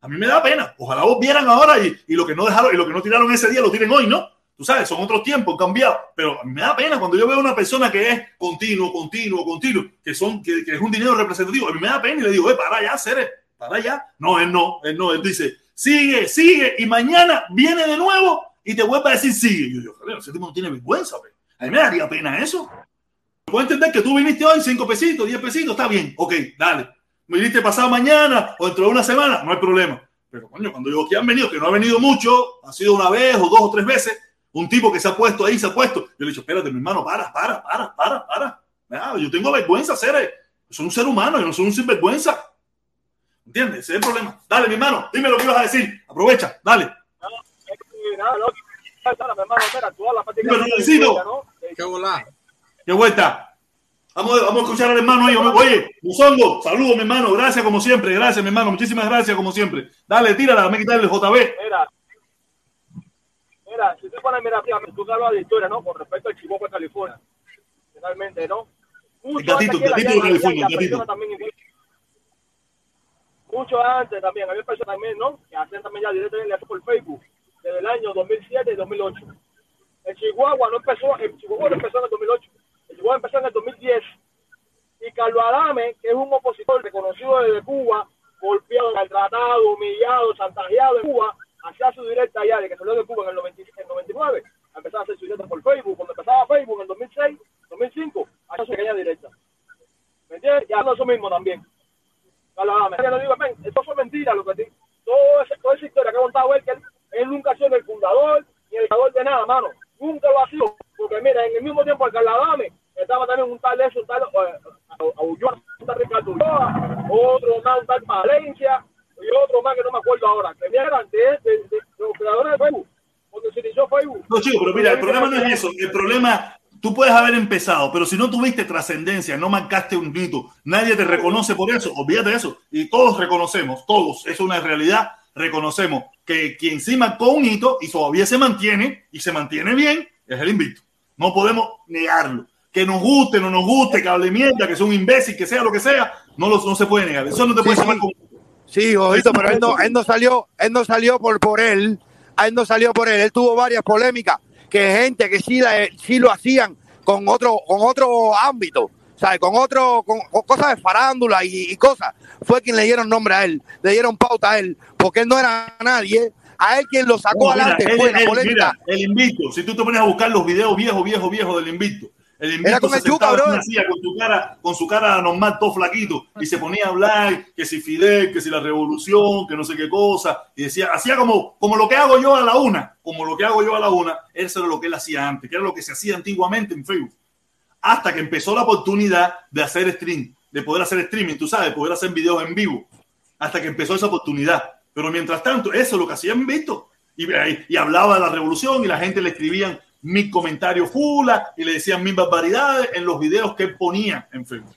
A mí me da pena. Ojalá vos vieran ahora y, y, lo que no dejaron y lo que no tiraron ese día lo tiren hoy, ¿no? Tú sabes, son otros tiempos, han. Pero me da pena cuando yo veo una persona que es continuo, continuo, continuo, que, son, que, es un dinero representativo. A mí me da pena y le digo, eh, para allá, Cere, para allá. No, él no, él no. Él dice, sigue, sigue. Y mañana viene de nuevo y te vuelve a decir, sigue. Y yo digo, ese tipo no tiene vergüenza. A mí me daría pena eso. Puedo entender que tú viniste hoy, cinco pesitos, diez pesitos, está bien. Ok, dale. Me viniste pasado mañana o dentro de una semana, no hay problema. Pero coño, cuando yo que han venido, que no ha venido mucho, ha sido una vez o dos o tres veces, un tipo que se ha puesto ahí, se ha puesto. Yo le he dicho, espérate, mi hermano, para, para, para, para, para. yo tengo vergüenza, ser. Soy un ser humano, yo no soy un sinvergüenza. ¿Entiendes? Ese es el problema. Dale, mi hermano, dime lo que ibas a decir. Aprovecha, dale. Qué volá. Qué vuelta. Vamos, vamos a escuchar al hermano ahí. Oye, Musongo, saludos, mi hermano. Gracias como siempre. Gracias, mi hermano. Muchísimas gracias como siempre. Dale, tírala, me quitarle el JB. Mira, mira, si tú pones, mira, tú hablas de historia, ¿no? Con respecto al Chihuahua de California. Finalmente, ¿no? Mucho el gatito, el gatito de California. También, mucho antes también, había personas también, ¿no? Que hacían también ya directamente por Facebook, desde el año 2007 y 2008. El Chihuahua no empezó, el Chihuahua no empezó en el 2008, el Chihuahua empezó en el 2010. Y Carlos Adame, que es un opositor reconocido desde Cuba, golpeado, maltratado, humillado, chantajeado en Cuba, hacía su directa allá de que salió de Cuba en el, 99, empezaba a hacer su directa por Facebook. Cuando empezaba Facebook en el 2006, 2005, hacía su pequeña directa. ¿Me entiendes? Y hablando eso mismo también. Ven, esto fue mentira lo que. Todo ese, toda esa historia que ha contado él, que él, nunca ha sido el fundador ni el creador de nada, mano. Nunca lo ha sido. Porque mira, en el mismo tiempo el Caladame estaba también un tal eso, un tal uh, un tal Ricardo otro más, un tal Valencia, y otro más que no me acuerdo ahora, que eran de, de, de, los creadores de Facebook, cuando se inició Facebook. No, chico, pero mira, el problema no es eso, el problema, tú puedes haber empezado, pero si no tuviste trascendencia, no marcaste un hito, nadie te reconoce por eso, olvídate de eso, y todos reconocemos, todos, es una realidad, reconocemos que quien sí marcó un hito y todavía se mantiene, y se mantiene bien, es el invito. No podemos negarlo. Que nos guste, no nos guste, que hable mierda, que sea un imbécil, que sea lo que sea, no, lo, no se puede negar. Eso no te puede sí, llamar como Sí, ojito, pero él no, él no salió, él no salió por, por él, él no salió por él, él tuvo varias polémicas, que gente que sí, la, sí lo hacían con otro, con otro ámbito, ¿sabes? Con otro, con, con cosas de farándula y, y, cosas, fue quien le dieron nombre a él, le dieron pauta a él, porque él no era nadie, a él quien lo sacó no, mira, adelante él, fue la polémica. mira, el invito, si tú te pones a buscar los videos viejos, viejos, viejos del invito, el Era con el Yuca, silla con su cara, con su cara normal, todo flaquito, y se ponía a hablar que si Fidel, que si la revolución, que no sé qué cosa, y decía, hacía como, como lo que hago yo a la una, como lo que hago yo a la una, eso era lo que él hacía antes, que era lo que se hacía antiguamente en Facebook. Hasta que empezó la oportunidad de hacer stream, de poder hacer streaming, tú sabes, poder hacer videos en vivo, hasta que empezó esa oportunidad. Pero mientras tanto, eso es lo que hacía Invito. Y, y hablaba de la revolución y la gente le escribían mil comentarios fula y le decían mil barbaridades en los videos que él ponía en Facebook.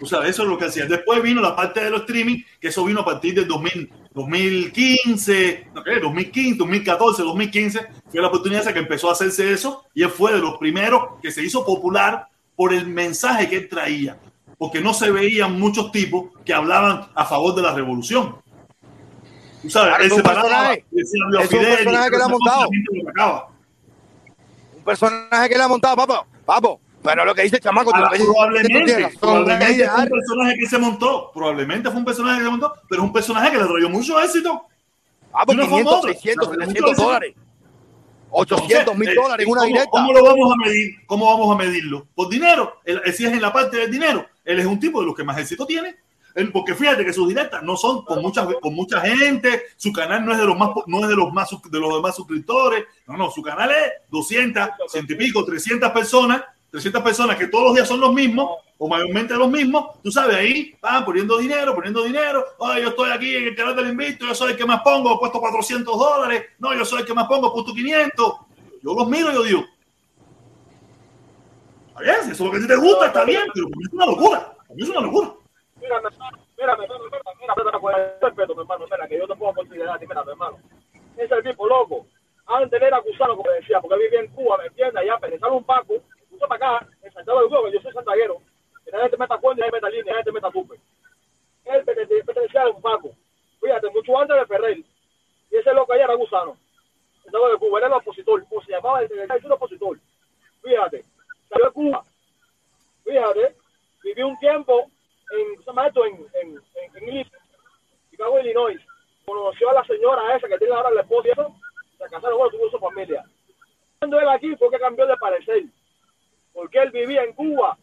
O sea, eso es lo que hacía. Después vino la parte de los streaming, que eso vino a partir del 2000, 2015, no, ¿qué? 2015, 2014, 2015, fue la oportunidad esa que empezó a hacerse eso y él fue de los primeros que se hizo popular por el mensaje que él traía, porque no se veían muchos tipos que hablaban a favor de la revolución. Tú sabes, él se paraba, decía, "Viva Es un Fidel", y personaje que le ha montado. gente lo atacaba. Un personaje que le ha montado, papo. Papo. Pero lo que dice el chamaco, Ah, tienes probablemente, razón, probablemente fue un personaje que se montó, probablemente fue un personaje que se montó, pero es un personaje que le trayó mucho éxito. Papo, u 500, otra. 600, Le trayó mucho 700 éxito. dólares. 800 mil Entonces, dólares en eh, una ¿cómo, directa. ¿Cómo lo vamos a medir? ¿Cómo vamos a medirlo? Por dinero. Él, eh, si es en la parte del dinero, él es un tipo de los que más éxito tiene. Porque fíjate que sus directas no son con mucha, con mucha gente, su canal no es de los más no es de los más de los demás suscriptores, no, no, su canal es 200, ciento y pico, 300 personas, 300 personas que todos los días son los mismos, o mayormente los mismos, tú sabes, ahí van poniendo dinero, poniendo dinero, Ay, yo estoy aquí en el canal del invito, yo soy el que más pongo, puesto 400 dólares, no, yo soy el que más pongo, puesto 500, yo los miro y yo digo, está bien, si eso es lo que a ti te gusta, está bien, pero para mí es una locura, para mí es una locura. Mira, mira, mira, mira, con el respeto, mi hermano, mira, que yo te puedo considerar, mira, mi hermano. Es el tipo loco. Antes era acusado, como decía, porque vivía en Cuba, ¿me entiendes? Allá, pero sale un Paco, puso para acá, en Santiago de Cuba, yo soy santaguero, que nadie te meta cuenta, nadie meta línea, nadie te meta tupe. Él pertenecía a un Paco, fíjate, mucho antes de Ferrer. Y ese loco allá era gusano. Santiago de Cuba, era el opositor, o se llamaba el, el opositor. Fíjate, salió de Cuba, fíjate, vivió un tiempo en, ¿cómo se llama esto? En, en, en, en Chicago, Illinois. Conoció a la señora esa que tiene ahora la esposa y se casaron, bueno, tuvo su familia. Cuando él aquí fue que cambió de parecer, porque él vivía en Cuba,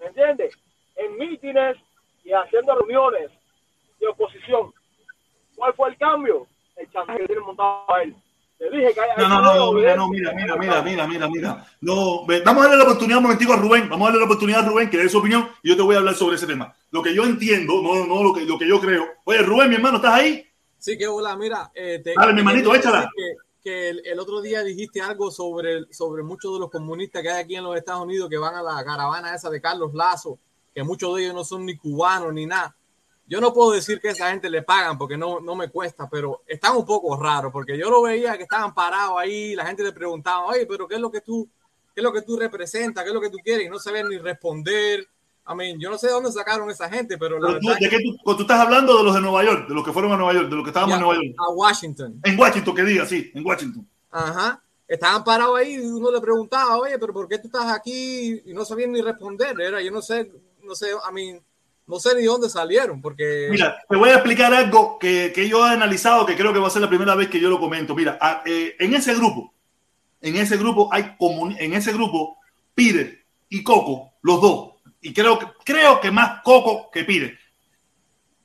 ¿me entiendes? En mítines y haciendo reuniones de oposición. ¿Cuál fue el cambio? El chantaje que tiene montado a él. Te dije que hay, No, no, no, mira, no, mira, mira, mira, mira, mira, mira. No, ve, vamos a darle la oportunidad un momentico a Rubén, vamos a darle la oportunidad a Rubén que dé su opinión y yo te voy a hablar sobre ese tema. Lo que yo entiendo, no, no lo que, lo que yo creo. Oye, Rubén, mi hermano, ¿estás ahí? Sí, que hola, mira. Eh, te, Dale, mi te manito, quería échala. Que, que el, el otro día dijiste algo sobre, sobre muchos de los comunistas que hay aquí en los Estados Unidos que van a la caravana esa de Carlos Lazo, que muchos de ellos no son ni cubanos ni nada. Yo no puedo decir que esa gente le pagan porque no, no me cuesta, pero están un poco raros porque yo lo veía que estaban parados ahí, la gente le preguntaba, oye, pero ¿qué es lo que tú, qué es lo que tú representas? ¿Qué es lo que tú quieres? Y no sabían ni responder. I mean, yo no sé de dónde sacaron esa gente, pero la Pero tú, ¿De qué tú, cuando tú estás hablando de los de Nueva York, de los que fueron a Nueva York, de los que estábamos en Nueva York? a Washington. En Washington, que diga, sí, en Washington. Ajá. Estaban parados ahí y uno le preguntaba, oye, pero ¿por qué tú estás aquí? Y no sabían ni responder. Era, yo no sé, no sé, a mí, no sé ni dónde salieron, porque Mira, te voy a explicar algo que, que yo he analizado, que creo que va a ser la primera vez que yo lo comento. Mira, a- eh, en ese grupo, en ese grupo hay comun- en ese grupo Pide y Coco, los dos. Y creo que, creo que más Coco que Pide.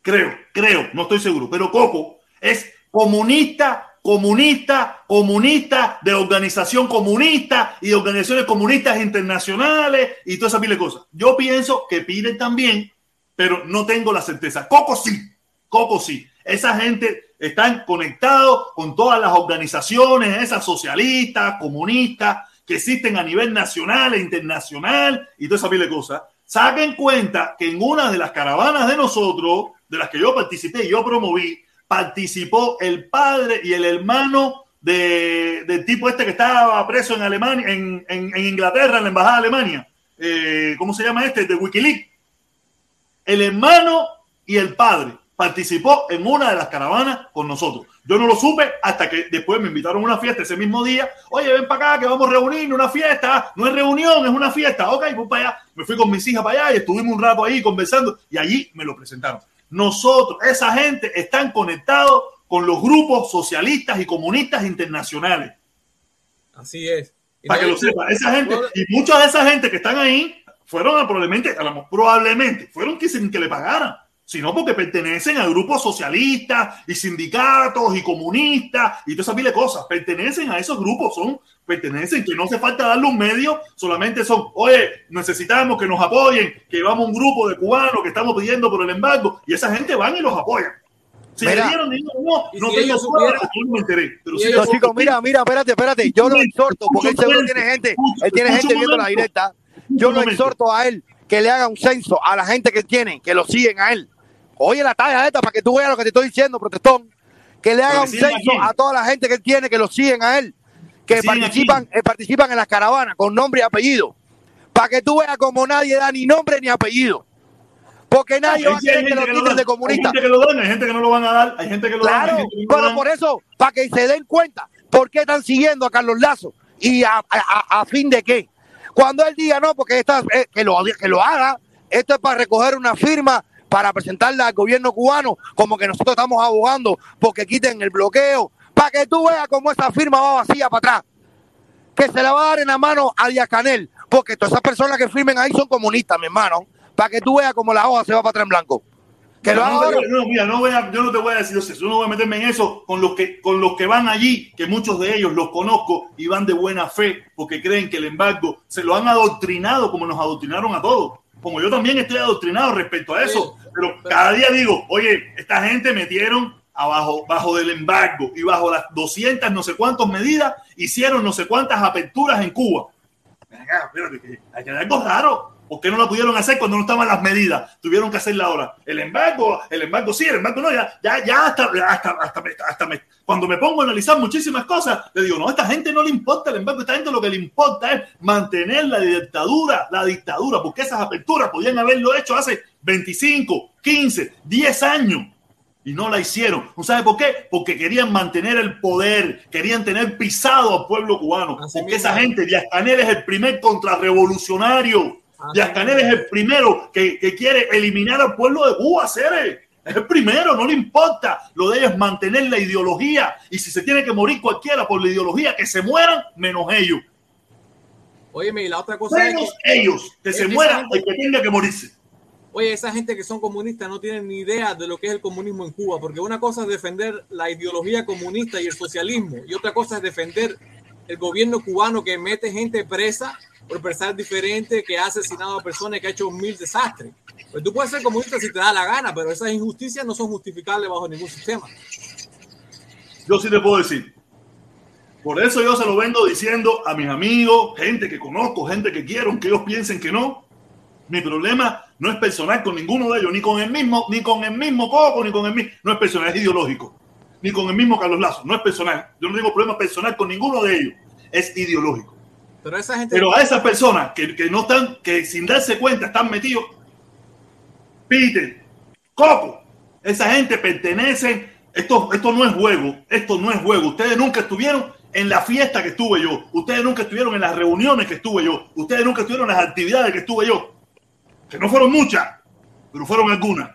Creo, creo, no estoy seguro, pero Coco es comunista, comunista, comunista, de organización comunista y organizaciones comunistas internacionales y toda esa pila de cosas. Yo pienso que piden también, pero no tengo la certeza. Coco sí, Coco sí. Esa gente están conectados con todas las organizaciones, esas socialistas, comunistas, que existen a nivel nacional e internacional y toda esa pila de cosas. Saquen cuenta que en una de las caravanas de nosotros, de las que yo participé y yo promoví, participó el padre y el hermano de, del tipo este que estaba preso en Alemania, en, en- en Inglaterra, en la embajada de Alemania. Eh, ¿Cómo se llama este? De Wikileaks. El hermano y el padre participó en una de las caravanas con nosotros. Yo no lo supe hasta que después me invitaron a una fiesta ese mismo día. Oye, ven para acá que vamos a reunirnos, una fiesta. No es reunión, es una fiesta. Ok, voy para allá. Me fui con mis hijas para allá y estuvimos un rato ahí conversando y allí me lo presentaron. Nosotros, esa gente, están conectados con los grupos socialistas y comunistas internacionales. así es. Y Para no- que lo sepa, esa gente y mucha de esa gente que están ahí fueron a probablemente, a lo- probablemente, fueron que sin que le pagaran, sino porque pertenecen a grupos socialistas y sindicatos y comunistas y toda esa pila de cosas. Pertenecen a esos grupos, son, pertenecen, que no hace falta darle un medio, solamente son, oye, necesitamos que nos apoyen, que vamos un grupo de cubanos que estamos pidiendo por el embargo, y esa gente van y los apoyan. Si Mira. le dieron dinero no, no si tengo supieran- yo no me enteré. Pero ellos- No, le- chicos, mira, mira, espérate, espérate. Yo lo exhorto, porque él seguro tiene gente, él tiene gente viendo la directa. Yo lo exhorto a él que le haga un censo a la gente que tiene, que lo siguen a él. Oye la talla esta para que tú veas lo que te estoy diciendo, protestón. Que le haga un censo a toda la gente que tiene, que lo siguen a él. Que participan, eh, participan en las caravanas con nombre y apellido. Para que tú veas como nadie da ni nombre ni apellido. Porque nadie va a hay querer que lo quiten dan, de Hay comunista. gente que lo dan, hay gente que no lo van a dar, hay gente que lo dan, Claro, hay gente que lo pero dan. por eso, para que se den cuenta por qué están siguiendo a Carlos Lazo y a, a- a- a fin de qué. Cuando él diga no, porque esta, eh, que, lo, que lo haga, esto es para recoger una firma para presentarla al gobierno cubano, como que nosotros estamos abogando porque quiten el bloqueo, para que tú veas cómo esa firma va vacía para atrás. Que se la va a dar en la mano a Díaz Canel, porque todas esas personas que firmen ahí son comunistas, mi hermano, para que tú veas cómo la hoja se va para atrás en blanco. Que lo haga ahora. voy- no, mira, no voy a- yo no te voy a decir eso, yo no voy a meterme en eso con los que con los que van allí, que muchos de ellos los conozco y van de buena fe porque creen que el embargo se lo han adoctrinado como nos adoctrinaron a todos. Como yo también estoy adoctrinado respecto a eso, Sí. pero cada día digo, oye, esta gente metieron abajo bajo del embargo y bajo las 200 no sé cuántas medidas hicieron no sé cuántas aperturas en Cuba. Venga, espérate, que hay que algo raro. ¿Por qué no la pudieron hacer cuando no estaban las medidas? Tuvieron que hacerla ahora. El embargo, el embargo sí, el embargo no, ya, ya, ya hasta, hasta, hasta, hasta me- cuando me pongo a analizar muchísimas cosas, le digo, no, a esta gente no le importa el embargo, a esta gente lo que le importa es mantener la dictadura, la dictadura, porque esas aperturas podían haberlo hecho hace 25, 15, 10 años y no la hicieron. ¿No sabe por qué? Porque querían mantener el poder, querían tener pisado al pueblo cubano. Así porque mismo. esa gente, Díaz Canel es el primer contrarrevolucionario. Díaz Canel es el primero que, que quiere eliminar al pueblo de Cuba, Cere. Es el primero, no le importa. Lo de ellos es mantener la ideología. Y si se tiene que morir cualquiera por la ideología, que se mueran, menos ellos. Óyeme, y la otra cosa es Menos que, ellos. Que se esa muera gente- el que tenga que morirse. oye, esa gente que son comunistas no tienen ni idea de lo que es el comunismo en Cuba, porque una cosa es defender la ideología comunista y el socialismo, y otra cosa es defender el gobierno cubano que mete gente presa por pensar diferente, que ha asesinado a personas, que ha hecho mil desastres. Pues tú puedes ser comunista si te da la gana, pero esas injusticias no son justificables bajo ningún sistema. Yo sí te puedo decir. Por eso yo se lo vengo diciendo a mis amigos, gente que conozco, gente que quiero, aunque ellos piensen que no. Mi problema no es personal con ninguno de ellos, ni con el mismo, ni con el mismo Coco, ni con el mismo, no es personal, es ideológico. Ni con el mismo Carlos Lazo, no es personal. Yo no tengo problema personal con ninguno de ellos, es ideológico. Pero esa gente... Pero a esas personas que, que no están, que sin darse cuenta están metidos, Peter, Coco, esa gente pertenece, esto, esto no es juego, esto no es juego. Ustedes nunca estuvieron en la fiesta que estuve yo, ustedes nunca estuvieron en las reuniones que estuve yo, ustedes nunca estuvieron en las actividades que estuve yo, que no fueron muchas, pero fueron algunas.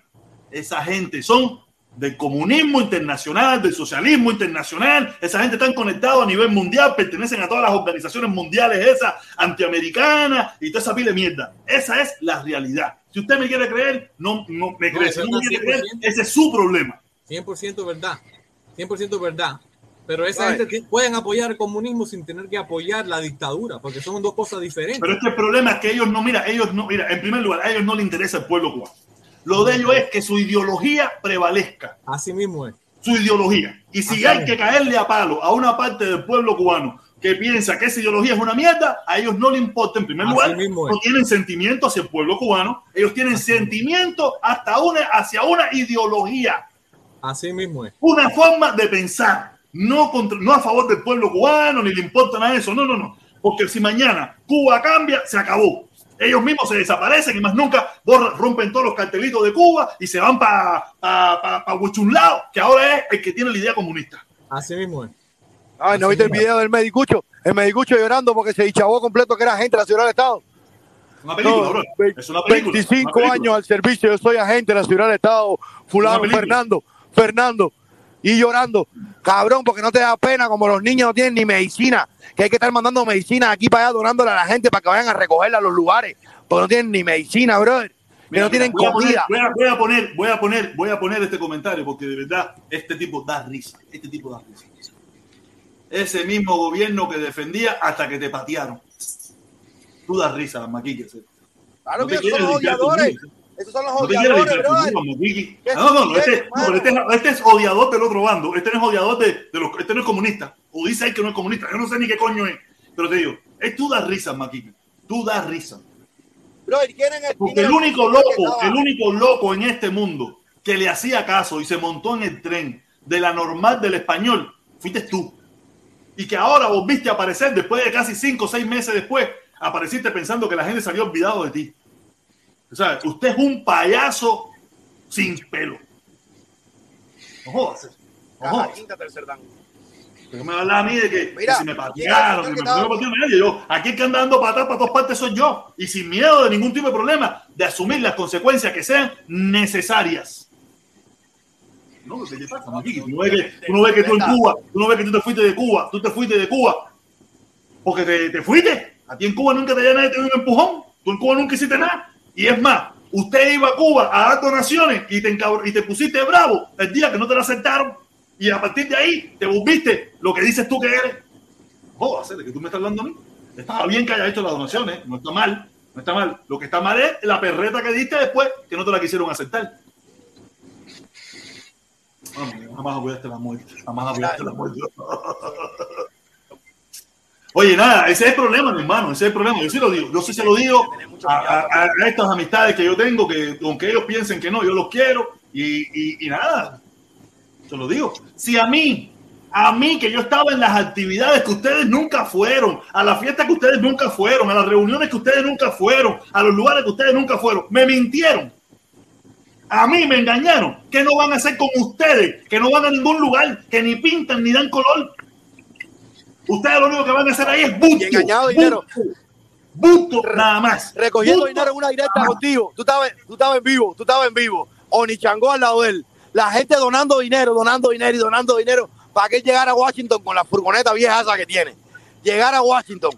Esa gente son del comunismo internacional, del socialismo internacional. Esa gente están conectados a nivel mundial, pertenecen a todas las organizaciones mundiales esas, antiamericanas y toda esa pila de mierda. Esa es la realidad. Si usted me quiere creer, no, no me No, cree. Si no me está quiere creer, 100%. ese es su problema. 100% verdad. 100% verdad. Pero esa gente pueden apoyar el comunismo sin tener que apoyar la dictadura, porque son dos cosas diferentes. Pero este problema es que ellos no, mira, ellos no, mira, en primer lugar, a ellos no les interesa el pueblo cubano. Lo de ellos es que su ideología prevalezca. Así mismo es. su ideología. Y si Así hay es. que caerle a palo a una parte del pueblo cubano que piensa que esa ideología es una mierda, a ellos no le importa. En primer Así lugar, no tienen sentimiento hacia el pueblo cubano, ellos tienen sentimiento hasta una, hacia una ideología, Así mismo es. una forma de pensar, no, contra- no a favor del pueblo cubano, ni le importa nada de eso, no, no, no. Porque si mañana Cuba cambia, se acabó. Ellos mismos se desaparecen y más nunca borran- rompen todos los cartelitos de Cuba y se van para pa, pa, pa Huichulao, que ahora es el que tiene la idea comunista. Así mismo es. Ay, ¿no Así viste el video del medicucho? El medicucho llorando porque se dichabó completo que era agente de la Seguridad del Estado. Una película, No, bro. Es una película. 25 una película. años al servicio, yo soy agente de la Seguridad del Estado. Fulano. Fernando, Fernando. Y llorando. Cabrón, porque no te da pena como los niños no tienen ni medicina. Que hay que estar mandando medicina aquí para allá donándole a la gente para que vayan a recogerla a los lugares. Porque no tienen ni medicina, brother. Que Mira, no tienen a poner- comida. Voy a, voy a poner, voy a poner, voy a poner este comentario porque de verdad este tipo da risa. Este tipo da risa. Ese mismo gobierno que defendía hasta que te patearon. Tú das risa, Maquique. Claro No que son los odiadores. conmigo. Esos son los odiadores, echar tu brother. culpa, Moquiqui. ¿Qué Ah, No, no, no, este, no, este, es- este es odiador del otro bando. Este no es odiador de, de los. Este no es comunista. O dice ahí que no es comunista. Yo no sé ni qué coño es. Pero te digo, es tú das risa, Maquiqui. Tú das risa. ¿quieren el Porque el único loco, el único loco en este mundo que le hacía caso y se montó en el tren de la normal del español, fuiste tú. Y que ahora volviste a aparecer después de casi cinco o seis meses después, apareciste pensando que la gente se había olvidado de ti. O sea, usted es un payaso sin pelo. No jodas. No jodas. quinta, tercer dan. ¿Por qué me habla a mí de que, Mira, que si me patearon, que señor me que pusieron patear nadie? Yo, aquí el que anda dando patas para todas partes soy yo. Y sin miedo de ningún tipo de problema, de asumir las consecuencias que sean necesarias. No, ¿qué pasa? Tú no ves que tú, no ves que tú en Cuba, tú no ves que tú te fuiste de Cuba, tú te fuiste de Cuba porque te, te fuiste. A ti en Cuba nunca te nadie te dio un empujón. Tú en Cuba nunca hiciste nada. Y es más, usted iba a Cuba a dar donaciones y te, y te pusiste bravo el día que no te la aceptaron. Y a partir de ahí te volviste lo que dices tú que eres. Joder, ¿de que tú me estás hablando a mí? Estaba bien que haya hecho las donaciones, no está mal, no está mal. Lo que está mal es la perreta que diste después que no te la quisieron aceptar. Jamás apoyaste la muerte, jamás apoyaste la muerte. Oye, nada, ese es el problema, mi hermano, ese es el problema. Yo sí lo digo, yo sí se lo digo a, estas amistades que yo tengo, que aunque ellos piensen que no, yo los quiero y, y- y nada, se lo digo. Si a mí, a mí que yo estaba en las actividades que ustedes nunca fueron, a las fiestas que ustedes nunca fueron, a las reuniones que ustedes nunca fueron, a los lugares que ustedes nunca fueron, me mintieron. A mí me engañaron. ¿Qué no van a hacer con ustedes? Que no van a ningún lugar, que ni pintan ni dan color. Ustedes lo único que van a hacer ahí es busto. Engañado dinero. Busto, nada más. Recogiendo Busto. dinero en una directa contigo. Tú estabas, tú estabas en vivo, tú estabas en vivo. Oni Changó al lado de él. La gente donando dinero, donando dinero y donando dinero para que él llegara a Washington con la furgoneta vieja esa que tiene. Llegar a Washington.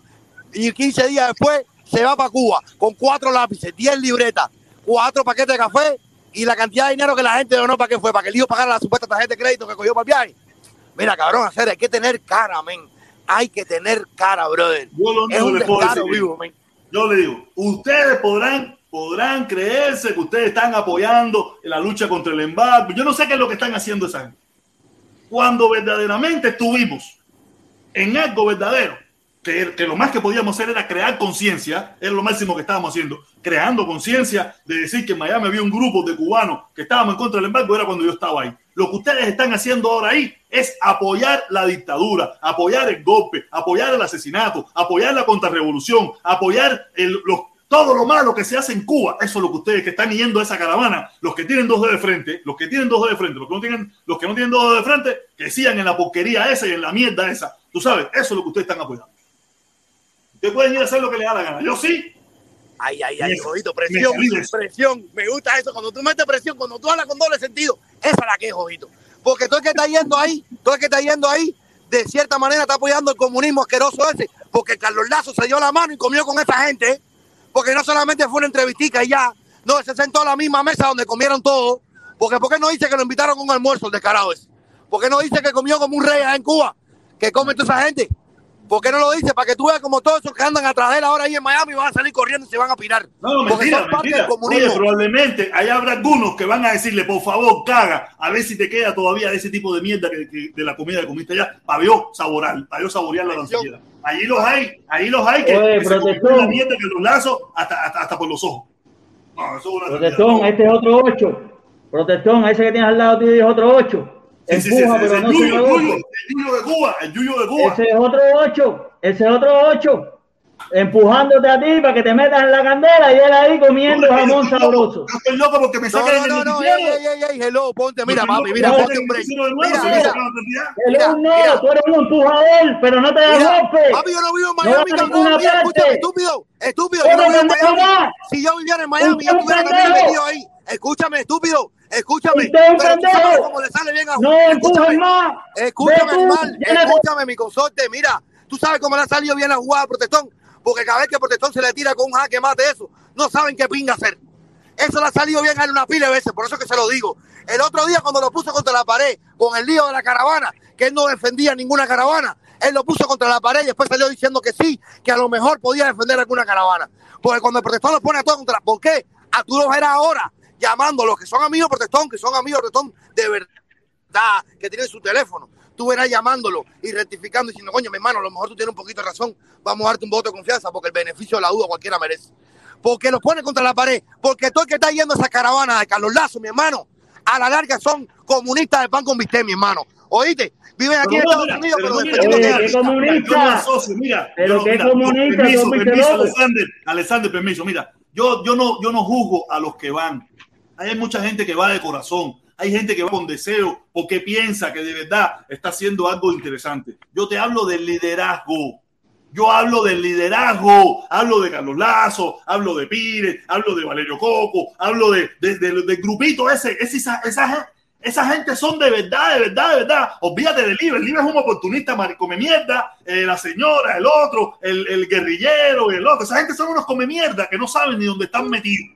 Y 15 días después se va para Cuba con cuatro lápices, 10 libretas, cuatro paquetes de café y la cantidad de dinero que la gente donó para qué fue, para que el hijo pagara la supuesta tarjeta de crédito que cogió para el viaje. Mira, cabrón, hacer, hay que tener cara, men. Hay que tener cara, brother. Yo lo Es un puedo decir, vivo, yo le digo, ustedes podrán, podrán creerse que ustedes están apoyando la lucha contra el embargo. Yo no sé qué es lo que están haciendo esa gente. Cuando verdaderamente estuvimos en algo verdadero, que, que lo más que podíamos hacer era crear conciencia, era lo máximo que estábamos haciendo, creando conciencia de decir que en Miami había un grupo de cubanos que estábamos en contra del embargo, era cuando yo estaba ahí. Lo que ustedes están haciendo ahora ahí es apoyar la dictadura, apoyar el golpe, apoyar el asesinato, apoyar la contrarrevolución, apoyar el- los- todo lo malo que se hace en Cuba. Eso es lo que ustedes que están yendo a esa caravana, los que tienen dos dedos de frente, los que tienen dos dedos de frente, los que no tienen, los que no tienen dos dedos de frente, que sigan en la porquería esa y en la mierda esa. Tú sabes, eso es lo que ustedes están apoyando. Ustedes pueden ir a hacer lo que les da la gana. Yo sí. Ay, ay, ay, jodito, presión, eso. presión. Me gusta eso. Cuando tú metes presión, cuando tú hablas con doble sentido, esa es la que es, jodito. Porque todo el que está yendo ahí, todo el que está yendo ahí, de cierta manera está apoyando el comunismo asqueroso ese. Porque Carlos Lazo se dio la mano y comió con esa gente. ¿eh? Porque no solamente fue una entrevistica y ya, no, se sentó a la misma mesa donde comieron todos. Porque ¿por qué no dice que lo invitaron a un almuerzo el descarado ese? ¿Por qué no dice que comió como un rey allá en Cuba? Que come toda esa gente. ¿Por qué no lo dice? Para que tú veas como todos esos que andan atrás de él ahora ahí en Miami van a salir corriendo y se van a pirar. No, no, Porque mentira, son parte mentira. del comunismo. Oye, probablemente ahí habrá algunos que van a decirle, por favor, caga, a ver si te queda todavía ese tipo de mierda que, que- de la comida que comiste allá, para yo saborar, para yo saborear la danzillera. Allí los hay, ahí los hay que, Oye, que se comen protestón. la mierda que los lazos hasta, hasta, hasta por los ojos. No, eso es una Protestón, este es otro 8. Protestón, ese que tienes al lado tuyo es otro 8. Sí, sí, sí, Empuja, sí, pero no se Yuyo, el. Yuyo, el Yuyo de Cuba, el Yuyo de Cuba. Ese es otro 8. Ese es otro 8. Empujándote a ti para que te metas en la candela y él ahí comiendo Yo jamón estoy sabroso. loco, Yo estoy loco porque me No, sacan no, en el no, no, ey, ey, ey, ey, hello, ponte, mira, papi, mira, porque ponte un break. nuevo, Mira, mira. Él Mira, no, mira. tú eres un empujador, pero no te das golpe. papi, yo no vivo en No Miami, a cabrón. Mira, escúchame, estúpido, estúpido, yo no vivo en Miami. Si yo viviera en Miami, yo estuviera también metido ahí. Escúchame, estúpido, escúchame. Pero tú sabes cómo le sale bien a No Escúchame, más. Escúchame, llénate. escúchame, mi consorte, mira, tú sabes cómo le ha salido bien la jugada a Protestón, porque cada vez que Protestón se le tira con un jaque mate eso, no saben qué pinga hacer. Eso le ha salido bien a él una pila de veces, por eso que se lo digo. El otro día cuando lo puso contra la pared, con el lío de la caravana, que él no defendía ninguna caravana, él lo puso contra la pared y después salió diciendo que sí, que a lo mejor podía defender alguna caravana. Porque cuando el Protestón lo pone a todo contra. ¿Por qué? a los ver ahora llamando a los que son amigos de protestón, que son amigos de protestón de verdad, que tienen su teléfono. Tú verás llamándolo y rectificando, diciendo, coño, mi hermano, a lo mejor tú tienes un poquito de razón, vamos a darte un voto de confianza porque el beneficio de la duda cualquiera merece. Porque los pone contra la pared, porque todo el que está yendo a esa caravana de Carlos Lazo, mi hermano, a la larga son comunistas del pan con bistec, mi hermano. Oíste, viven aquí en Pero Estados mira, Unidos, pero pero defendiendo que- ¿qué comunista? Asocio, mira, Pero no- qué mira, comunista, permiso, permiso. Alexander, Alexander, permiso, mira, yo, yo no, yo no juzgo a los que van. Hay mucha gente que va de corazón, hay gente que va con deseo porque piensa que de verdad está haciendo algo interesante. Yo te hablo del liderazgo. Yo hablo del liderazgo, hablo de Carlos Lazo, hablo de Pires, hablo de Valerio Coco, hablo de, de- de- del grupito ese, ese- esa, esa, esa gente son de verdad, de verdad, de verdad. Olvídate de Libre, Libre es un oportunista, come mierda, eh, la señora, el otro, el, el guerrillero, el otro. Esa gente son unos come mierda que no saben ni dónde están metidos.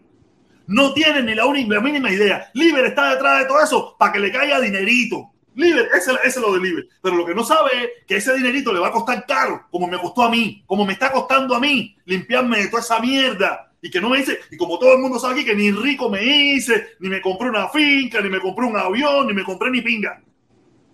No tienen ni la, única, la mínima idea. Libre está detrás de todo eso para que le caiga dinerito. Libre, ese, es lo de Libre. Pero lo que no sabe es que ese dinerito le va a costar caro, como me costó a mí, como me está costando a mí limpiarme de toda esa mierda. Y que no me dice, y como todo el mundo sabe aquí, que ni rico me hice, ni me compré una finca, ni me compré un avión, ni me compré ni pinga,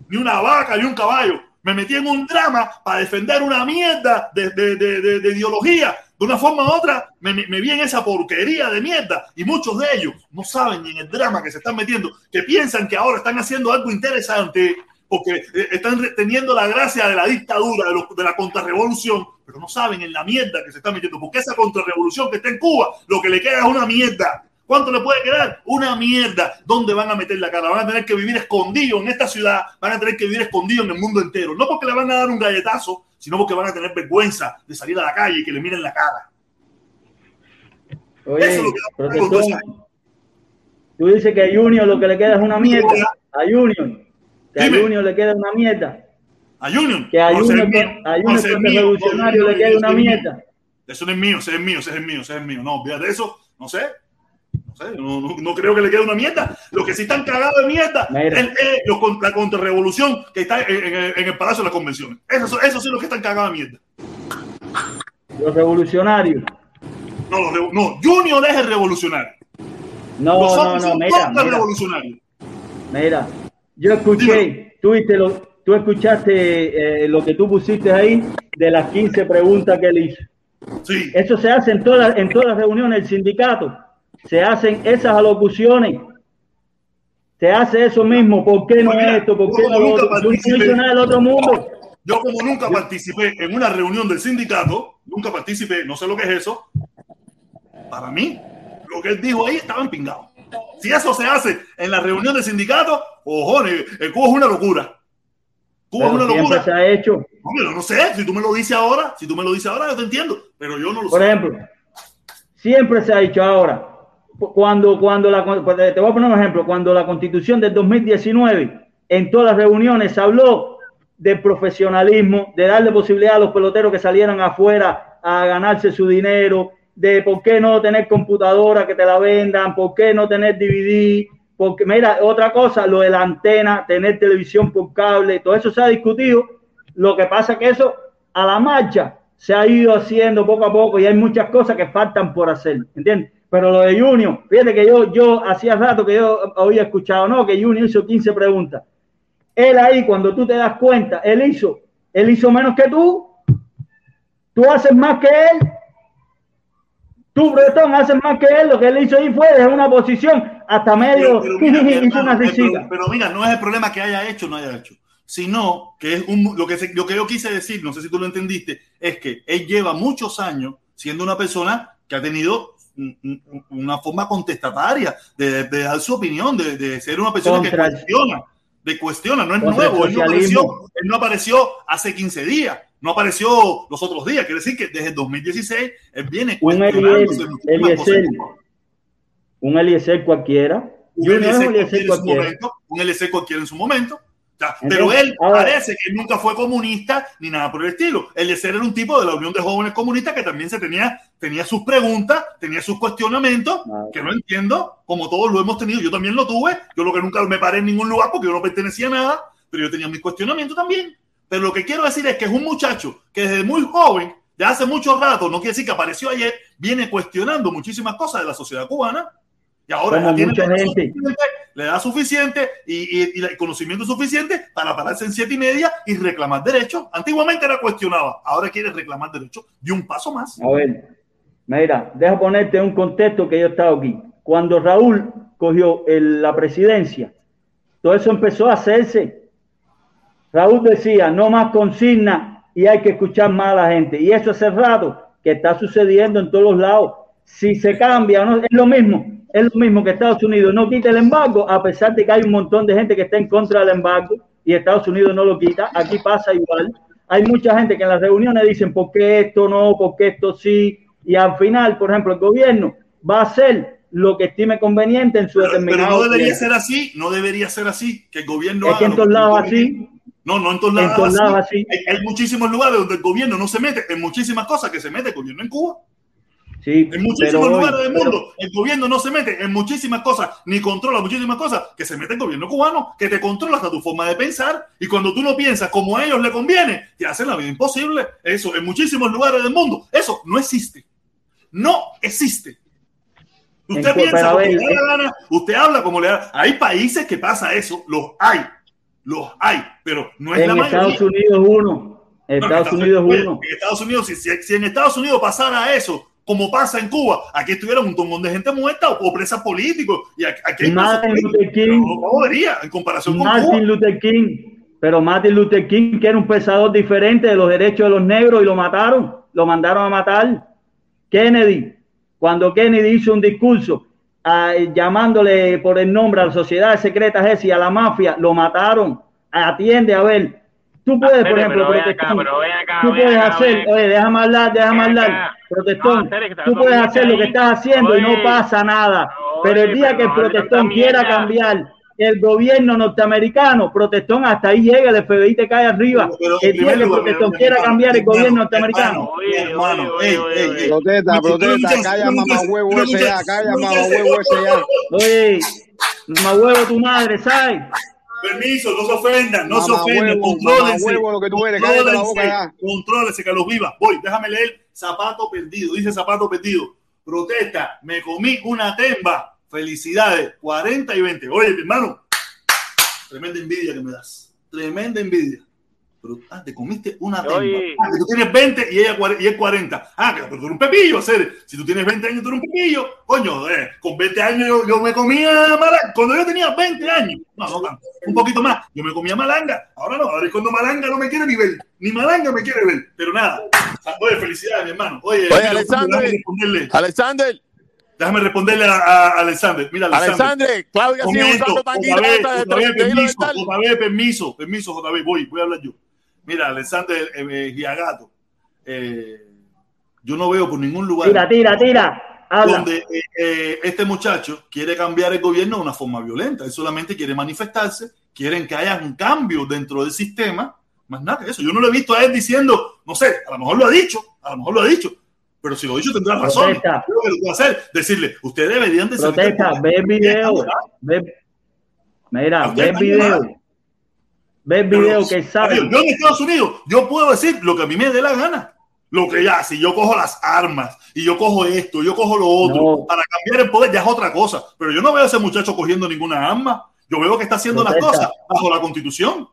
ni una vaca, ni un caballo. Me metí en un drama para defender una mierda de- de- de- de ideología. De una forma u otra, me, me- vi en esa porquería de mierda. Y muchos de ellos no saben ni en el drama que se están metiendo, que piensan que ahora están haciendo algo interesante porque eh, están teniendo la gracia de la dictadura, de, los- de la contrarrevolución, pero no saben en la mierda que se están metiendo. Porque esa contrarrevolución que está en Cuba, lo que le queda es una mierda. ¿Cuánto le puede quedar? Una mierda. ¿Dónde van a meter la cara? Van a tener que vivir escondidos en esta ciudad, van a tener que vivir escondidos en el mundo entero. No porque le van a dar un galletazo, sino porque van a tener vergüenza de salir a la calle y que le miren la cara. Oye, Eso es lo que protestón, tú dices que a Junior lo que le queda es una mierda. A Junior. Que a. Junior le queda una mierda. A Junior. Que a Junior, a Junior es revolucionario le queda una mierda. Eso no es mío, ese es mío, ese es mío, ese es mío. No, olvídate de eso. No sé. No sé, no, no- no creo que le quede una mierda. Los que sí están cagados de mierda es, es los la contrarrevolución que está en, en el- en el Palacio de las Convenciones. Esos, son- esos sí los que están cagados de mierda. Los revolucionarios. No, los no, Junior es el revolucionario. No, no, no, mira, mira, mira. Yo escuché, tú, viste lo- tú escuchaste eh, lo que tú pusiste ahí de las 15 preguntas que él hizo. Sí. Eso se hace en todas, en todas las reuniones del sindicato. Se hacen esas alocuciones. Se hace eso mismo. ¿Por qué no mira, esto? ¿Por qué no lo no del otro mundo. Yo como nunca participé en una reunión del sindicato, nunca participé, no sé lo que es eso, para mí, lo que él dijo ahí estaba empingado. Si eso se hace en la reunión del sindicato, ojones, el Cuba es una locura. Cuba es una locura. se ha hecho. No, sé, si tú me lo dices ahora, si tú me lo dices ahora, yo te entiendo, pero yo no lo Por sé. ejemplo, siempre se ha dicho ahora, cuando, cuando la, te voy a poner un ejemplo, cuando la constitución del 2019, en todas las reuniones se habló del profesionalismo, de darle posibilidad a los peloteros que salieran afuera a ganarse su dinero, de por qué no tener computadora que te la vendan, por qué no tener DVD, porque mira, otra cosa, lo de la antena, tener televisión por cable, todo eso se ha discutido. Lo que pasa que eso a la marcha se ha ido haciendo poco a poco y hay muchas cosas que faltan por hacer, ¿entiendes? Pero lo de Junior, fíjate que yo, yo hacía rato que yo había escuchado, no, que Junior hizo 15 preguntas. Él ahí, cuando tú te das cuenta, él hizo, él hizo menos que tú, tú haces más que él, tú, Bretón, haces más que él, lo que él hizo ahí fue dejar una posición hasta medio, Pero, pero mira, hermano, pero, pero no es el problema que haya hecho o no haya hecho, sino que es un, lo, que se- lo que yo quise decir, no sé si tú lo entendiste, es que él lleva muchos años siendo una persona que ha tenido una forma contestataria de, de dar su opinión, de, de ser una persona Contra que cuestiona, de cuestiona, no es contra nuevo, él no, apareció, él no apareció hace 15 días, no apareció los otros días, quiere decir que desde el 2016 él viene Un cuestionándose Eliezer, un Eliezer cualquiera. un Eliezer cualquiera en su cualquiera. momento, un LC cualquiera en su momento. Pero él parece que nunca fue comunista ni nada por el estilo. El LC era un tipo de la Unión de Jóvenes Comunistas que también se tenía, tenía sus preguntas, tenía sus cuestionamientos, que no entiendo, como todos lo hemos tenido. Yo también lo tuve. Yo lo que nunca me paré en ningún lugar porque yo no pertenecía a nada, pero yo tenía mis cuestionamientos también. Pero lo que quiero decir es que es un muchacho que desde muy joven, de hace mucho rato, no quiere decir que apareció ayer, viene cuestionando muchísimas cosas de la sociedad cubana y ahora tiene gente. Le da suficiente y, y- conocimiento suficiente para pararse en siete y media y reclamar derechos. Antiguamente era cuestionaba, ahora quiere reclamar derechos de un paso más. A ver, mira, deja ponerte un contexto que yo he estado aquí. Cuando Raúl cogió el- la presidencia, todo eso empezó a hacerse. Raúl decía, no más consigna y hay que escuchar más a la gente. Y eso hace rato que está sucediendo en todos los lados. Si se cambia, ¿no? es lo mismo. Es lo mismo que Estados Unidos no quita el embargo, a pesar de que hay un montón de gente que está en contra del embargo y Estados Unidos no lo quita. Aquí pasa igual. Hay mucha gente que en las reuniones dicen, ¿por qué esto no? ¿Por qué esto sí? Y al final, por ejemplo, el gobierno va a hacer lo que estime conveniente en su Pero, pero determinado no debería tiempo. ser así, no debería ser así, que el gobierno Es que en todos lados así. No, no en todos En lados, todos así. lados así. Hay, hay muchísimos lugares donde el gobierno no se mete en muchísimas cosas que se mete el gobierno en Cuba. Sí, En muchísimos hoy- lugares del pero- mundo el gobierno no se mete en muchísimas cosas, ni controla muchísimas cosas que se mete el gobierno cubano, que te controla hasta tu forma de pensar. Y cuando tú no piensas como a ellos le conviene, te hacen la vida imposible. Eso en muchísimos lugares del mundo. Eso no existe. No existe. Usted En- piensa como le da eh, la gana, usted habla como le da. Hay países que pasa eso, los hay, los hay, pero no es la en mayoría. Estados Unidos uno. No, Estados Unidos uno. En Estados Unidos, si- si en Estados Unidos pasara eso, como pasa en Cuba, aquí estuviera un montón de gente muerta o, presas políticos. Y aquí, hay Martin presos Luther King. pero no en comparación con Cuba. Martin Luther King, pero Martin Luther King, que era un pensador diferente de los derechos de los negros y lo mataron, lo mandaron a matar. Kennedy, cuando Kennedy hizo un discurso ah, llamándole por el nombre a las sociedades secretas esas y a la mafia, lo mataron. Atiende, a ver, tú puedes, por ejemplo, pero ven acá, pero ven acá, tú ven puedes acá, hacer, ven. oye, déjame hablar, déjame Ven hablar, acá. Protestón, No, tú puedes hacer lo que estás haciendo y no pasa nada, pero el día pero que el protestón quiera cambiar el gobierno norteamericano, protestón hasta ahí llega, el FBI te cae arriba. Pero, el día que protestón quiera cambiar el gobierno norteamericano. hermano. Protesta, protesta, calla mamá huevo ese ya, calla mamá huevo ese ya. Oye, mamá huevo tu madre, ¿sabes? Permiso, no se ofendan, no se ofendan, huevo, contrólense. mamá huevo, lo que tú eres, cállate la boca ya. Contrólense, que los viva. Voy, déjame leer Zapato Perdido. Dice Zapato Perdido. Protesta, me comí una temba. Felicidades, 40 y 20. Oye, mi hermano, tremenda envidia que me das. Tremenda envidia. Pero, ah, te comiste una temba. Ah, que tú tienes 20 y ella y él 40. Ah, que pero tú eres un pepillo, hacer. Si tú tienes 20 años, tú eres un pepillo. Coño, eh, con 20 años yo, yo me comía malanga. Cuando yo tenía 20 años, no, no un poquito más, yo me comía malanga. Ahora no, ahora es cuando malanga no me quiere ni ver. Ni malanga me quiere ver. Pero nada. Oye, felicidades, mi hermano. Oye, Oye, Alexander. déjame responderle. Alexander, Déjame responderle a, a Alexander. Mira, Alexander. Alexander, Claudia sigue usando tanguita JB, permiso. JB, permiso, permiso, JB, voy, voy a hablar yo. Mira, Alexander eh, eh, Giagato, eh, yo no veo por ningún lugar Tira, tira, tira. Habla. donde eh, este muchacho quiere cambiar el gobierno de una forma violenta. Él solamente quiere manifestarse, quieren que haya un cambio dentro del sistema, más nada que eso. Yo no lo he visto a él diciendo, no sé, a lo mejor lo ha dicho, a lo mejor lo ha dicho, pero si lo ha dicho tendrá razón. Protesta. Lo que hacer, decirle, ustedes deberían de Protesta, ve el video. Ve, mira, ve el video. Ve el video que sabe. Yo en Estados Unidos, yo puedo decir lo que a mí me dé la gana. Lo que ya, si yo cojo las armas y yo cojo esto, yo cojo lo otro, No. para cambiar el poder ya es otra cosa. Pero yo no veo a ese muchacho cogiendo ninguna arma. Yo veo que está haciendo las Protesta. cosas bajo la constitución.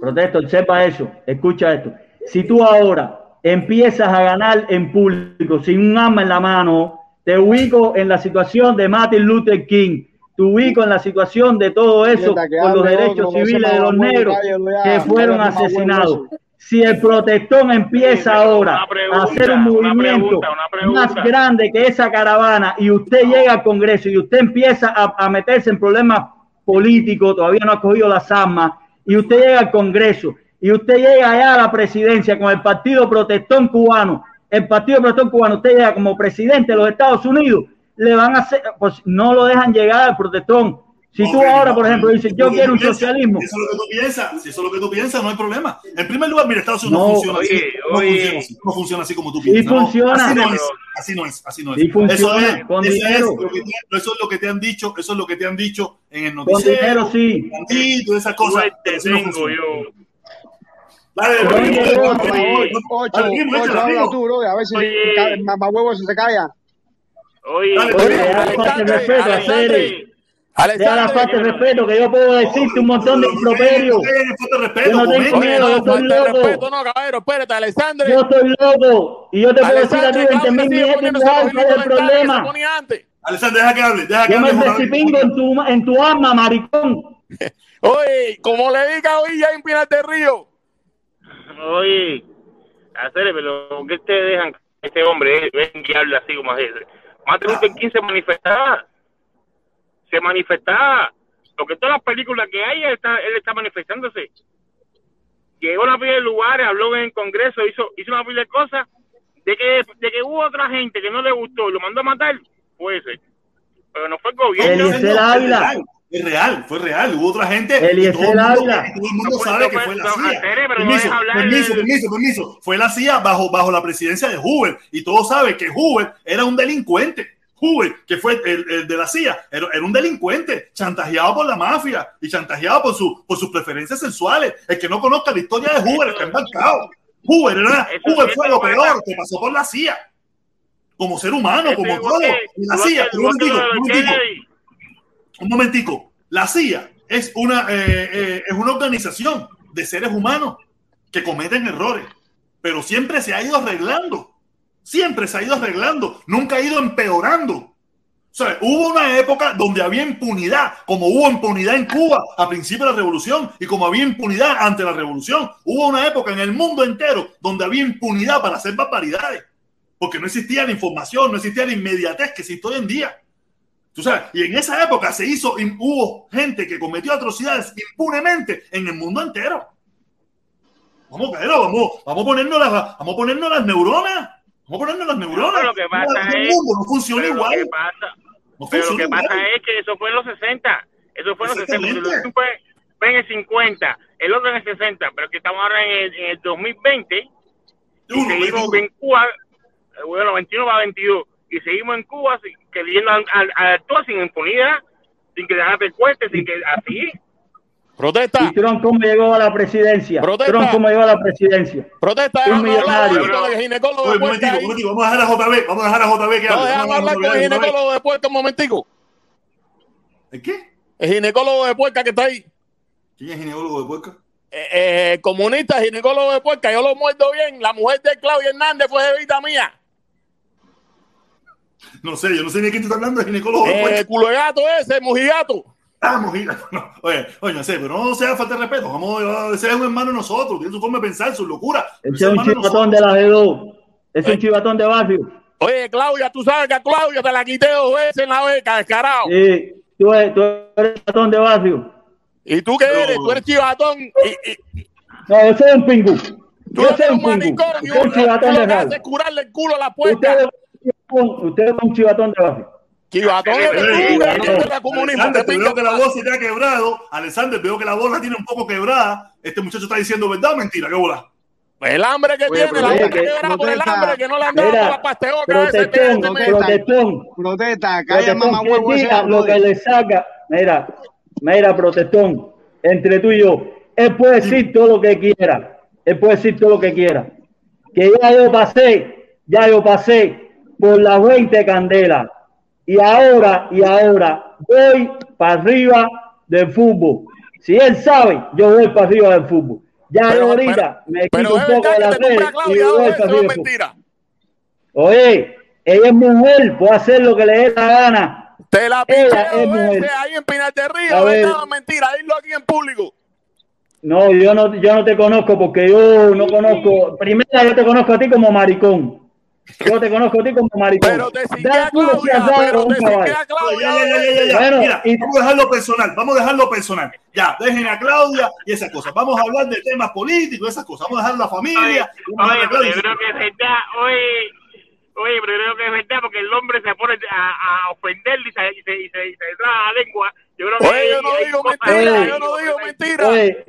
Protesto, sepa eso. Escucha esto. Si tú ahora empiezas a ganar en público sin un arma en la mano, te ubico en la situación de Martin Luther King. Te ubico en la situación de todo eso con los derechos civiles de los negros que fueron asesinados. Si el protestón empieza ahora a hacer un movimiento más grande que esa caravana y usted llega al Congreso y usted empieza a, a meterse en problemas políticos, todavía no ha cogido las armas, y usted llega al Congreso y usted llega allá a la presidencia con el Partido Protestón Cubano, el Partido Protestón Cubano, usted llega como presidente de los Estados Unidos, le van a hacer, pues no lo dejan llegar al protestón. Si tú ahora, por ejemplo, dices, yo quiero un piensas, socialismo, Si eso es lo que tú piensas, si eso es lo que tú piensas, no hay problema. En primer lugar, mira, Estados Unidos No, no funciona así. oye, No funciona así, no funciona así como tú Sí piensas. no. funciona. así no es, así no es, así no es. Sí funciona, eso es, con eso dinero. es lo que te- eso es lo que te han dicho, eso es lo que te han dicho en el con noticiero, dinero sí. y todas esas cosas. ca- el mamahuevo se calla. Oye, Dale, Oye, deja la falta de respeto, Acere. Alexandre, Deja la falta de respeto, que yo puedo decirte un montón de improperios. Yo no tengo miedo, yo de loco. no, caballero, espérate, Alexandre. Yo estoy loco. Y yo te puedo decir a ti Alexandre, 20 Claudia mil igual, los ¿cuál es el problema? Alexander, deja que hable, deja que Yo me hable. Despingo en tu, en tu alma, maricón. Oye, como le diga hoy ya en Pinar del Río. oye, hacer, pero ¿por qué ustedes dejan este hombre ven y hable así como así? Martin Luther King se manifestaba, se manifestaba, porque todas las películas que hay, él está, él está manifestándose. Llegó a la pila de lugares, habló en el Congreso, hizo, hizo una pila de cosas, de que, de que hubo otra gente que no le gustó y lo mandó a matar, puede ser. Pero no fue el gobierno. Eliezer Ávila. Real, Es real, fue real. Hubo otra gente. y Eliezer todo el mundo, todo el mundo sabe que fue- fue la CIA. Pero Permiso, permiso, permiso, permiso. Fue la CIA bajo, bajo la presidencia de Hoover. Y todos saben que Hoover era un delincuente. Hoover, que fue el, el de la CIA, era, era un delincuente, chantajeado por la mafia y chantajeado por, su, por sus preferencias sexuales. El que no conozca la historia de Hoover está embarcado. Hoover, era, Hoover fue lo peor que pasó por la CIA. Como ser humano, Eso como todo. la CIA, que- un de un Kennedy. Un momentico. La CIA es una, eh, eh, es una organización de seres humanos que cometen errores, pero siempre se ha ido arreglando. Siempre se ha ido arreglando. Nunca ha ido empeorando. O sea, hubo una época donde había impunidad, como hubo impunidad en Cuba a principio de la revolución y como había impunidad ante la revolución. Hubo una época en el mundo entero donde había impunidad para hacer barbaridades, porque no existía la información, no existía la inmediatez que existe hoy en día. Tú sabes, y en esa época se hizo, hubo gente que cometió atrocidades impunemente en el mundo entero. Vamos, Pedro, vamos, vamos a ponernos las, vamos a ponernos las neuronas. Vamos a ponernos las neuronas. Pero lo que pasa es- mundo no funciona igual. Lo que pasa, No pero lo que pasa igual. es que eso fue en los 60. Eso fue en los 60. Exactamente. Eso fue, en el 50. El otro en el 60. Pero que estamos ahora en el, en el 2020. Y Uno, seguimos veintiuno. en Cuba. eh, Bueno, 21 va 22. Y seguimos en Cuba sin- queriendo a- a- a actuar sin impunidad. Sin que dejarte cueste, sin que así. Protesta, ¿Y Trump cómo llegó a la presidencia? Protesta. Trump cómo llegó a la presidencia. protesta. Un millonario. de un momentico, un momentico, vamos a dejar a JB, vamos a dejar a JB que No, hable. Vamos a hablar con el dejar ginecólogo de puerta un momentico. ¿El qué? El ginecólogo de puerta que está ahí. ¿Quién es ginecólogo de puerca? Eh, eh, comunista, ginecólogo de puerca, yo lo muerdo bien. La mujer de Claudia Hernández fue jevita mía. No sé, yo no sé ni de quién tú estás hablando, de ginecólogo Eh, puerca. culo de gato ese, mujigato. Ah, mojita. No, oye, oye, no sé, pero no sea falta de respeto. Vamos, ese es un hermano de nosotros, tiene su forma de pensar, su locura. Ese es un chivatón de la G2. Es un chivatón de barrio. Oye, Claudia, tú sabes que a Claudia te la quité dos veces en la beca, descarado. Sí, tú, eres, tú eres chivatón de barrio. ¿Y tú qué eres? Tú eres chivatón. Y, y- No, yo soy un pingu. tú Yo eres soy un un. Y es un un chivatón de barrio. es curarle el culo a la puerta. es usted es un chivatón de barrio. Chivatón que de comunismo. Alexander, veo que la voz se te ha quebrado. Alexander, veo que la voz la tiene un poco quebrada. Este muchacho está diciendo verdad o mentira, qué bola. El hambre que Oye, tiene, la protesta, boca quebrada por el hambre que no le han dado la pasteoca Protestón, ese protestón. Protesta, calla mamá que huevo lo que le saca. Mira, mira, protestón, entre tú y yo, él puede decir todo lo que quiera. Él puede decir todo lo que quiera. Que ya yo pasé, ya yo pasé por las 20 candelas. Y ahora, y ahora voy para arriba del fútbol. Si él sabe, yo voy para arriba del fútbol. Ya Pero- ahorita pero- me quito un es poco de la y voy para arriba es mentira. Oye, ella es mujer, puede hacer lo que le dé la gana. Te la es veces ahí en Pinar del A Río, o mentira, dilo aquí en público. No, yo no, yo no te conozco porque yo no conozco. Primera, yo te conozco a ti como maricón. Yo te conozco a ti como maricón. Pero te sigue Claudia, pero un te sigue Ya, Claudia. ya, ya, ya, ya, ya. Bueno, Mira, y- vamos a dejarlo personal, vamos a dejarlo personal. Ya, dejen a Claudia y esas cosas. Vamos a hablar de temas políticos, esas cosas. Vamos a dejar la Oye, familia. a oye, a pero Claudia. yo creo que es verdad. Oye, oye, pero yo creo que es verdad porque el hombre se pone a, a ofenderle y se, y se, y se, y se la lengua. Yo creo que Oye, yo no digo mentira, yo no digo mentira. Oye,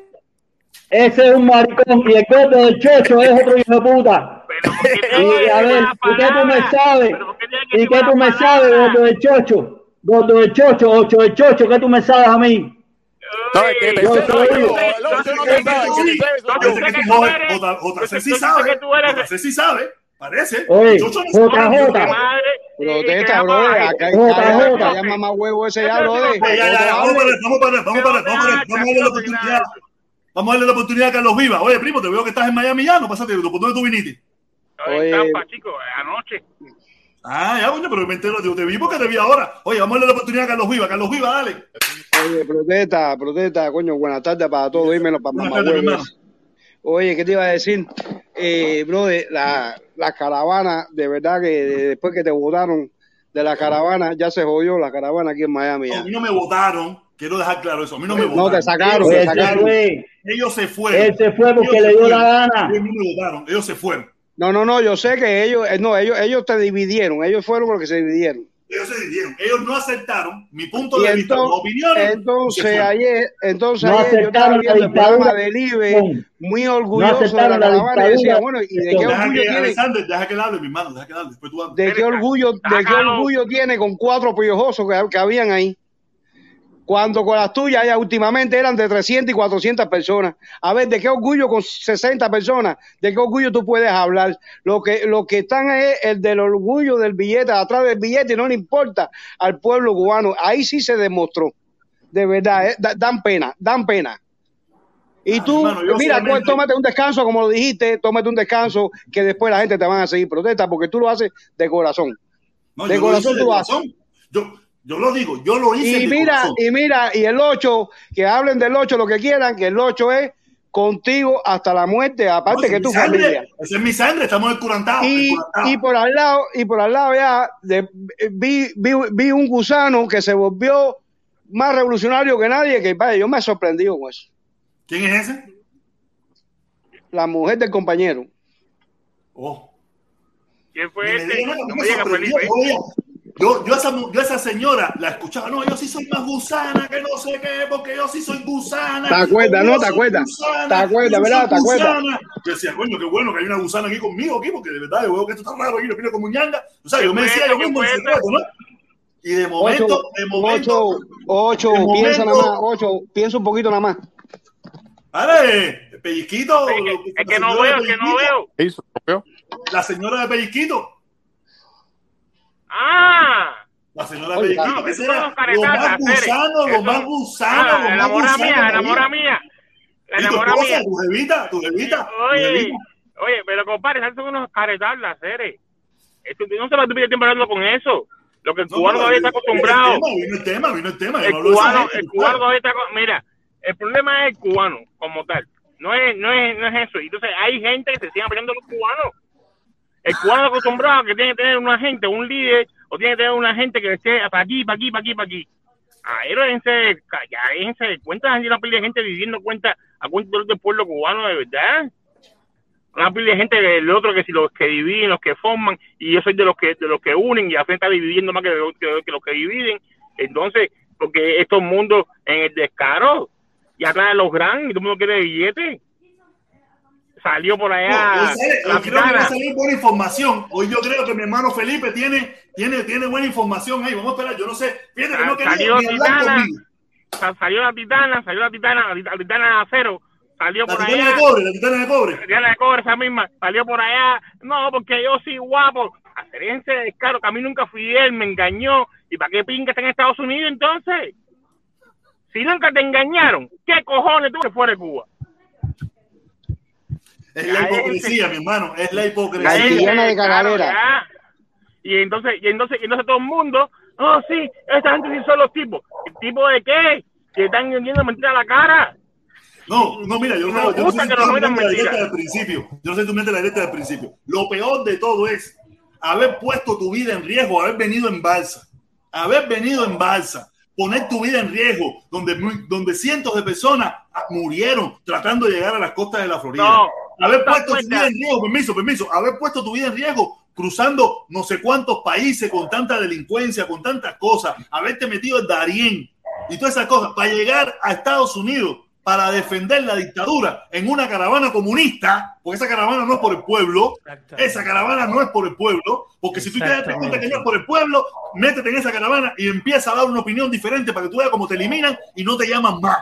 ese es un maricón y el gordo del chocho es otro hijo de puta. Pero ¿por qué tiene Y a ver, ¿y qué tú me sabes? Pero ¿por qué tiene que ¿Y qué tú me sabes, gordo del chocho? Gordo del chocho, ocho del chocho, ¿qué tú me sabes a mí? No, es que Yo soy JC sabe. JC sí sabe. Parece. Oye. JJ. Protesta, brother. Acá Jota, acá Jota. ya mamá huevo ese ya, ya, vamos para vamos para vamos a darle la oportunidad. Vamos a darle la oportunidad a Carlos Viva. Oye, primo, te veo que estás en Miami ya, no pásate, ¿por dónde tú viniste? En Tampa, chicos, anoche. Ah, ya, coño, pero me entero, te, te vi porque te vi ahora. Oye, vamos a darle la oportunidad a Carlos Viva. Carlos Viva, dale. Oye, protesta, protesta, coño, buenas tardes para todos, dímelo para mamá. Oye, ¿qué te iba a decir? Eh, brother, la, la caravana, de verdad que después que te votaron de la caravana, ya se jodió la caravana aquí en Miami. A Ya. mí no me votaron, quiero dejar claro eso. A mí no me No, votaron. te sacaron, Ellos te se sacaron. fueron. Ellos se fueron. Él se fue porque Ellos le dio la gana. Ellos no me votaron, ellos se fueron. No, no, no, yo sé que ellos, eh, no, ellos, ellos te dividieron, ellos fueron los que se dividieron. Ellos se dividieron. Ellos no aceptaron mi punto Y de vista, entonces, mis opiniones. entonces ayer, entonces No ayer yo estaba viendo el programa dictadura. del IBE, muy No orgulloso de la la caravana y decía, bueno, ¿y de qué Deja orgullo que, tiene? Alexander, deja que le hable, mi hermano, deja que le hable. Después tú hablas. ¿De qué orgullo, de qué orgullo tiene con cuatro piojosos que, que habían ahí? Cuando con las tuyas ya últimamente eran de 300 y 400 personas. A ver, ¿de qué orgullo con 60 personas? ¿De qué orgullo tú puedes hablar? Lo que, lo que están es el del orgullo del billete, atrás del billete, y no le importa al pueblo cubano. Ahí sí se demostró. De verdad, eh, da- dan pena, dan pena. Y tú, hermano, yo mira, solamente- tómate un descanso, como lo dijiste, tómate un descanso, que después la gente te van a seguir protesta, porque tú lo haces de corazón. No, de lo corazón de tú haces. corazón. Yo, yo lo digo, yo lo hice Y mira, y mira, y el 8, que hablen del 8 lo que quieran, que el 8 es contigo hasta la muerte, aparte No, que esa tu es mi sangre, familia. Esa es mi sangre, estamos en curantado. Y, y por al lado, y por al lado ya de- vi, vi, vi un gusano que se volvió más revolucionario que nadie, que vaya, yo me he sorprendido con eso. ¿Quién es ese? La mujer del compañero. Oh. ¿Quién fue ese? No me me diga sorprendió, Felipe. Yo, yo, a esa, yo esa señora la escuchaba, no, yo sí soy más gusana, que no sé qué, porque yo sí soy gusana. ¿Te acuerdas, no? ¿Te acuerdas? gusana, ¿Te acuerdas, verdad? ¿Te acuerdas? Yo decía, coño, qué bueno que hay una gusana aquí conmigo, aquí, porque de verdad yo veo que esto está raro aquí, lo quiero como ñanga. O sea, yo me decía yo mismo en secreto, ¿no? Y de momento, Ocho, de momento, ocho, ocho, de piensa momento- nada más, ocho, piensa un poquito nada más. Dale, pellizquito. Es que no veo, es que no veo. La señora de pellizquito. ¡Ah! La señora Oye, que eso será lo más gusano, lo más gusano, lo más enamora gusano. mía, que enamora mía. La ¿Y tu enamora mía. tu jevita, tu jevita, Oye, oye, pero compadre, esas son unos caretablas, Cere. Esto, no se va a tuvir tiempo hablando con eso. Lo que el No, cubano no, todavía está acostumbrado. Vino el tema, vino el tema. El cubano, gente, el cubano todavía está. Mira, el problema es el cubano como tal. No es, no es, no es eso. Entonces hay gente que se sigue peleando los cubanos. El cubano acostumbrado que tiene que tener una gente, un líder, o tiene que tener una gente que esté para aquí, para aquí, para aquí, para aquí. Ahí ya déjense de cuenta, hay una pila de gente viviendo cuenta a cuenta del pueblo cubano de verdad. Una pila de gente del otro que si los que dividen, los que forman, y yo soy de los que de los que unen y a está dividiendo más que, de que, que los que dividen. Entonces, porque estos mundos en el descaro, y atrás de los grandes, y todo el mundo quiere billetes. Salió por allá. No, hoy sale- hoy va a salir buena información. Hoy yo creo que mi hermano Felipe tiene, tiene, tiene buena información ahí. Vamos a esperar. Yo no sé. Fíjate que no quería salió Titana, salió la titana, salió la titana, la tit- la titana de acero, salió La por titana allá. de cobre, la titana de cobre. La titana de cobre, esa misma, salió por allá. No, porque yo soy guapo. Hacerense descaro, que a mí nunca fui él, me engañó. ¿Y para qué pinga está en Estados Unidos entonces? Si nunca te engañaron, ¿qué cojones tú que fuera de Cuba? Es la hipocresía, mi hermano. Es la La hipocresía. gente, claro, ya. Y entonces, y entonces, y entonces todo el mundo, oh sí, esta gente sí son los tipos. ¿El tipo de qué? Que están vendiendo mentira a la cara. No, no, mira, yo no, Me yo no si que tú nos mente la directa del principio. Yo no sé si tú me metes la directa del principio. Lo peor de todo es haber puesto tu vida en riesgo, haber venido en balsa. Haber venido en balsa. Poner tu vida en riesgo, donde, donde cientos de personas murieron tratando de llegar a las costas de la Florida. No, haber ¿te das puesto tu vida en riesgo, permiso, permiso, haber puesto tu vida en riesgo cruzando no sé cuántos países con tanta delincuencia, con tantas cosas, haberte metido en Darién y todas esas cosas para llegar a Estados Unidos para defender la dictadura en una caravana comunista, porque esa caravana no es por el pueblo, esa caravana no es por el pueblo, porque si tú te das cuenta que no es por el pueblo, métete en esa caravana y empieza a dar una opinión diferente para que tú veas cómo te eliminan y no te llaman más.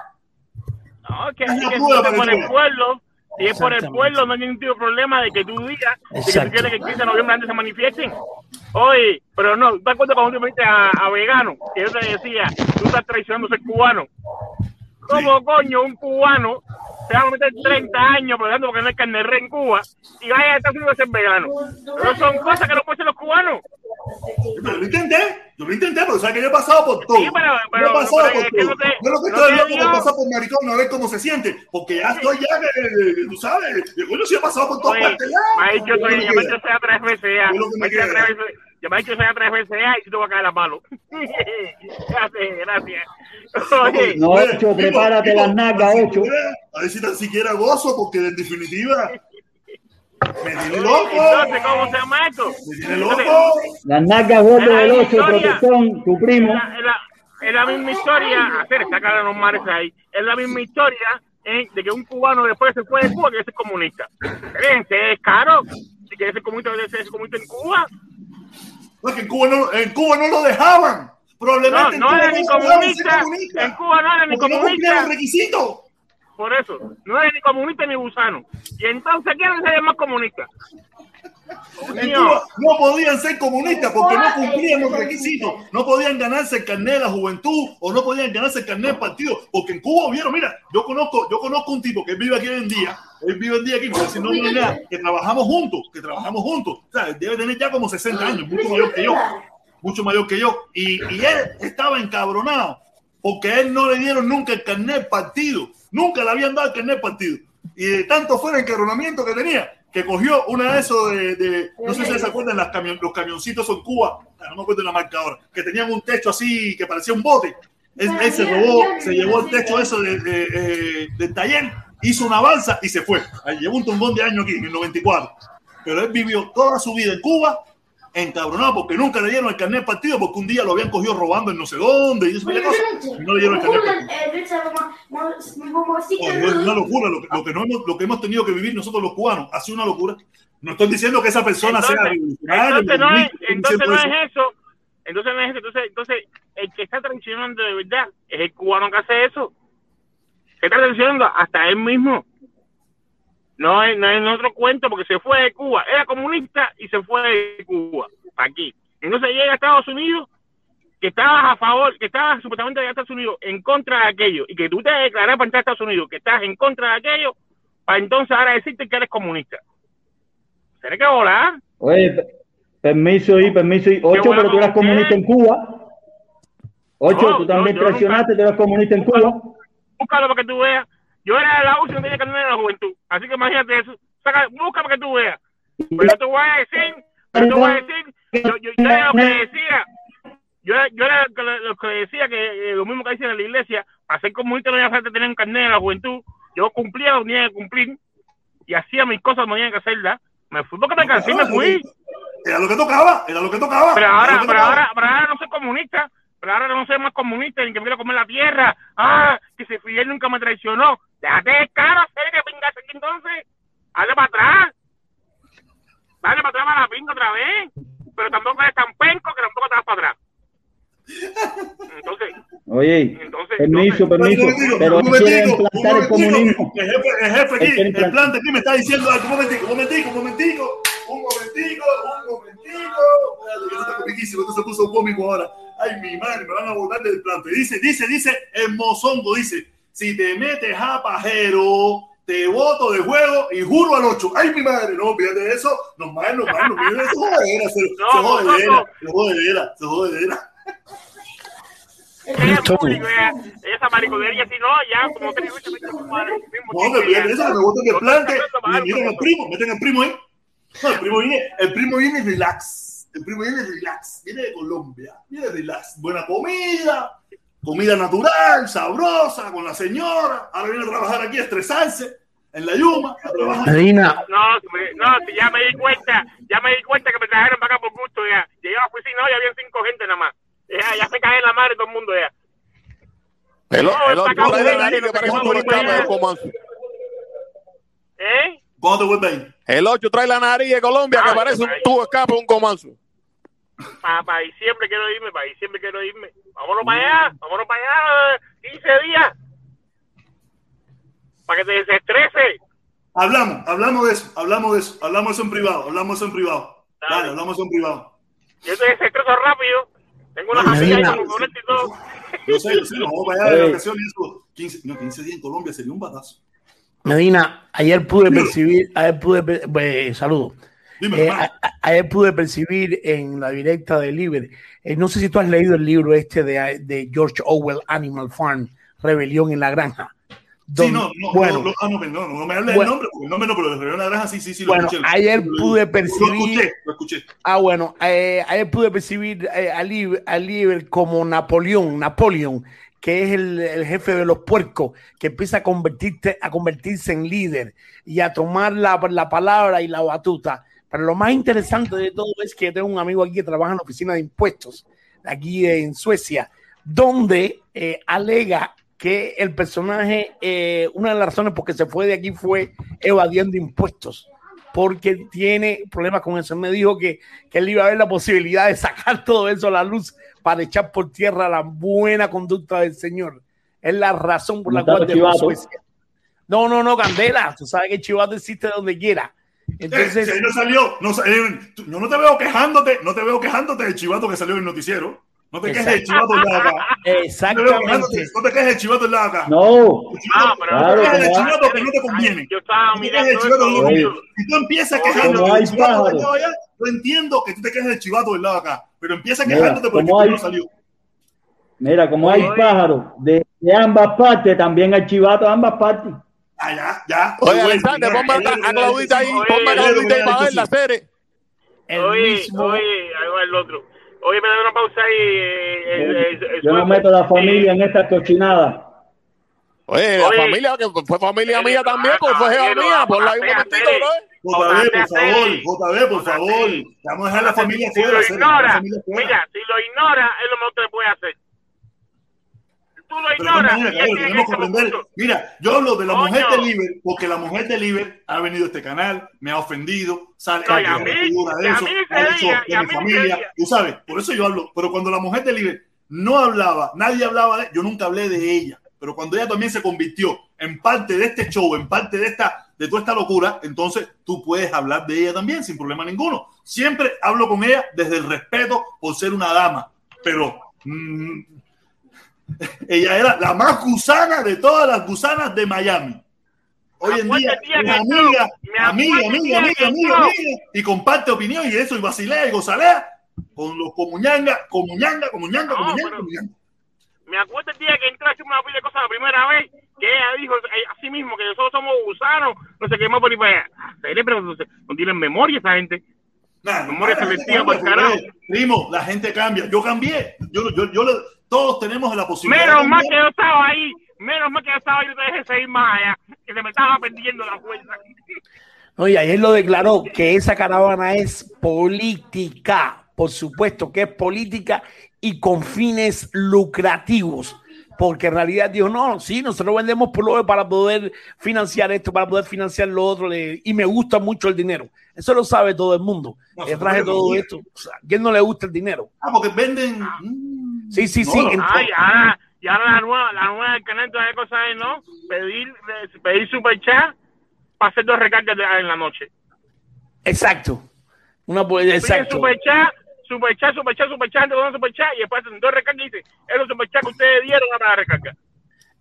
No, que, Es que es por el pueblo, si es por el pueblo, no hay ningún tipo de problema de que tú digas de que tú quieres que el 15 de noviembre antes se manifiesten. Oye, pero no, ¿te acuerdas cuando tú me a, a vegano? Que yo te decía, tú estás traicionando ser cubano. ¿Cómo coño un cubano se va a meter 30 años peleando porque no hay carne en Cuba y vaya a Estados Unidos a ser vegano? Pero son cosas que no pueden hacer los cubanos. Pero lo intenté, yo lo intenté, pero sabes que yo he pasado por todo. Sí, pero- pero- yo he pasado pero por todo. no te- yo lo que no estoy te loco dio. por pasar por maricón a ver cómo se siente, porque ya estoy ya, que, tú sabes, yo sí he pasado por todas Oye, partes ya. me ha dicho, Es lo que soy- me ya me sea tres veces ya. Es lo que Me ha me dicho queda. tres veces- ya me ha dicho sea tres veces ya y tú te vas a caer la mano. gracias, gracias. Oye, No, ocho, prepárate las nalgas, ocho. A ver si tan siquiera gozo, porque en definitiva me tiene loco. entonces, ¿cómo se llama esto? Me tiene loco. Las nalgas gordo Era del la 8, historia. protección, tu primo. Es la, es la- es la misma historia, hacer sacar a los mares ahí, es la misma historia eh, de que un cubano después se fue de Cuba que es comunista. Fíjense, es caro. Si quieres ser comunista, debe ser comunista en Cuba. No, es que en Cuba no, en Cuba no lo dejaban. Probablemente No, no en Cuba era ni comunista. comunista, En Cuba no era ni porque no cumplían comunista. los requisitos. Por eso, no era ni comunista ni gusano. Y entonces, ¿quieren ser más comunistas? En Coño. Cuba no podían ser comunistas porque no cumplían los requisitos. No podían ganarse el carnet de la juventud o no podían ganarse el carnet del partido. Porque en Cuba vieron, mira, yo conozco, yo conozco un tipo que vive aquí hoy en día, él vive hoy en día aquí, no no nada, que trabajamos juntos, que trabajamos juntos. O sea, debe tener ya como 60 años, mucho mayor que yo, mucho mayor que yo. Y, y él estaba encabronado porque a él no le dieron nunca el carnet del partido. Nunca le habían dado el carnet partido. Y de tanto fue el encabronamiento que tenía, que cogió una de esos de, de- no sé si se acuerdan, las camion- los camioncitos en Cuba, no me acuerdo la marca ahora, que tenían un techo así que parecía un bote. Él, él se robó, se llevó el techo eso de, de- eh, del taller, hizo una balsa y se fue. Llevó un tumbón de año aquí, en el 94. Pero él vivió toda su vida en Cuba encabronado porque nunca le dieron el carnet del partido porque un día lo habían cogido robando en no sé dónde y eso. Y no le dieron el carnet del partido. Es una locura lo que, lo que no hemos, lo que hemos tenido que vivir nosotros los cubanos. Ha sido una locura. No estoy diciendo que esa persona sea Entonces, revolucionaria. entonces no es, entonces no eso. es eso. Entonces no es eso. Entonces, entonces el que está traicionando de verdad es el cubano que hace eso. Que está traicionando hasta él mismo. No es, no en otro cuento porque se fue de Cuba. Era comunista y se fue de Cuba. Para aquí. Entonces llega a Estados Unidos que estabas a favor, que estabas supuestamente de Estados Unidos en contra de aquello y que tú te declaras para entrar a Estados Unidos que estás en contra de aquello, para entonces ahora decirte que eres comunista. Tienes que volar. Oye, pe- permiso y permiso y ocho, pero tú eras comunista en Cuba. Ocho, No, tú no, también nunca- traicionaste, tú eras comunista en Cuba. búscalo para que tú veas. Yo era la última que tenía carnet de la juventud. Así que imagínate eso. Saca, busca para que tú veas. Pero yo te voy a decir, pero te voy a decir, yo, yo, yo era lo que decía. Yo, era- yo era lo que- que decía que eh, lo mismo que dicen en la iglesia, para ser comunista no había falta tener un carnet de la juventud. Yo cumplía lo que tenía que cumplir y hacía mis cosas, no tenía que hacerlas. Me fui porque me cansé y me fui. Era lo que tocaba, era lo que tocaba. Pero ahora, que pero tocaba. ahora, pero ahora no soy comunista. Pero ahora no soy más comunista ni que quiero comer la tierra. Ah, que si Fidel nunca me traicionó. Déjate de caro, hacer que pingas aquí entonces. Dale para atrás. Dale para atrás para la pinga otra vez. Pero tampoco eres tan penco que tampoco te vas para atrás. Entonces, Oye, entonces, permiso, entonces- permiso, pero él quiere implantar el comunismo. El jefe, el jefe Él aquí, el aquí me está diciendo algo. Un momentico, un momentico, un momentico, un momentico, un momentico. Está comiquísimo, esto se puso cómico ahora. Ay, mi madre, me van a botar del plante. Dice, dice, dice, el mozongo dice, si te metes a pajero, te voto de juego y juro al 8. Ay, mi madre, no, de eso. No más, no más, no eso. Jodedera, se, No, se jodedera, se jodedera, se jodedera. Ella es público, ella, esa mariconería, si no, ya como tres veces me No, que viene ya. eso, que me boten de Yo plante. estoy tratando Y mal, miren al primo, meten al primo ahí. No, el primo viene, el primo viene relax. El primo viene relax. Viene de Colombia. Viene relax. Buena comida, comida natural, sabrosa, con la señora. Ahora viene a trabajar aquí, a estresarse en la Yuma. A trabajar. Medina, No, no, ya me di cuenta, ya me di cuenta que me trajeron para acá por gusto ya. Llegué a la oficina hoy y había cinco gente nada más. Ya, ya se cae en la madre todo el mundo ya. El, el otro. ¿Eh? El 8 trae la nariz de Colombia que Ay, parece un tubo escape un comanzo. Para diciembre quiero irme, para diciembre quiero irme. Vámonos para allá, vámonos para allá, 15 días. para que te desestrese. Hablamos, hablamos de eso, hablamos de eso, hablamos en privado, hablamos en privado. Dale, hablamos de eso en privado. Yo te desestreso rápido. Tengo unas amigas ahí Medina. con y todo. Yo sé, yo sé, nos vamos para allá de vacaciones y eso. 15, no, 15 días en Colombia sería un batazo. Medina, ayer pude percibir, ayer pude, eh, saludo. Dime, Eh, a- ayer pude percibir en la directa de Libre, eh, no sé si tú has leído el libro este de, de George Orwell, Animal Farm, Rebelión en la Granja. Sí, Don- no, no, bueno, no, ah, no, no, no, me hables Bueno. el nombre, porque el nombre no, pero de Rebelión de la Granja sí, sí, sí, lo Bueno, escuché. ayer Lo- pude Lo percibir- escuché, lo escuché. Ah, bueno, eh, ayer pude percibir eh, a, Liber, a Liber como Napoleón, Napoleón, que es el, el jefe de los puercos, que empieza a, convertirte, a convertirse en líder y a tomar la, la palabra y la batuta. Pero lo más interesante de todo es que tengo un amigo aquí que trabaja en la oficina de impuestos, aquí en Suecia, donde eh, alega que el personaje, eh, una de las razones por que se fue de aquí fue evadiendo impuestos porque tiene problemas con eso. Me dijo que, que él iba a ver la posibilidad de sacar todo eso a la luz para echar por tierra la buena conducta del Señor. Es la razón por la cual dejó. Suecia. No, no, no, Candela. Tú sabes que Chivato existe donde quiera. Entonces, Eh, si no salió, no, eh, tú- yo no te veo quejándote, no te veo quejándote del chivato que salió en el noticiero. No te quejes del Exacto. chivato del lado acá. No te veo Exactamente. No te quejes del chivato del lado acá. No, chivato- Ah, pero no Claro, te quejes hay- chivato que no te conviene. Yo estaba No te quejes mirando chivato no. Si tú empiezas quejándote del chivato del lado allá, yo entiendo que tú te quejes del chivato del lado acá. Pero empieza quejándote porque hay- no salió. mira, como hay pájaros de, de ambas partes, también hay chivatos de ambas partes. Ah, ya, ya. Oye, Alexander, ponme a, Claudita ahí, ponme a Claudita ahí para ver la serie. Oye, mismo- oye, ahí va el otro. Oye, me da una pausa ahí. eh, el- el- el Yo no meto la familia Eh, en estas cochinadas. Oye, la Oye. familia, que fue familia mía Eh, también, pues fue caballero, mía, por ahí un momentito, bro. JB, por favor. JB, por favor. Vamos a dejar la familia si fuera. lo la ignora, mira, si lo ignora, es lo mejor que le puede hacer. Tú lo ignoras. tiene tenemos que aprender. Mira, yo hablo de la mujer de Liber, porque la mujer de Liber ha venido a este canal, me ha ofendido, sale No, a mí, de y a eso, de mi familia, tú sabes, por eso yo hablo. Pero cuando la mujer de Liber no hablaba, nadie hablaba de yo nunca hablé de ella. Pero cuando ella también se convirtió en parte de este show, en parte de esta, de toda esta locura, entonces tú puedes hablar de ella también sin problema ninguno. Siempre hablo con ella desde el respeto por ser una dama, pero mm, ella era la más gusana de todas las gusanas de Miami. Hoy en día es amiga, amiga, amiga, amiga, amiga, y comparte opinión y eso, y vacilea y gozalea con los comuñanga, comuñanga, comuñanga, comuñanga, comuñanga. Me acuerdo el día que entró a hacer una pila de cosas la primera vez, que ella dijo eh, así mismo que nosotros somos gusanos, no sé qué más por ahí para allá. Pero no, sé, no tienen memoria esa gente. Memoria selectiva por carajo. pues, Primo, la gente cambia. Yo cambié. Yo, yo, yo, todos tenemos la posibilidad. Menos mal que yo estaba ahí, menos mal que yo estaba ahí, no te dejé seguir más allá, que se me estaba perdiendo la fuerza. No, y ayer lo declaró que esa caravana es política, por supuesto que es política y con fines lucrativos, porque en realidad dijo, no, sí, nosotros vendemos pullover para poder financiar esto, para poder financiar lo otro, le- y me gusta mucho el dinero. Eso lo sabe todo el mundo. No, Detrás de eso todo es esto, o sea, ¿a quién no le gusta el dinero? Ah, porque venden. mm, Sí, sí, no, sí. Ay, ahora, y ahora la nueva, la nueva del canal de cosas es, ¿no? Pedir, pedir super chat para hacer dos recargas de- en la noche. exacto. Una, exacto. super chat, super chat, super chat, super chat, te dan super chat y después hacen dos recargas y dicen, es los super chat que ustedes dieron a la recarga.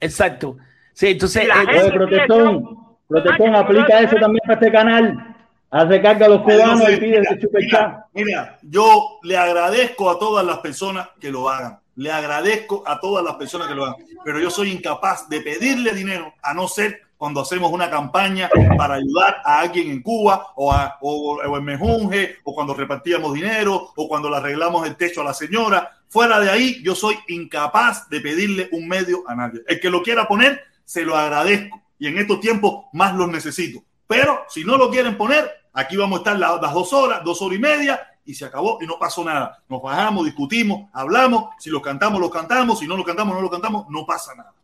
Exacto. Sí, entonces, Y la eh, protestón, protestón, aplica eso también para este canal. Haz recarga a los no cubanos sé, y pide mira, ese super chat. mira, mira, yo le agradezco a todas las personas que lo hagan. Le agradezco a todas las personas que lo hagan. Pero yo soy incapaz de pedirle dinero a no ser cuando hacemos una campaña para ayudar a alguien en Cuba o, a- o- o en Mejunje o cuando repartíamos dinero o cuando le arreglamos el techo a la señora. Fuera de ahí, yo soy incapaz de pedirle un medio a nadie. El que lo quiera poner, se lo agradezco. Y en estos tiempos más los necesito. Pero si no lo quieren poner, aquí vamos a estar la- las dos horas, dos horas y media, y se acabó y no pasó nada. Nos bajamos, discutimos, hablamos, si lo cantamos, lo cantamos, si no lo cantamos, no lo cantamos, no pasa nada.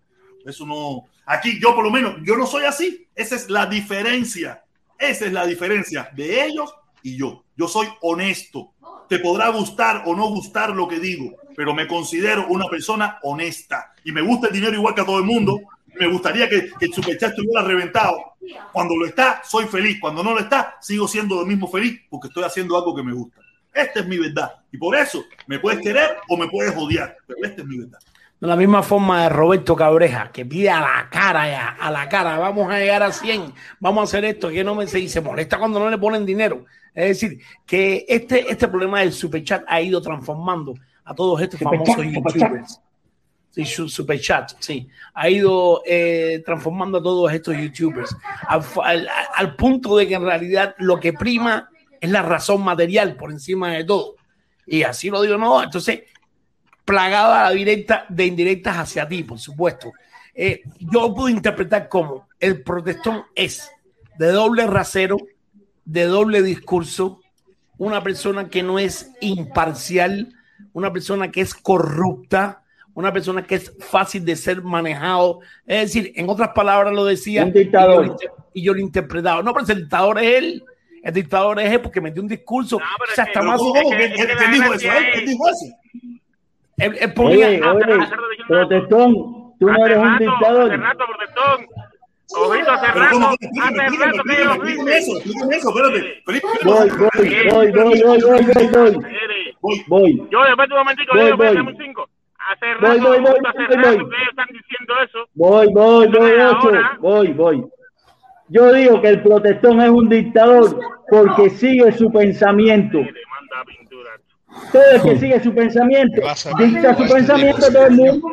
Eso no. Aquí yo por lo menos, yo no soy así. Esa es la diferencia. Esa es la diferencia de ellos y yo. Yo soy honesto. Te podrá gustar o no gustar lo que digo, pero me considero una persona honesta. Y me gusta el dinero igual que a todo el mundo. Me gustaría que, que el superchat estuviera reventado. Cuando lo está, soy feliz. Cuando no lo está, sigo siendo lo mismo feliz porque estoy haciendo algo que me gusta. Esta es mi verdad. Y por eso me puedes querer o me puedes odiar. Pero esta es mi verdad. De la misma forma de Roberto Cabreja, que pide a la cara ya, a la cara, vamos a llegar a 100, vamos a hacer esto, que no me se dice, molesta cuando no le ponen dinero. Es decir, que este, este problema del superchat ha ido transformando a todos estos famosos superchat. youtubers. Sí, su- superchat, sí. Ha ido eh, transformando a todos estos youtubers al, al- al punto de que en realidad lo que prima es la razón material por encima de todo. Y así lo digo, no. Entonces, plagada la directa de indirectas hacia ti, por supuesto. Eh, yo puedo interpretar como el protestón es de doble rasero, de doble discurso, una persona que no es imparcial, una persona que es corrupta, una persona que es fácil de ser manejado. Es decir, en otras palabras lo decía Un dictador. y yo lo inter- y yo lo he interpretado. No, pero el dictador es él. El dictador es él porque metió un discurso. o sea, está más-. ¿Quién- quién dijo eso? ¿Quién dijo eso? Él, él ponía- Oye, oye, protestón, tú no eres un dictador. Hace rato, protestón. Hace rato. ¿cómo? Hace Explícame, rato explícame, que yo explícame, lo explícame eso, explícame eso, espérate. Felipe, Voy, voy, voy, voy, voy, voy, voy, voy. Voy. Voy. Yo, después de un momentico, Voy, voy. un cinco. Hace rato, Voy, voy, voy, hace voy, rato voy. que ellos están diciendo eso. Voy, voy, voy, ahora- Voy, voy. Yo digo que el protestón es un dictador porque sigue su pensamiento. Todo el que sigue su pensamiento, dicta su pensamiento todo el mundo.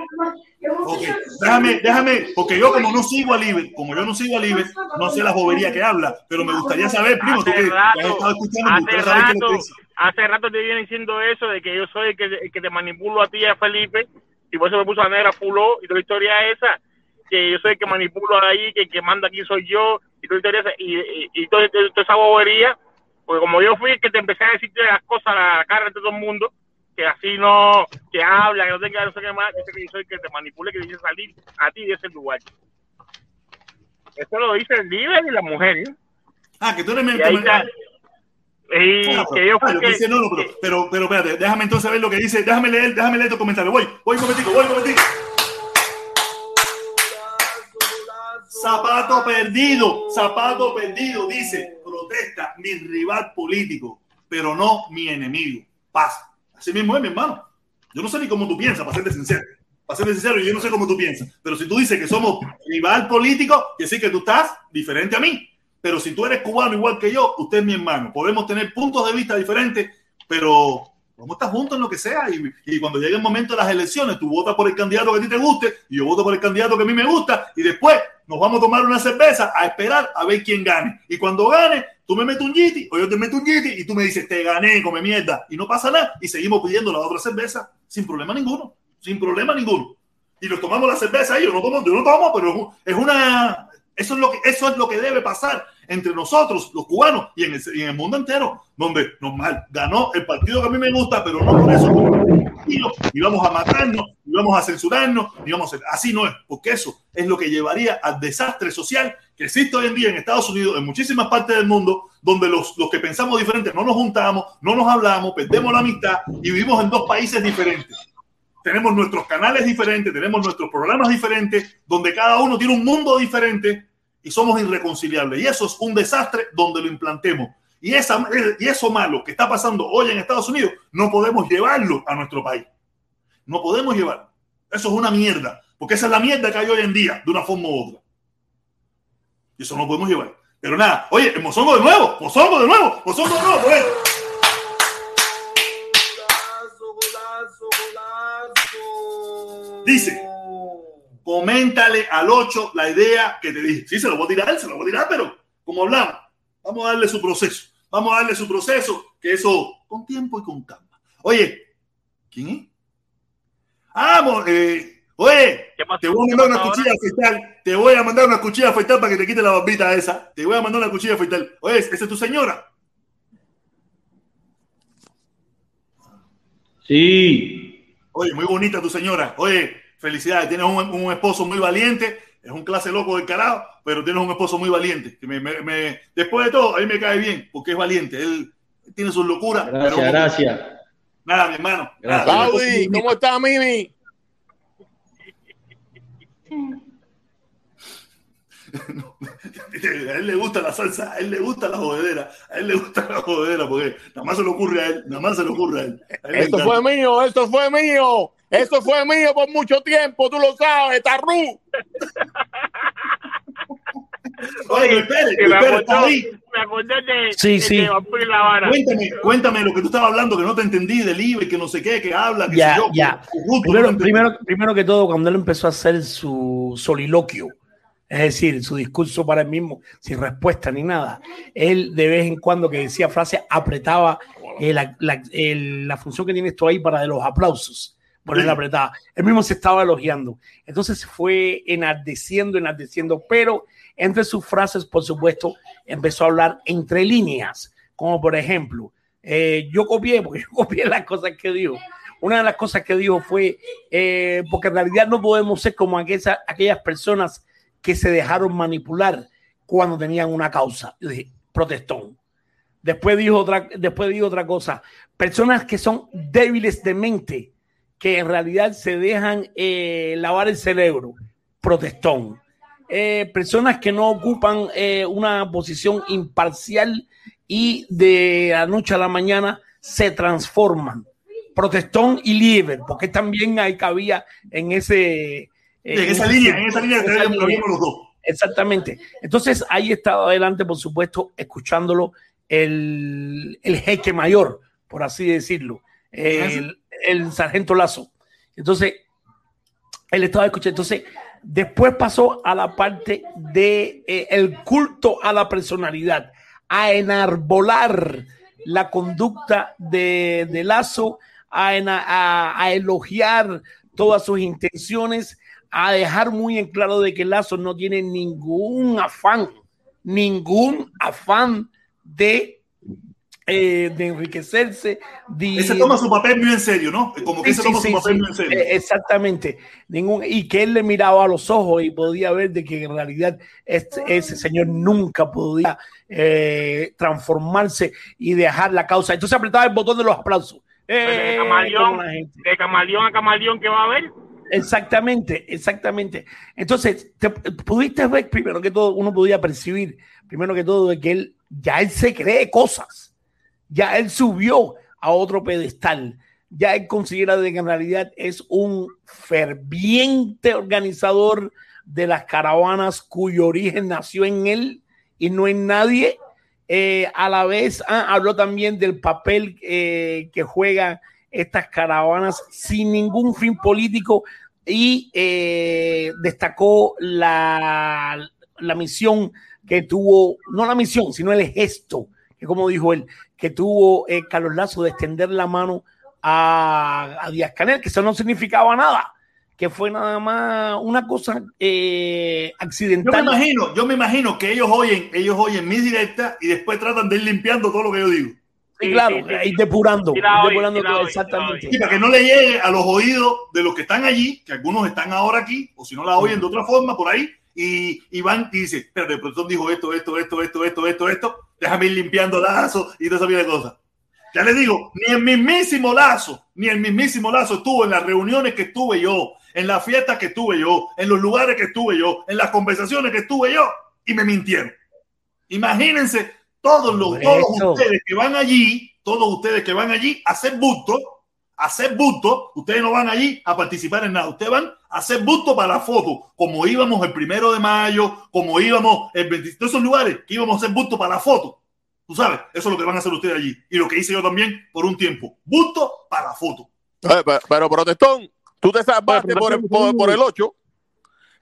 Déjame, déjame, porque yo como no sigo a Libre, como yo no sigo a Libre, no sé la bobería que habla, pero me gustaría saber, primo, tú que, has estado escuchando, me gustaría saber qué es lo rato, que dice. Hace rato te vienen diciendo eso de que yo soy el que, el que te manipulo a ti y a Felipe y por eso me puso a negra fuló y toda la historia esa que yo soy el que manipulo ahí que el que manda aquí soy yo y toda la historia esa y, y, y toda, esa bobería porque como yo fui el que te empecé a decirte las cosas a la cara de todo el mundo que así no, que habla, que no tenga no sé qué más, dice que yo soy el que te manipule, que dice salir a ti de ese lugar. Eso lo dice el líder y la mujer. ¿eh? Ah, que tú eres está. Y que yo lo que dice, no, no, pero, pero, pero espérate, déjame entonces ver lo que dice, déjame leer, déjame leer tu comentario. Voy, voy un momentico, voy un momentico. Zapato perdido, zapato perdido, dice, protesta mi rival político, pero no mi enemigo. Pasa. Así mismo es, mi hermano. Yo no sé ni cómo tú piensas, para serte sincero. Para serte sincero, yo no sé cómo tú piensas. Pero si tú dices que somos rival político, que sí que tú estás diferente a mí. Pero si tú eres cubano igual que yo, usted es mi hermano. Podemos tener puntos de vista diferentes, pero vamos a estar juntos en lo que sea. Y, y cuando llegue el momento de las elecciones, tú votas por el candidato que a ti te guste y yo voto por el candidato que a mí me gusta. Y después nos vamos a tomar una cerveza a esperar a ver quién gane. Y cuando gane, tú me metes un yiti o yo te meto un yiti y tú me dices, te gané, come mierda. Y no pasa nada. Y seguimos pidiendo la otra cerveza sin problema ninguno. Sin problema ninguno. Y nos tomamos la cerveza y yo no tomo, yo no tomo, pero es un- es una. Eso es, lo que, eso es lo que debe pasar entre nosotros, los cubanos, y en el, y en el mundo entero, donde normal ganó el partido que a mí me gusta, pero no por eso y vamos a matarnos, y vamos a censurarnos, y vamos a hacer. Así no es, porque eso es lo que llevaría al desastre social que existe hoy en día en Estados Unidos, en muchísimas partes del mundo, donde los, los que pensamos diferente no nos juntamos, no nos hablamos, perdemos la amistad y vivimos en dos países diferentes tenemos nuestros canales diferentes, tenemos nuestros programas diferentes, donde cada uno tiene un mundo diferente y somos irreconciliables. Y eso es un desastre donde lo implantemos. Y, esa, y eso malo que está pasando hoy en Estados Unidos, no podemos llevarlo a nuestro país. No podemos llevarlo. Eso es una mierda, porque esa es la mierda que hay hoy en día, de una forma u otra. Y eso no podemos llevar. Pero nada, oye, mozongo de nuevo, mozongo de nuevo, mozongo de nuevo, por eso. Dice, coméntale al 8 la idea que te dije. Sí, se lo voy a tirar, se lo voy a tirar, pero como hablamos, vamos a darle su proceso. Vamos a darle su proceso, que eso con tiempo y con calma. Oye, ¿quién es? Ah, mo- eh, oye, te voy a mandar una cuchilla afeitar. Te voy a mandar una cuchilla afeitar para que te quite la barbita esa. Te voy a mandar una cuchilla afeitar. Oye, ¿esa es tu señora? Sí. Oye, muy bonita tu señora. Oye, felicidades. Tienes un, un esposo muy valiente. Es un clase loco del carajo, pero tienes un esposo muy valiente. Que me, me- me- después de todo, a mí me cae bien porque es valiente. Él tiene sus locuras. Gracias, pero- gracias. Nada, mi hermano. Gracias. Nada, ¿cómo está Mimi? A él le gusta la salsa, a él le gusta la jodedera, a él le gusta la jodedera, porque nada más se le ocurre a él, nada más se le ocurre a él. A él Esto fue mío, esto fue mío. Esto fue mío por mucho tiempo, tú lo sabes, Tarru. Oye, espere, que me espere, ¿estás acordó, ahí? me acordé de, Sí, de, sí. de La Habana. Cuéntame, cuéntame lo que tú estabas hablando, que no te entendí del IBE, que no sé qué, que habla, que Ya, sé yo. ya. que- justo, no Primero, primero, primero que todo, cuando él empezó a hacer su soliloquio, es decir, su discurso para él mismo, sin respuesta ni nada, él de vez en cuando que decía frases apretaba eh, la, la- la función que tiene esto ahí para de los aplausos. Sí. apretaba. Él mismo se estaba elogiando. Entonces se fue enardeciendo, enardeciendo, pero entre sus frases, por supuesto, empezó a hablar entre líneas, como por ejemplo, eh, yo copié, porque yo copié las cosas que dijo. Una de las cosas que dijo fue, eh, porque en realidad no podemos ser como aquella- aquellas personas que se dejaron manipular cuando tenían una causa. Yo protestón. Después dijo otra, después dijo otra cosa. Personas que son débiles de mente, que en realidad se dejan eh, lavar el cerebro. Protestón. Eh, personas que no ocupan eh, una posición imparcial y de la noche a la mañana se transforman. Protestón y Lieber, porque también hay cabía en ese. En esa línea, en esa línea esa lo vimos los dos. Exactamente. Entonces ahí estaba adelante, por supuesto, escuchándolo el, el jeque mayor, por así decirlo, el, el sargento Lazo. Entonces, él estaba escuchando. Entonces, después pasó a la parte de eh, el culto a la personalidad, a enarbolar la conducta de, de Lazo, a, ena- a- a elogiar todas sus intenciones, a dejar muy en claro de que Lazo no tiene ningún afán, ningún afán de, eh, de enriquecerse. de- se toma su papel muy en serio, ¿no? Como que Sí, se toma sí, su sí, papel sí. muy en serio. Eh, exactamente. Ningún, y que él le miraba a los ojos y podía ver de que en realidad este- ese señor nunca podía eh, transformarse y dejar la causa. Entonces apretaba el botón de los aplausos. de Eh, camaleón, de camaleón a camaleón que va a haber. Exactamente, exactamente. Entonces, te, pudiste ver primero que todo, uno podía percibir, primero que todo, de que él ya él se cree cosas, ya él subió a otro pedestal, ya él considera de que en realidad es un ferviente organizador de las caravanas cuyo origen nació en él y no en nadie. Eh, a la vez ah, habló también del papel eh, que juegan estas caravanas sin ningún fin político y eh, destacó la, la misión que tuvo, no la misión, sino el gesto, que como dijo él, que tuvo eh, Carlos Lazo de extender la mano a, a Díaz Canel, que eso no significaba nada, que fue nada más una cosa eh, Yo me accidental. imagino, yo me imagino que ellos oyen, ellos oyen mis directas y después tratan de ir limpiando todo lo que yo digo. Sí, claro, y depurando, todo, exactamente. Y para que no le llegue a los oídos de los que están allí, que algunos están ahora aquí, o si no la oyen de otra forma por ahí, y, y van y dicen, pero el profesor dijo esto, esto, esto, esto, esto, esto, esto, déjame ir limpiando lazo y toda esa vida de cosas. Ya les digo, ni el mismísimo Lazo, ni el mismísimo Lazo estuvo en las reuniones que estuve yo, en las fiestas que estuve yo, en los lugares que estuve yo, en las conversaciones que estuve yo, y me mintieron. Imagínense todos los, todos ustedes que van allí, todos ustedes que van allí a hacer busto, a hacer busto, ustedes no van allí a participar en nada, ustedes van a hacer busto para la foto, como íbamos el primero de mayo, como íbamos el 23, todos esos lugares que íbamos a hacer busto para la foto. Tú sabes, eso es lo que van a hacer ustedes allí. Y lo que hice yo también por un tiempo. Busto para la foto. Eh, pero, pero, protestón, tú te salvaste por el, por, por el 8.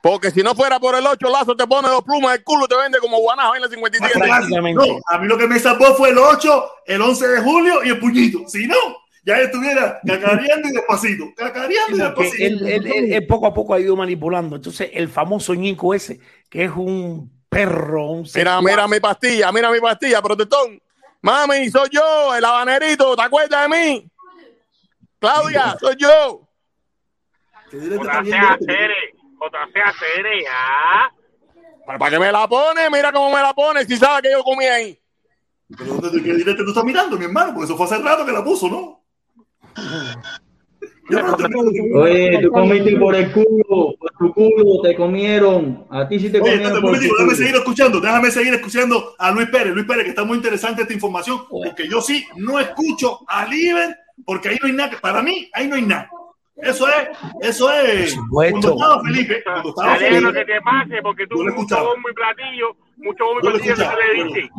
Porque si no fuera por el 8, Lazo te pone dos plumas del culo y te vende como guanajo en la 57. No, a mí lo que me salvó fue el 8, el 11 de julio y el puñito. Si no, ya estuviera cacareando y despacito. Cacareando y despacito. él, él- él- él poco a poco ha ido manipulando. Entonces, el famoso ñico ese, que es un perro, un Mira, mira mi pastilla, mira mi pastilla, protestón. Mami, soy yo, el habanerito, ¿te acuerdas de mí? Claudia, soy yo. JCA Cere, JCA Cere, ya. ¿Para, qué me la pone? Mira cómo me la pone, si sabe que yo comí ahí. Pero ¿dónde- ¿Qué directo tú estás mirando, mi hermano? Porque eso fue hace rato que la puso, ¿no? Yo no estoy Oye, tú comiste por el culo, por tu culo te comieron. A ti sí te Oye, comieron. por déjame seguir escuchando, déjame seguir escuchando a Luis Pérez. Luis Pérez, que está muy interesante esta información, porque yo sí no escucho a Liber, porque ahí no hay nada, para mí, ahí no hay nada. Eso es, eso es. Cuando estaba Felipe, cuando estaba Felipe, que te pase porque tú lo mucho bombo y platillo, mucho bombo y Yo lo platillo que tú le lo- diste.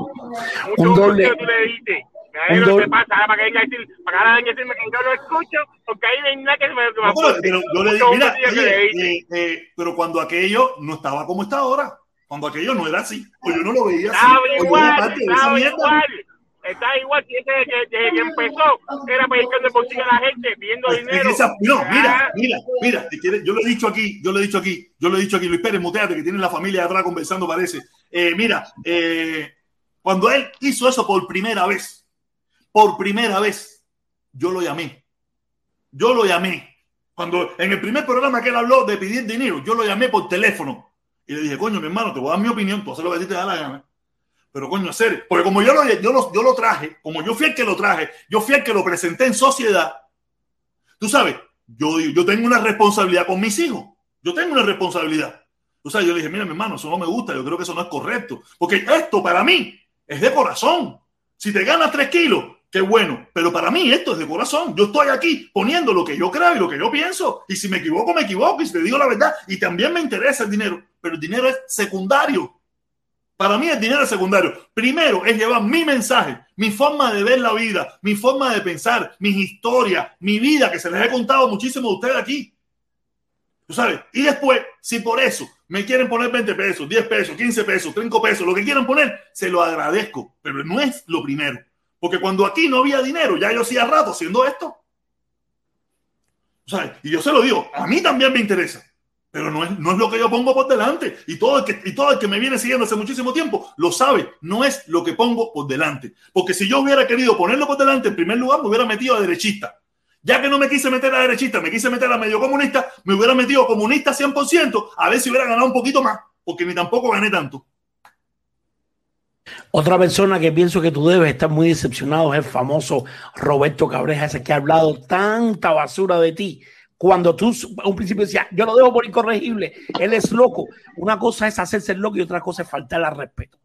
Mucho bombo y platillo que tú le diste. Me que pasa, para que venga a decir, para que ahora venga a decirme que yo lo escucho, porque ahí no hay nada que me, No, pero, yo le digo, mira, eh, eh, pero cuando aquello no estaba como está ahora, cuando aquello no era así, o yo no lo veía así, Estaba o yo era igual, parte de esa estaba mierda. igual. Está igual que desde que, desde que empezó, era predicando el bolsillo a la gente, pidiendo dinero. esa- no, mira, Ah, mira, mira, quieres, yo lo he dicho aquí, yo lo he dicho aquí, yo lo he dicho aquí, Luis Pérez, muteate, que tiene la familia de atrás conversando, parece. Eh, mira, eh, cuando él hizo eso por primera vez, por primera vez, yo lo llamé. Yo lo llamé. Cuando en el primer programa que él habló de pedir dinero, yo lo llamé por teléfono y le dije, coño, mi hermano, te voy a dar mi opinión, tú haces lo que a ti te da la gana. Pero coño, hacer, porque como yo lo, yo, lo, yo lo traje, como yo fui el que lo traje, yo fui el que lo presenté en sociedad, tú sabes, yo, yo tengo una responsabilidad con mis hijos. Yo tengo una responsabilidad. Tú sabes, yo le dije, mira, mi hermano, eso no me gusta, yo creo que eso no es correcto. Porque esto para mí es de corazón. Si te ganas tres kilos, qué bueno. Pero para mí esto es de corazón. Yo estoy aquí poniendo lo que yo creo y lo que yo pienso. Y si me equivoco, me equivoco. Y si te digo la verdad, y también me interesa el dinero. Pero el dinero es secundario. Para mí el dinero es secundario. Primero es llevar mi mensaje, mi forma de ver la vida, mi forma de pensar, mis historias, mi vida, que se les he contado muchísimo a ustedes aquí. Sabes. Y después, si por eso me quieren poner 20 pesos, 10 pesos, 15 pesos, 5 pesos, lo que quieran poner, se lo agradezco. Pero no es lo primero. Porque cuando aquí no había dinero, ya yo hacía rato haciendo esto. Sabes. Y yo se lo digo, a mí también me interesa. Pero no es, no es lo que yo pongo por delante. Y todo, el que, y todo el que me viene siguiendo hace muchísimo tiempo lo sabe. No es lo que pongo por delante. Porque si yo hubiera querido ponerlo por delante, en primer lugar me hubiera metido a derechista. Ya que no me quise meter a derechista, me quise meter a medio comunista, me hubiera metido a comunista 100%, a ver si hubiera ganado un poquito más. Porque ni tampoco gané tanto. Otra persona que pienso que tú debes estar muy decepcionado es el famoso Roberto Cabreja, ese que ha hablado tanta basura de ti. Cuando tú a un principio decías, yo lo dejo por incorregible, él es loco. Una cosa es hacerse el loco y otra cosa es faltar al respeto.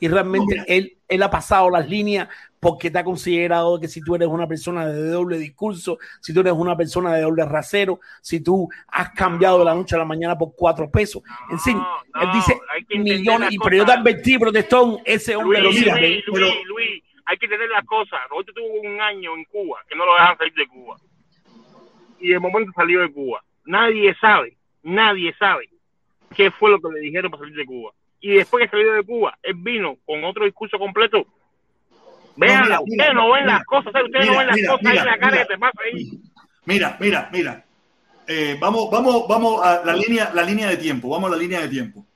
Y realmente él, él ha pasado las líneas porque te ha considerado que si tú eres una persona de doble discurso, si tú eres una persona de doble rasero, si tú has cambiado de la noche a la mañana por cuatro pesos. En fin, él dice millones. Y pero yo te advertí, protestón, ese hombre Luis, lo Luis, sirve. Luis, Luis, hay que entender las cosas. Roberto tuvo un año en Cuba que no lo dejan salir de Cuba. Y de momento salió de Cuba. Nadie sabe, nadie sabe qué fue lo que le dijeron para salir de Cuba. Y después que salió de Cuba, él vino con otro discurso completo. Véanla, mira, ustedes no ven mira, las cosas, ustedes no ven las mira, cosas ahí en la cara que te pasa ahí. Mira, mira, mira. Eh, vamos, vamos, vamos a la línea, la línea de tiempo. Vamos a la línea de tiempo.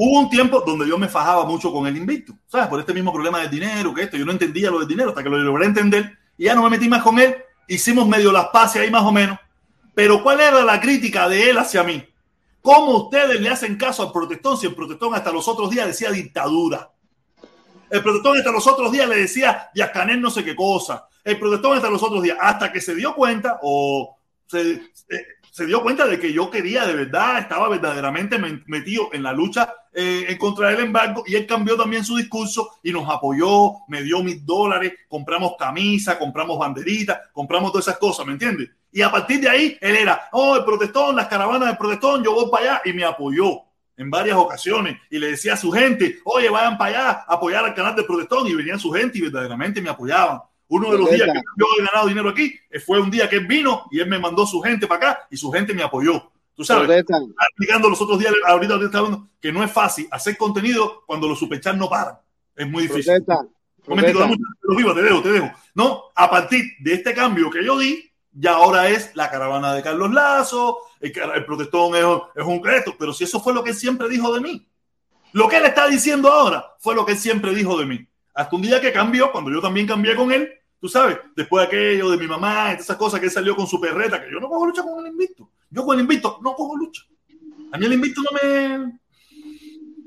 Hubo un tiempo donde yo me fajaba mucho con el invicto, ¿sabes? Por este mismo problema del dinero, que esto, yo no entendía lo del dinero hasta que lo logré entender y ya no me metí más con él. Hicimos medio las paces ahí más o menos. Pero ¿cuál era la crítica de él hacia mí? ¿Cómo ustedes le hacen caso al protestón si el protestón hasta los otros días decía dictadura? El protestón hasta los otros días le decía Díaz-Canel no sé qué cosa. El protestón hasta los otros días, hasta que se dio cuenta o se, eh, se dio cuenta de que yo quería de verdad, estaba verdaderamente men- metido en la lucha eh, en contra del embargo y él cambió también su discurso y nos apoyó, me dio mil dólares, compramos camisas, compramos banderitas, compramos todas esas cosas, ¿me entiendes? Y a partir de ahí él era, oh, el protestón, las caravanas del protestón, yo voy para allá y me apoyó en varias ocasiones y le decía a su gente, oye, vayan para allá a apoyar al canal del protestón y venían su gente y verdaderamente me apoyaban. Uno de los días que yo he ganado dinero aquí eh, fue un día que él vino y él me mandó su gente para acá y su gente me apoyó. Tú sabes, explicando los otros días, ahorita ahorita estaba hablando, que no es fácil hacer contenido cuando los superchats no paran. Es muy difícil. Momentito, un- te te dejo, te dejo. No, a partir de este cambio que yo di, ya ahora es la caravana de Carlos Lazo, el, el protestón es, es un crédito, pero si eso fue lo que él siempre dijo de mí. Lo que él está diciendo ahora fue lo que él siempre dijo de mí. Hasta un día que cambió, cuando yo también cambié con él, tú sabes, después de aquello de mi mamá, esas cosas que él salió con su perreta, que yo no cojo lucha con el invicto. Yo con el invicto no cojo lucha. A mí el invicto no me...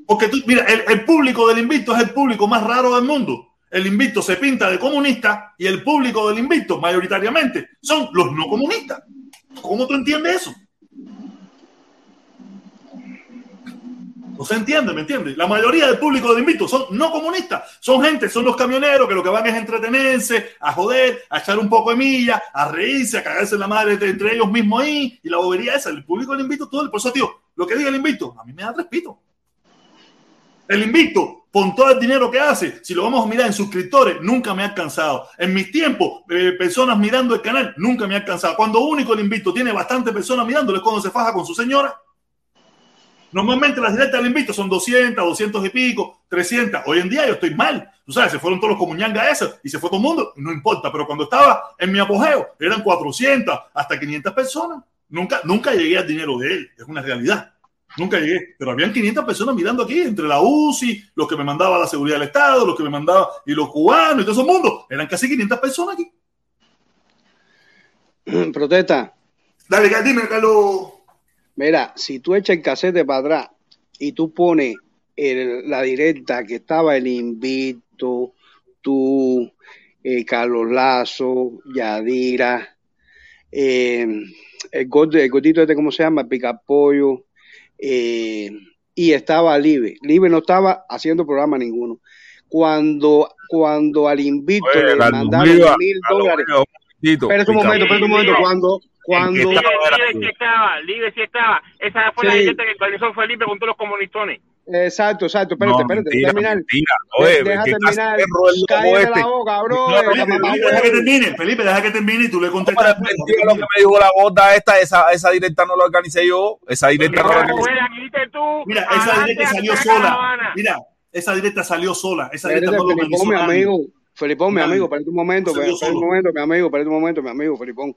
Porque tú, mira, el, el público del invicto es el público más raro del mundo. El invicto se pinta de comunista y el público del invicto, mayoritariamente, son los no comunistas. ¿Cómo tú entiendes eso? No se entiende, ¿me entiendes? La mayoría del público de Invito son no comunistas, son gente, son los camioneros que lo que van es a entretenerse, a joder, a echar un poco de milla, a reírse, a cagarse en la madre entre ellos mismos ahí, y la bobería esa, el público del Invito, todo el por eso, tío, lo que diga el Invito, a mí me da tres pitos. El Invito, con todo el dinero que hace, si lo vamos a mirar en suscriptores, nunca me ha alcanzado. En mis tiempos, eh, personas mirando el canal, nunca me ha alcanzado. Cuando único el Invito tiene bastante personas mirándolo es cuando se faja con su señora. Normalmente las directas del invito son 200, 200 y pico, 300. Hoy en día yo estoy mal. Tú sabes, se fueron todos los comuñangas esos y se fue todo el mundo. No importa, pero cuando estaba en mi apogeo eran 400 hasta 500 personas. Nunca, nunca llegué al dinero de él. Es una realidad. Nunca llegué. Pero habían 500 personas mirando aquí, entre la UCI, los que me mandaba la seguridad del Estado, los que me mandaba, y los cubanos y todo ese mundo. Eran casi 500 personas aquí. Protesta. Dale, dime, Carlos. Mira, si tú echas el casete para atrás y tú pones el- la directa que estaba el invito, tú, eh, Carlos Lazo, Yadira, eh, el, el gordito este, ¿cómo se llama? El picapollo, eh, y estaba Live. Live no estaba haciendo programa ninguno. Cuando, cuando al invito Oye, le mandaron mil dólares. Oliva, un momento, espérate un momento. Cuando, cuando, Libre sí estaba, libre sí estaba. Esa fue la Sí. directa que organizó Felipe con todos los comunistones. Exacto, exacto. Espérate, No, espérate, mentira, deja terminar. mentira. Oye, deja ¿qué clase terminar. Cállate este? la boca, bro. No, deja Felipe, Felipe, deja que termine. Felipe, deja que termine y tú le contestas. Mentira lo que me dijo la gorda esta, esa, esa directa no la organicé yo, esa directa no la organicé Mira, esa directa salió sola. Mira, esa directa salió sola. Esa directa no mi organizó nadie. amigo. Felipón, mi amigo, espérate un momento, espérate un momento, mi amigo, espérate un momento, mi amigo, Felipón.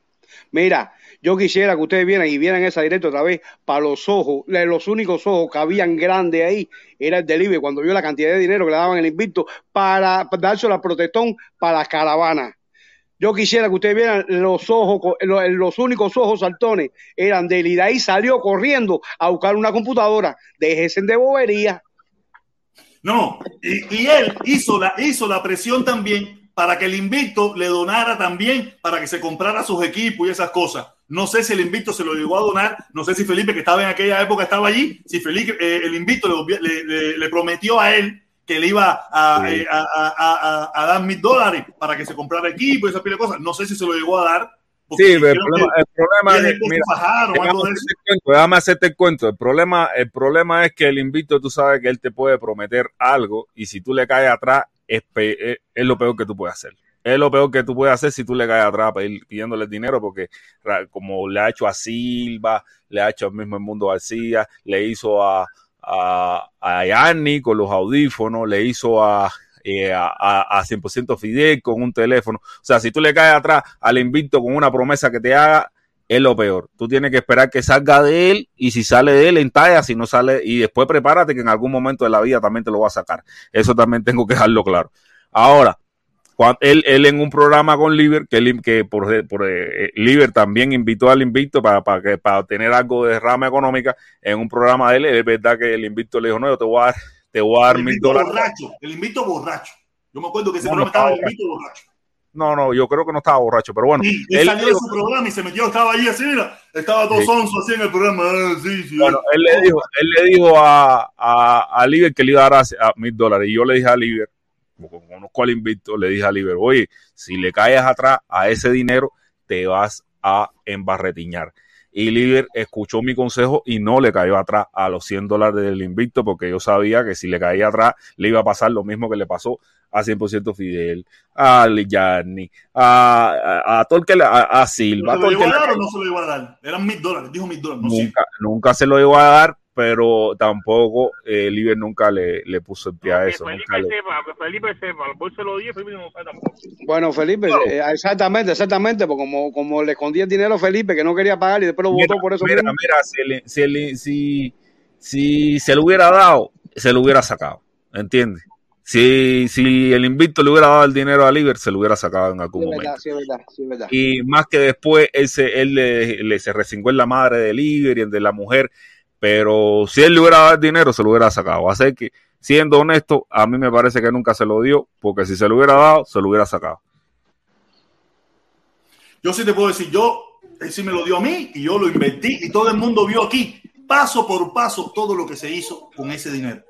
Mira, yo quisiera que ustedes vieran y vieran esa directa otra vez para los ojos, los únicos ojos que habían grandes ahí era el delivery cuando vio la cantidad de dinero que le daban el invicto para darse la protestón para las caravanas. Yo quisiera que ustedes vieran los ojos, los únicos ojos saltones eran de él y de ahí salió corriendo a buscar una computadora. Déjense de bobería. No, y, y él hizo la, hizo la presión también para que el invicto le donara también para que se comprara sus equipos y esas cosas. No sé si el invicto se lo llegó a donar, no sé si Felipe, que estaba en aquella época, estaba allí, si Felipe, eh, el invicto le, prometió a él que le iba a, eh, a- dar mil dólares para que se comprara equipo y esas pila de cosas. No sé si se lo llegó a dar. Sí, el problema, que- el problema y es, mira, déjame hacerte el cuento, déjame hacerte el cuento. El problema, el problema es que el invito, tú sabes que él te puede prometer algo y si tú le caes atrás, es, pe- es, lo peor que tú puedes hacer. Es lo peor que tú puedes hacer si tú le caes atrás pidiéndole dinero, porque como le ha hecho a Silva, le ha hecho al mismo mundo García, le hizo a, a, a Yanni con los audífonos, le hizo a, eh, a, a 100% Fidel con un teléfono. O sea, si tú le caes atrás al invicto con una promesa que te haga, es lo peor. Tú tienes que esperar que salga de él y si sale de él, entalla, si no sale, y después prepárate que en algún momento de la vida también te lo va a sacar. Eso también tengo que dejarlo claro. Ahora, cuando él, él en un programa con Liber, que, por, por eh, Liber también invitó al invicto para, para, que, para obtener algo de rama económica, en un programa de él, es verdad que el invicto le dijo, no, yo te voy a dar, te voy a dar El mil invicto dólares. borracho, el invito borracho. Yo me acuerdo que ese No, no programa estaba el invito borracho. No, no, yo creo que no estaba borracho, pero bueno. Él, salió de su programa y se metió, estaba allí así, mira, estaba todo Sí. sonso así en el programa. ah, sí, sí, Bueno, él le dijo, él le dijo a, a, a Liber que le iba a dar a- a mil dólares. Y yo le dije a Liber, como conozco al invicto, le dije a Liber, oye, si le caes atrás a ese dinero, te vas a embarretiñar. Y Liber escuchó mi consejo y no le cayó atrás a los 100 dólares del invicto porque yo sabía que si le caía atrás le iba a pasar lo mismo que le pasó a 100% Fidel, a Yanni, a, a, a todo el que le- a, a Silva, a ¿Se todo lo el que llegó a le- o no se lo llegó a dar? Eran mil dólares, dijo mil dólares. No nunca, nunca se lo iba a dar, pero tampoco eh, Liber nunca le, le puso el pie a eso. Felipe nunca le- sepa, que Felipe sepa, el bolso se lo dio, Felipe no sabe tampoco. Bueno, Felipe, eh, exactamente, exactamente, porque como, como le escondía el dinero a Felipe, que no quería pagar y después lo Mira, votó por eso mira, mismo. mira, si, el- si, el- si, si se lo hubiera dado, se lo hubiera sacado, ¿entiendes? Si, si el invicto le hubiera dado el dinero a Liber, se lo hubiera sacado en algún Sí, momento. verdad, sí, es verdad, sí, es verdad. y más que después él se, él le, le- se resingó en la madre de Liber y en de la mujer, pero si él le hubiera dado el dinero, se lo hubiera sacado. Así que, siendo honesto, a mí me parece que nunca se lo dio, porque si se lo hubiera dado, se lo hubiera sacado. Yo sí te puedo decir, yo Él sí me lo dio a mí y yo lo invertí y todo el mundo vio aquí, paso por paso, todo lo que se hizo con ese dinero.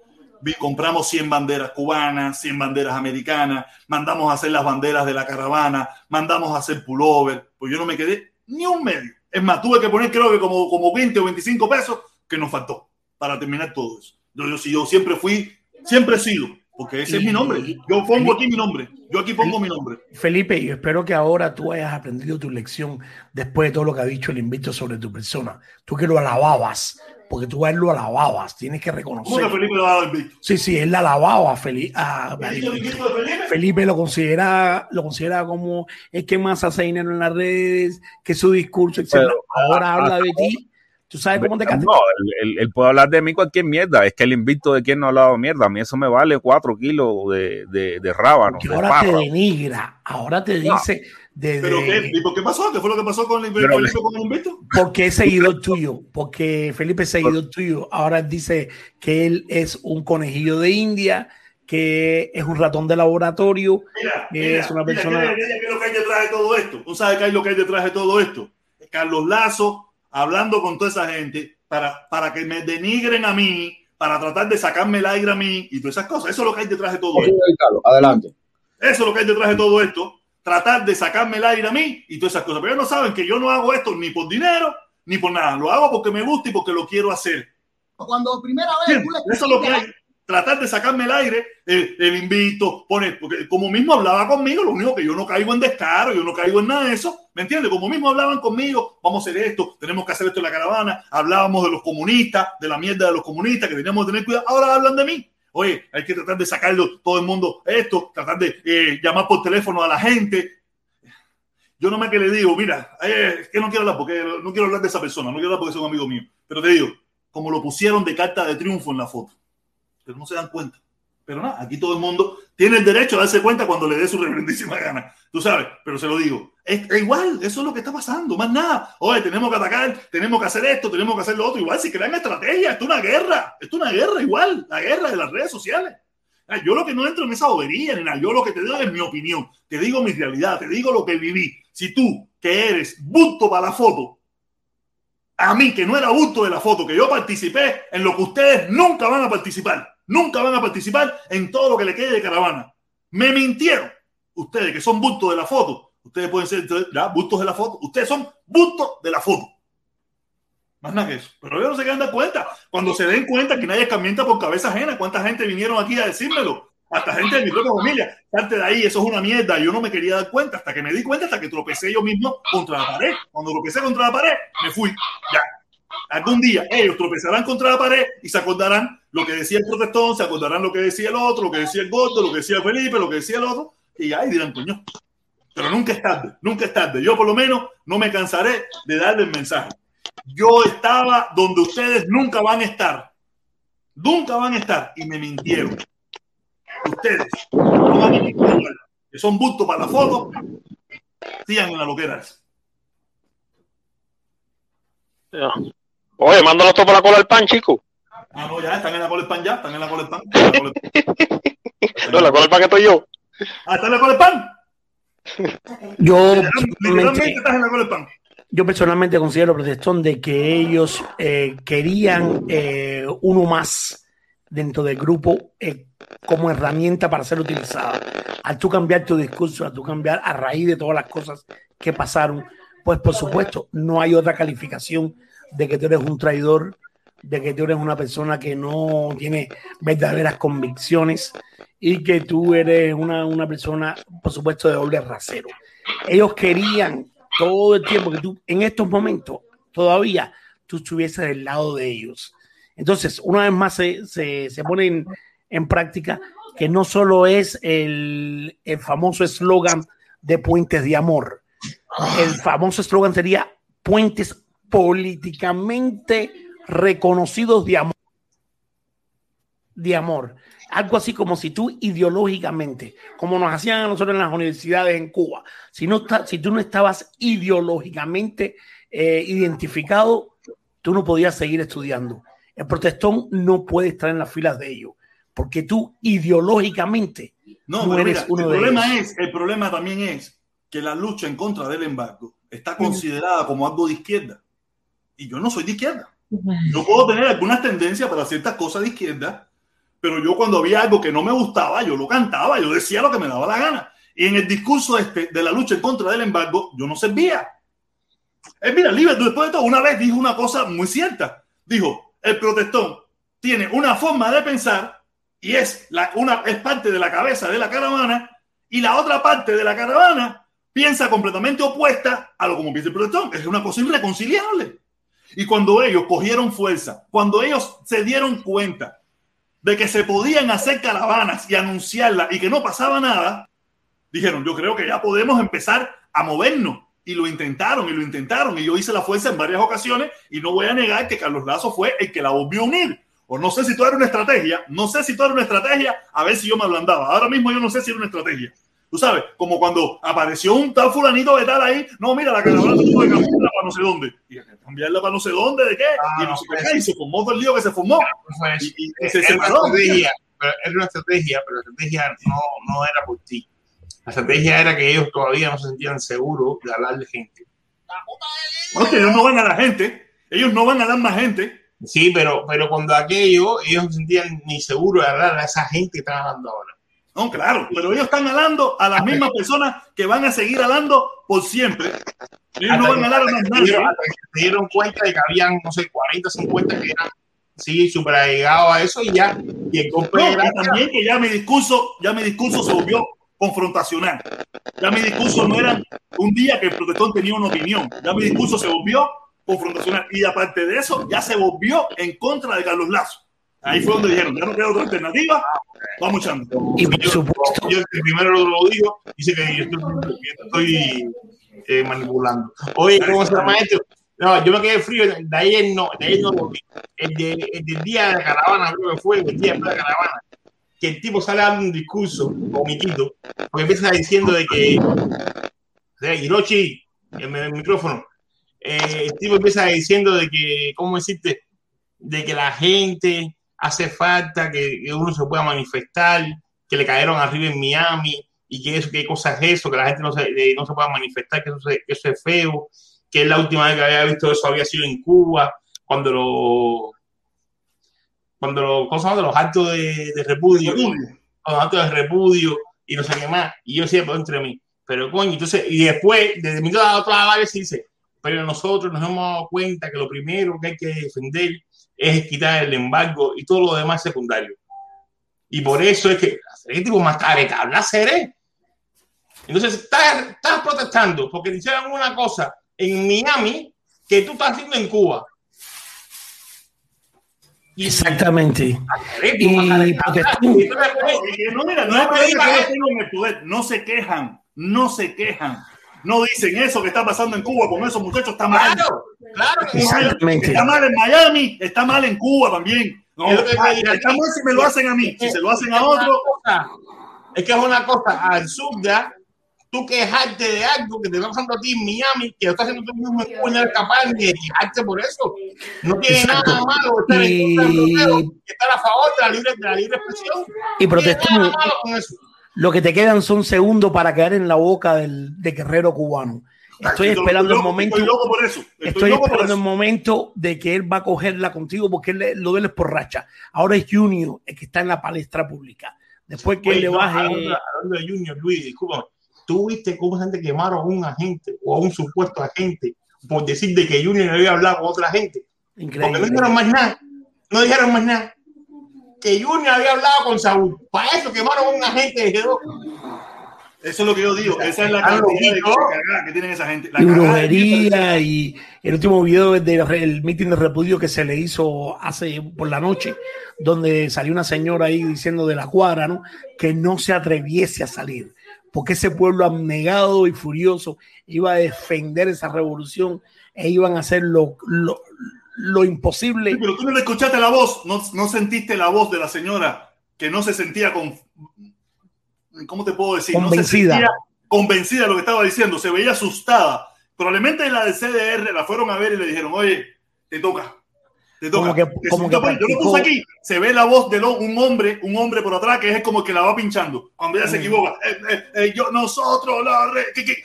Compramos 100 banderas cubanas, 100 banderas americanas, mandamos a hacer las banderas de la caravana, mandamos a hacer pullover, pues yo no me quedé ni un medio. Es más, tuve que poner creo que como, como 20 o 25 pesos que nos faltó para terminar todo eso. Yo, yo, si yo siempre fui, siempre he sido, porque ese es mi nombre. Yo pongo aquí mi nombre. Yo aquí pongo mi nombre. Felipe, yo espero que ahora tú hayas aprendido tu lección después de todo lo que ha dicho el invito sobre tu persona. Tú que lo alababas, porque tú a él lo alababas, tienes que ¿Cómo reconocer. que Felipe le va a dar el visto? Sí, sí, él la alababa a Felipe. a- ¿El visto de Felipe? Felipe lo considera, lo considera como el que más hace dinero en las redes, que su discurso, etc. Ahora ah, habla de ti. ¿Tú sabes cómo te canta? No, él, él- él puede hablar de mí cualquier mierda. Es que el invicto de quien no ha hablado mierda. A mí eso me vale cuatro kilos de, de, de rábano. Que de ahora te parra. denigra, ahora te dice de, ¿Pero de- qué? ¿Y por qué pasó? ¿Qué fue lo que pasó con el Pero- Felipe con el invito? porque es seguidor tuyo, porque Felipe es seguidor tuyo. Ahora dice que él es un conejillo de India, que es un ratón de laboratorio, Mira, que mira, es una mira, persona. ¿qué, qué- qué es lo que hay detrás de todo esto? ¿Tú sabes qué hay lo que hay detrás de todo esto? Carlos Lazo hablando con toda esa gente para, para que me denigren a mí, para tratar de sacarme el aire a mí y todas esas cosas. Eso es lo que hay detrás de todo esto. Adelante. Eso es lo que hay detrás de todo esto. Tratar de sacarme el aire a mí y todas esas cosas. Pero ellos no saben que yo no hago esto ni por dinero ni por nada. Lo hago porque me gusta y porque lo quiero hacer. Cuando primera vez Bien, tú le Eso es lo que hay. Tratar de sacarme el aire, el, invito, poner, porque como mismo hablaba conmigo, lo único que yo no caigo en descaro, yo no caigo en nada de eso, ¿me entiendes? Como mismo hablaban conmigo, vamos a hacer esto, tenemos que hacer esto en la caravana, hablábamos de los comunistas, de la mierda de los comunistas, que teníamos que tener cuidado, ahora hablan de mí. Oye, hay que tratar de sacarlo todo el mundo esto, tratar de eh, llamar por teléfono a la gente. Yo nomás que le digo, mira, eh, es que no quiero hablar porque no quiero hablar de esa persona, no quiero hablar porque es un amigo mío, pero te digo, como lo pusieron de carta de triunfo en la foto pero no se dan cuenta. Pero nada, aquí todo el mundo tiene el derecho a darse cuenta cuando le dé su reverendísima gana. Tú sabes, pero se lo digo. Es, igual, eso es lo que está pasando, más nada. Oye, tenemos que atacar, tenemos que hacer esto, tenemos que hacer lo otro. Igual, si crean estrategia, esto es una guerra, esto es una guerra igual, la guerra de las redes sociales. Yo lo que no entro en esa bobería, ni nada. Yo lo que te doy es mi opinión, te digo mi realidad, te digo lo que viví. Si tú, que eres bulto para la foto, a mí, que no era bulto de la foto, que yo participé en lo que ustedes nunca van a participar. Nunca van a participar en todo lo que le quede de caravana. Me mintieron. Ustedes que son bultos de la foto. Ustedes pueden ser ya, bultos de la foto. Ustedes son bultos de la foto. Más nada que eso. Pero ellos no se quieren dar cuenta. Cuando se den cuenta que nadie escarmienta por cabeza ajena, ¿cuánta gente vinieron aquí a decírmelo? Hasta gente de mi propia familia. Salte de ahí, eso es una mierda. Yo no me quería dar cuenta hasta que me di cuenta, hasta que tropecé yo mismo contra la pared. Cuando tropecé contra la pared, me fui. Ya. Algún día ellos tropezarán contra la pared y se acordarán lo que decía el protestón, se acordarán lo que decía el otro, lo que decía el gordo, lo que decía Felipe, lo que decía el otro, y y dirán, coño. Pero nunca es tarde, nunca es tarde. Yo por lo menos no me cansaré de darle el mensaje. Yo estaba donde ustedes nunca van a estar. Nunca van a estar. Y me mintieron. Ustedes no van a. Que son bustos para la foto. Sigan en la loquera. esa. Oye, mándalo todo por la cola del pan, chico. Ah, no, ya están en la cola del pan, ya. Están en la cola del pan. La cola del pan. No, la cola del pan que estoy yo. Ah, ¿están en la cola del pan? Yo Literalmente personalmente, estás en la cola del pan. yo personalmente considero, protestón, de que ellos eh, querían eh, uno más dentro del grupo eh, como herramienta para ser utilizada. Al tú cambiar tu discurso, al tú cambiar a raíz de todas las cosas que pasaron, pues por supuesto no hay otra calificación de que tú eres un traidor, de que tú eres una persona que no tiene verdaderas convicciones y que tú eres una, una persona, por supuesto, de doble rasero. Ellos querían todo el tiempo que tú, en estos momentos, todavía tú estuvieses del lado de ellos. Entonces, una vez más se, se, se pone en, en práctica que no solo es el, el famoso eslogan de puentes de amor. El famoso eslogan sería puentes políticamente reconocidos de amor. De amor. Algo así como si tú ideológicamente, como nos hacían a nosotros en las universidades en Cuba, si, no está, si tú no estabas ideológicamente eh, identificado, tú no podías seguir estudiando. El protestón no puede estar en las filas de ellos, porque tú ideológicamente No, no, eres mira, uno el de problema ellos. es, el problema también es que la lucha en contra del embargo está considerada como algo de izquierda. Y yo no soy de izquierda. Yo puedo tener algunas tendencias para ciertas cosas de izquierda, pero yo cuando había algo que no me gustaba, yo lo cantaba, yo decía lo que me daba la gana. Y en el discurso este de la lucha en contra del embargo, yo no servía. Eh, mira, Liber, después de todo, una vez dijo una cosa muy cierta. Dijo, el protestón tiene una forma de pensar y es, la, una, es parte de la cabeza de la caravana y la otra parte de la caravana piensa completamente opuesta a lo como piensa el protestón. Es una cosa irreconciliable. Y cuando ellos cogieron fuerza, cuando ellos se dieron cuenta de que se podían hacer caravanas y anunciarlas y que no pasaba nada, dijeron, yo creo que ya podemos empezar a movernos. Y lo intentaron y lo intentaron. Y yo hice la fuerza en varias ocasiones y no voy a negar que Carlos Lazo fue el que la volvió a unir. O no sé si todo era una estrategia, no sé si todo era una estrategia, a ver si yo me ablandaba. Ahora mismo yo no sé si era una estrategia. Tú sabes, como cuando apareció un tal fulanito de tal ahí, no, mira, la caravana tuvo que cambiarla para no sé dónde. Y cambiarla para no sé dónde, ¿de qué? y no sé qué, y se formó todo el lío que se formó. Y, y- y se era, una separó. estrategia, pero era una estrategia, pero la estrategia no, no era por ti. La estrategia era que ellos todavía no se sentían seguros de hablar de gente. No, que ellos no van a la gente, ellos no van a dar más gente. Sí, pero, pero cuando aquello, ellos no se sentían ni seguros de hablar a esa gente que están hablando ahora. No, claro, pero ellos están alando a las mismas personas que van a seguir alando por siempre. Ellos no van a alar a más nadie. se dieron cuenta de que habían, no sé, 40, 50 que eran, sí, súper a eso y ya. Y el No, también que ya mi discurso, ya mi discurso se volvió confrontacional. Ya mi discurso no era un día que el protestón tenía una opinión. Ya mi discurso se volvió confrontacional. Y aparte de eso, ya se volvió en contra de Carlos Lazo. Ahí fue donde dijeron, ya no queda otra alternativa, vamos echando. Y por supuesto, yo el primero lo digo, dice que yo estoy, yo estoy, eh, manipulando. Oye, ¿cómo se llama esto? No, yo me quedé frío, de ayer no, de ayer no lo vi. El, de, el del día de la caravana, creo que fue, el día de la caravana, que el tipo sale dando un discurso, vomitito, porque empieza diciendo de que, o sea, Hiroshi, el, el micrófono, eh, el tipo empieza diciendo de que, ¿cómo decirte? De que la gente hace falta que, que uno se pueda manifestar, que le cayeron arriba en Miami y que eso, qué cosa es eso, que la gente no se, eh, no se pueda manifestar, que eso, se- que eso es feo, que es la última vez que había visto eso había sido en Cuba, cuando lo cuando lo, ¿cómo se llama? los actos de, de repudio, los actos de repudio y no sé qué más, y yo siempre entre mí, pero coño, entonces, y después, desde mi lado, otra vez dice, pero nosotros nos hemos dado cuenta que lo primero que hay que defender es quitar el embargo y todo lo demás secundario. Y por eso es que ¿qué tipo más careta, habla seré. Entonces estás, estás protestando porque te hicieron una cosa en Miami que tú estás haciendo en Cuba. exactamente. Y. Y mira, no se quejan, no se quejan. No dicen eso que está pasando en Cuba con esos muchachos está mal. Claro, claro que Exactamente. Está mal en Miami, está mal en Cuba también. No, Es está mal si me lo hacen a mí, si se lo hacen a otro. Es que es una cosa absurda tú quejarte de algo que te está pasando a ti en Miami, que lo estás haciendo tú mismo en Cuba y no eres capaz ni de quejarte por eso. No tiene Exacto. nada malo estar en Y- contra del bloqueo, estar a favor de la libre, de la libre expresión. Y No Lo que te quedan son segundos para quedar en la boca del de guerrero cubano. Estoy Estoy esperando el loco, momento. Estoy loco por eso. Estoy, Estoy loco por esperando el eso. momento de que él va a cogerla contigo porque él, lo de él es por racha. Ahora es Junior el que está en la palestra pública. Después que Oye, él le baje. hablando, hablando de Junior, Luis, disculpa, tú viste cómo gente quemaron a un agente o a un supuesto agente por decir de que Junior había hablado con otra gente. Porque no Increíble. dijeron más nada. No dijeron más nada. Que Junior había hablado con Saúl. Para eso quemaron a un agente de G2. Eso es lo que yo digo. Esa es la Están cantidad de loquitos. cagada que tienen esa gente. La y brujería y el último video del meeting de repudio que se le hizo hace por la noche, donde salió una señora ahí diciendo de la cuadra, ¿no? Que no se atreviese a salir, porque ese pueblo abnegado y furioso iba a defender esa revolución e iban a hacer lo, lo, lo imposible. Sí, pero tú no le escuchaste la voz, no, no sentiste la voz de la señora que no se sentía con. ¿Cómo te puedo decir? No se Convencida. sentía convencida de lo que estaba diciendo, se veía asustada. Probablemente la del CDR la fueron a ver y le dijeron, oye, te toca. Te toca. Como que- Te como siento, que yo lo practicó- puse aquí. Se ve la voz de lo- un hombre, un hombre por atrás que es como el que la va pinchando. Cuando ella se Mm. equivoca. Eh, eh, eh, yo, nosotros, la re- que- que-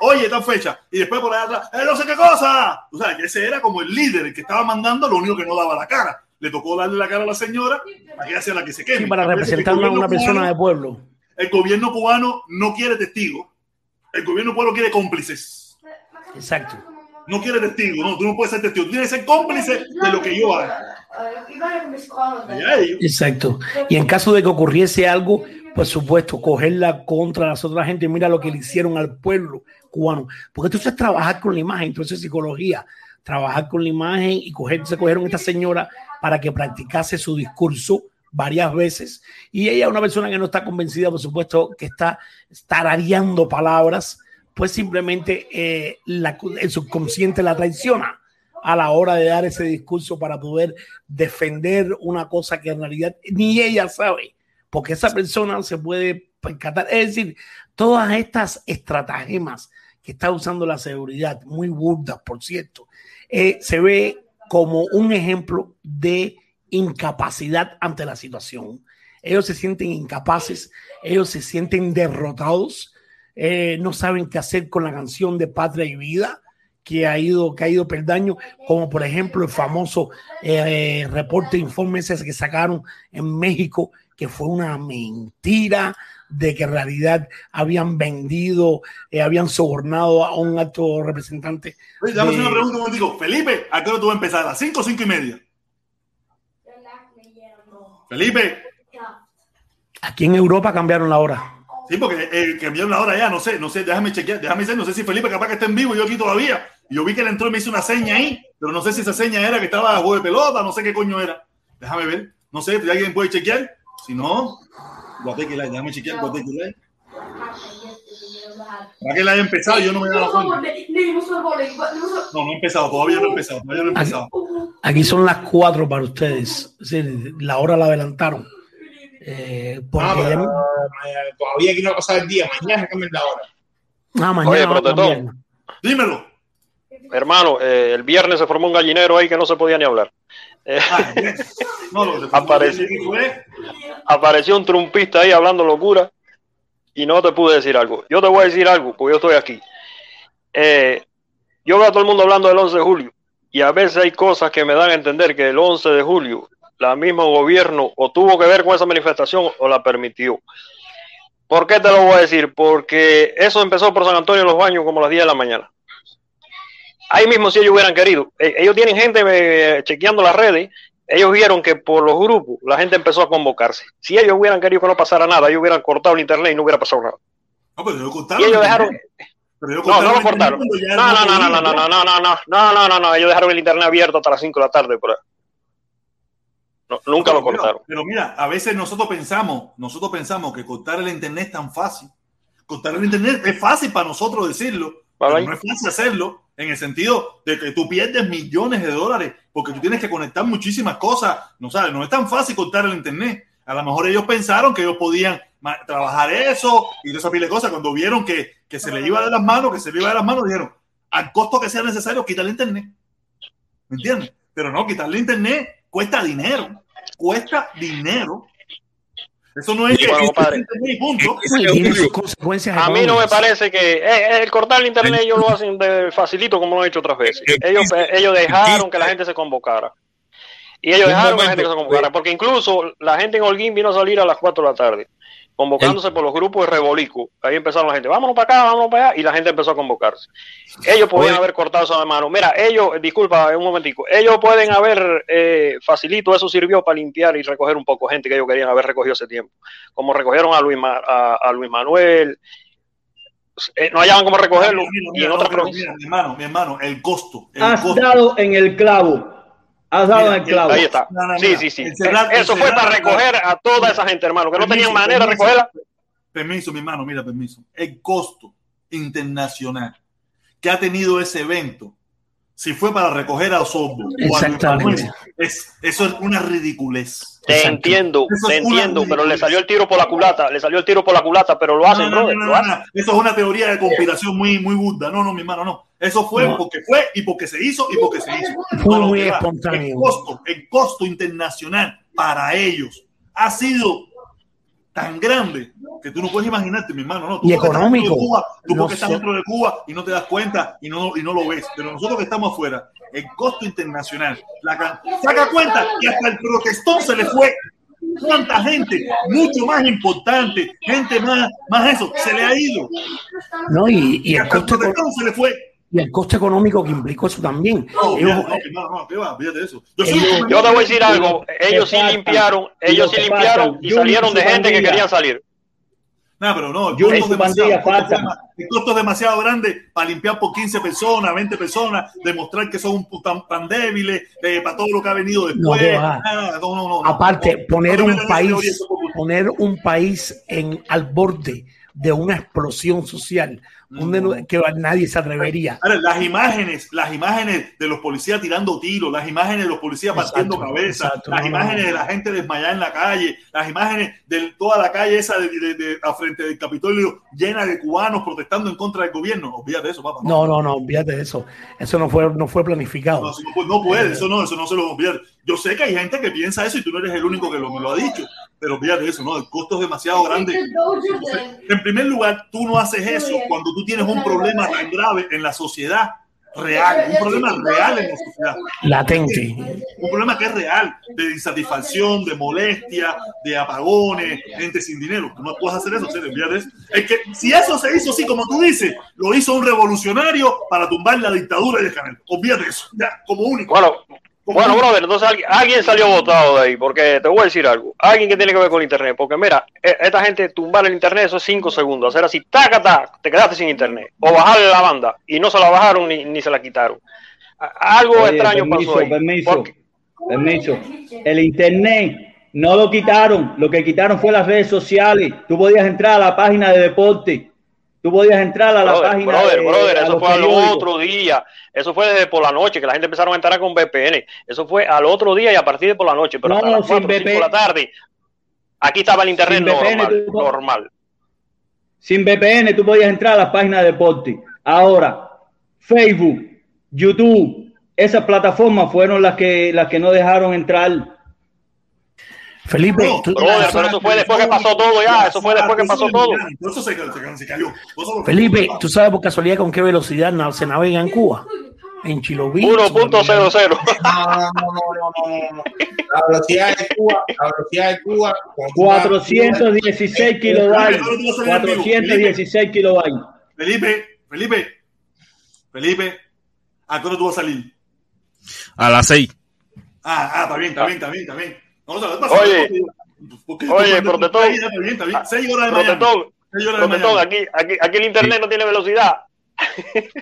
oye, esta fecha. Y después por allá atrás, no sé qué cosa. O sea, que ese era como el líder, el que estaba mandando, lo único que no daba la cara. Le tocó darle la cara a la señora para que ella sea la que se queme. Sí, para representar a una persona de pueblo. El gobierno cubano no quiere testigos. El gobierno cubano quiere cómplices. Exacto. No quiere testigos. No, tú no puedes ser testigo. Tienes que ser cómplice de lo que yo haga. Exacto. Y en caso de que ocurriese algo, por supuesto, cogerla contra las otras gente. Mira lo que le hicieron al pueblo cubano. Porque entonces trabajar con la imagen, entonces psicología, trabajar con la imagen y coger, se cogieron esta señora para que practicase su discurso varias veces. Y ella una persona que no está convencida, por supuesto, que está tarareando palabras, pues simplemente eh, el subconsciente la traiciona a la hora de dar ese discurso para poder defender una cosa que en realidad ni ella sabe, porque esa persona se puede percatar. Es decir, todas estas estratagemas que está usando la seguridad, muy burdas, por cierto, eh, se ve como un ejemplo de incapacidad ante la situación. Ellos se sienten incapaces, ellos se sienten derrotados, eh, no saben qué hacer con la canción de Patria y Vida que ha ido, que ha ido peldaño, como por ejemplo el famoso eh, reporte informe ese que sacaron en México, que fue una mentira de que en realidad habían vendido, eh, habían sobornado a un alto representante. Oye, dame de- una pregunta un momentico. Felipe, ¿a qué hora tú vas a empezar? ¿A las 5 o 5 y media? Felipe. Aquí en Europa cambiaron la hora. Sí, porque eh, cambiaron la hora ya, no sé, no sé, déjame chequear, déjame decir, no sé si Felipe capaz que está en vivo yo aquí todavía. Y yo vi que él entró y me hizo una seña ahí, pero no sé si esa seña era que estaba juego de pelota, no sé qué coño era. Déjame ver, no sé, si alguien puede chequear. Si no, Guateque Live, déjame chequear Guateque Live. Para que la haya empezado, yo no me he dado cuenta. No, no he empezado, todavía no he empezado, todavía no he empezado. Aquí son las cuatro para ustedes. Es decir, la hora la adelantaron. Eh, porque Ah, pero, eh, todavía aquí no ha pasado el día. Mañana cambian la hora. Ah, mañana Oye, cambiar. Dímelo. Hermano, eh, el viernes se formó un gallinero ahí que no se podía ni hablar. Eh, No, lo que apareció, un trumpista ahí hablando locura y no te pude decir algo. Yo te voy a decir algo, porque yo estoy aquí. Eh, yo veo a todo el mundo hablando del 11 de julio y a veces hay cosas que me dan a entender que el 11 de julio la mismo gobierno o tuvo que ver con esa manifestación o la permitió. ¿Por qué te lo voy a decir? Porque eso empezó por San Antonio de los Baños como a las 10 de la mañana. Ahí mismo si ellos hubieran querido. Eh, Ellos tienen gente eh, chequeando las redes. Ellos vieron que por los grupos la gente empezó a convocarse. Si ellos hubieran querido que no pasara nada, ellos hubieran cortado el internet y no hubiera pasado nada. No, pero Y cortaron. ellos el dejaron... Pero ellos No, no lo cortaron. No, no, no, no, no, no, no, no, no, no, no, no, ellos dejaron el internet abierto hasta las 5 de la tarde. Por ahí. No, nunca lo cortaron. Pero mira, a veces nosotros pensamos, nosotros pensamos que cortar el internet es tan fácil. Cortar el internet es fácil para nosotros decirlo, pero no es fácil hacerlo en el sentido de que tú pierdes millones de dólares porque tú tienes que conectar muchísimas cosas. No sabes, no es tan fácil cortar el internet. A lo mejor ellos pensaron que ellos podían trabajar eso y toda esa pila de cosas. Cuando vieron que, que se le iba de las manos, que se le iba de las manos, dijeron, al costo que sea necesario, quita el internet. ¿Me entiendes? Pero no, quitarle internet cuesta dinero. Cuesta dinero. Eso no es Sí, que bueno, compadre. consecuencias A mí no me parece que eh, eh, el cortar el internet ellos lo hacen de facilito como lo han hecho otras veces. Ellos, eh, ellos dejaron que la gente se convocara. Y ellos dejaron que la gente se convocara. Porque incluso la gente en Holguín vino a salir a las 4 de la tarde, convocándose por los grupos de Rebolico. Ahí empezaron la gente, vámonos para acá, vámonos para allá. Y la gente empezó a convocarse. Ellos podían Oye. haber cortado de mano. Mira, ellos, disculpa, un momentico, ellos pueden haber eh, facilito, eso sirvió para limpiar y recoger un poco gente que ellos querían haber recogido hace tiempo. Como recogieron a Luis, Ma- a, a Luis Manuel. Eh, no hallaban cómo recogerlo. Mira, y mira, en otras provincias. mi hermano, mi hermano, el costo. El Has costo. dado en el clavo. Has dado Mira, en el clavo. Ahí está. No, no, Sí, sí, sí. cerrar- el Eso fue para recoger a toda esa gente, hermano, que no tenían Permiso, manera de recogerla. Permiso, mi hermano, mira, permiso. El costo internacional que ha tenido ese evento si fue para recoger a Osorbo. o a. Manuel. Es, eso es una ridiculez. Te entiendo, Eso te entiendo, pero le salió el tiro por la culata, le salió el tiro por la culata, pero lo hacen, No, no. Eso es una teoría de conspiración muy, muy burda. No, no, mi hermano, no. Eso fue No. porque fue y porque se hizo y porque se hizo. Fue muy espontáneo. El costo, el costo internacional para ellos ha sido tan grande que tú no puedes imaginarte, mi hermano. No, tú Y económico. Cuba, tú porque estás dentro de Cuba y no te das cuenta y no, y no lo ves. Pero nosotros que estamos afuera, el costo internacional, la saca cuenta y hasta el protestón se le fue. ¿Cuánta gente? Mucho más importante, gente más, más eso, se le ha ido. No, y, y el Hasta el protestón se le fue. Y el coste económico que implicó eso también. No, Ellos- no, no, no, eso. Yo, Ellos- un- Yo te voy a decir algo, ellos sí faltan, limpiaron, ellos lo sí limpiaron faltan, y Junior salieron de gente que querían salir. No, pero no, el Junior y costo, demasiado, el costo es demasiado grande para limpiar por 15 personas, 20 personas, demostrar que son tan, tan débiles eh, para todo lo que ha venido después. no, no, no. Aparte, poner un país, poner un país en al borde de una explosión social, un denu- que nadie se atrevería. Ahora, las imágenes, las imágenes de los policías tirando tiros, las imágenes de los policías partiendo Exacto, cabezas, exacto, las no, no, imágenes no. de la gente desmayada en la calle, las imágenes de toda la calle esa de, de- de- a frente del Capitolio llena de cubanos protestando en contra del gobierno. Olvídate de eso, papá. No, no, no, olvídate de eso. Eso no fue, no fue planificado. No, no, puede- no puede, eso no, eso no se lo olvidar. Yo sé que hay gente que piensa eso y tú no eres el único que lo, me lo ha dicho, pero olvídate de eso, ¿no? El costo es demasiado grande. Entonces, en primer lugar, tú no haces eso cuando tú tienes un problema tan grave en la sociedad real, un problema real en la sociedad. Latente. Un problema que es real, de insatisfacción, de molestia, de apagones, gente sin dinero. Tú no puedes hacer eso, ¿sí? olvídate de eso. Es que si eso se hizo así, como tú dices, lo hizo un revolucionario para tumbar la dictadura de Canel. Olvídate de eso, ya, como único. Bueno, bueno, brother, entonces alguien, alguien salió votado de ahí, porque te voy a decir algo. Alguien que tiene que ver con el internet, porque mira, e- esta gente tumbar el internet, eso es cinco segundos, hacer así, taca, taca, te quedaste sin internet, o bajarle la banda, y no se la bajaron ni, ni se la quitaron. Algo Oye, extraño permiso, pasó ahí. Permiso, Porque- permiso. El internet no lo quitaron. Lo que quitaron fue las redes sociales. Tú podías entrar a la página de deporte. Tú podías entrar a la Brother, página brother, de brother, a eso fue al otro día. Eso fue desde por la noche, que la gente empezaron a entrar con VPN. Eso fue al otro día y a partir de por la noche, pero No, hasta las sin 4 5 de la tarde. Aquí estaba el internet Sin VPN, normal, tú- normal. Sin VPN tú podías entrar a las páginas de deporte. Ahora, Facebook, YouTube, esas plataformas fueron las que las que no dejaron entrar. Felipe, No, tú- Brother, pero eso fue después que pasó todo ya, eso fue después que pasó todo. Eso se, se, se cayó. Eso- Felipe, ¿tú sabes por casualidad con qué velocidad se navega en Cuba? En Chiloví. 1.00. No, no, no, no, no, no. La velocidad de Cuba, la velocidad de Cuba. cuando tú vas- 416 kilobytes. 416 kilobytes. Felipe, Felipe, Felipe, ¿a qué hora tú vas a salir? A las seis. Ah, ah, está bien, está bien, está bien, está bien. Vamos a ver, pasa, Oye, porque- oye, porque- está bien. Seis horas de mañana. Protector, Seis horas de protector, mañana. aquí, aquí, aquí el internet no tiene velocidad.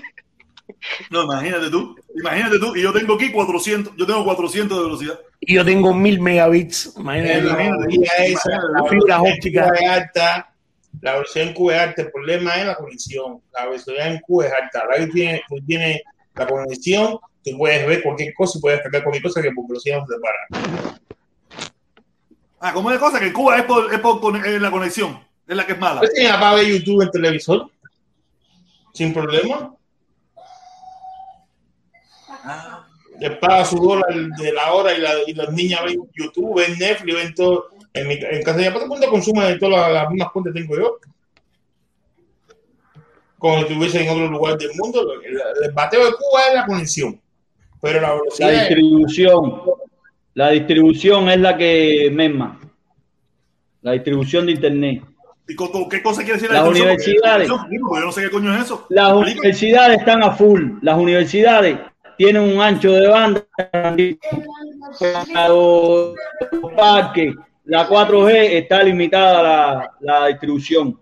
No, imagínate tú, imagínate tú, y yo tengo aquí 400, yo tengo 400 de velocidad. Y yo tengo mil megabits. Imagínate. La velocidad esa, la Fibra óptica. Es alta. La velocidad en Cuba es alta. El problema es la conexión. La velocidad en Cuba es alta. Ahora que tiene, la conexión, tú puedes ver cualquier cosa y puedes descargar cualquier cosa que por velocidad no te para. Ah, como es cosa que en Cuba es por, es por es la conexión, es la que es mala. ¿Usted tiene para ver YouTube en televisor? Sin problema. Le paga su dólar de la hora y, la, y las niñas ven YouTube, ven Netflix, ven todo. En, mi, en casa de mi papá, ¿cuánto consume de todas las, las mismas cuentas tengo yo? Como si estuviese en otro lugar del mundo. El, el bateo de Cuba es la conexión. Pero la La velocidad es- distribución. La distribución es la que mesma. La distribución de internet. ¿Y con, con qué cosa quiere decir Las distribución? universidades. Yo no sé qué coño es eso. Las universidades están a full. Las universidades tienen un ancho de banda. Los parques, la 4G está limitada la, la distribución.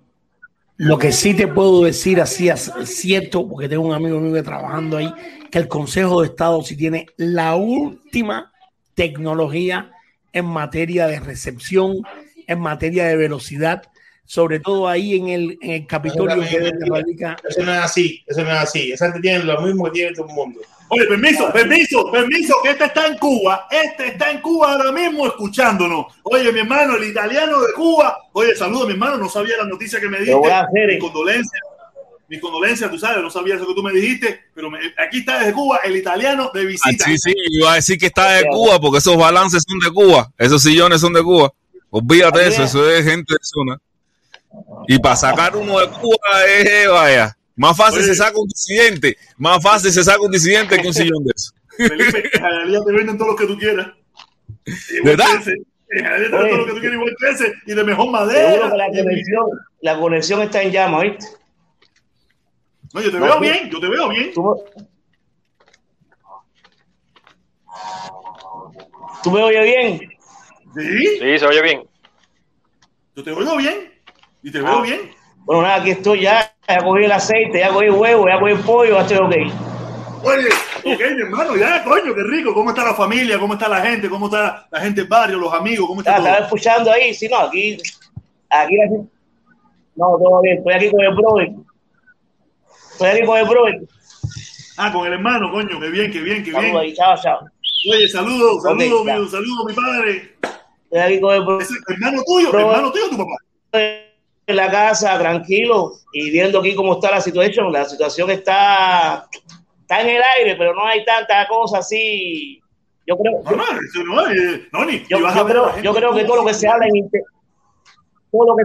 Lo que sí te puedo decir así es cierto, porque tengo un amigo mío que trabajando ahí, que el Consejo de Estado sí tiene la última tecnología en materia de recepción, en materia de velocidad, sobre todo ahí en el, en el Capitolio que es donde radica. Eso no es así, eso no es así. Esa gente tiene lo mismo que tiene todo el mundo. Oye, permiso, permiso, permiso, que este está en Cuba. Este está en Cuba ahora mismo escuchándonos. Oye, mi hermano, el italiano de Cuba. Oye, saludo, mi hermano. No sabía la noticia que me Lo voy a diste. hacer, Mi eh. condolencia. Mi condolencia, tú sabes, no sabía eso que tú me dijiste. Pero me- aquí está desde Cuba el italiano de Ah, visita. sí, sí, iba a decir que está de Cuba, porque esos balances son de Cuba, esos sillones son de Cuba. Olvídate de eso, eso es gente de zona. Y para sacar uno de Cuba es, eh, vaya, más fácil se saca un disidente, más fácil se saca un disidente que un sillón de eso. Felipe, en te venden todo lo que tú quieras. ¿Verdad? En te venden todo lo que tú quieras, igual que ese. Y de mejor madera. Seguro que la conexión, la conexión está en llama, ¿viste? No, yo te No, veo tú- bien, yo te veo bien. ¿Tú me oyes bien? Sí. Sí, se oye bien. Yo te oigo bien. Y te Ah. veo bien. Bueno, nada, aquí estoy ya. Ya cogí el aceite, ya cogí el huevo, ya cogí el pollo, ya estoy ok. Oye, ok, mi hermano, ya, coño, qué rico. ¿Cómo está la familia? ¿Cómo está la gente? ¿Cómo está la gente del barrio, los amigos? ¿Cómo está Ah, Estaba todo? escuchando ahí, sí, no, aquí. Aquí la- No, todo bien, estoy aquí con el brother. Estoy aquí con el brother. Ah, con el hermano, coño, qué bien, qué bien, qué bien. Ahí, chao, chao. Oye, saludos, saludos, ya. mi, saludos, mi padre. Estoy aquí con el brother. ¿Es hermano tuyo? Brother. ¿Hermano tuyo o tu papá? en la casa, tranquilo, y viendo aquí cómo está la situación. La situación está, está en el aire, pero no hay tanta cosa así. Yo creo, No, no, eso no, eh, no, ni. yo, creo, yo creo que todo lo que se habla en inter- todo lo que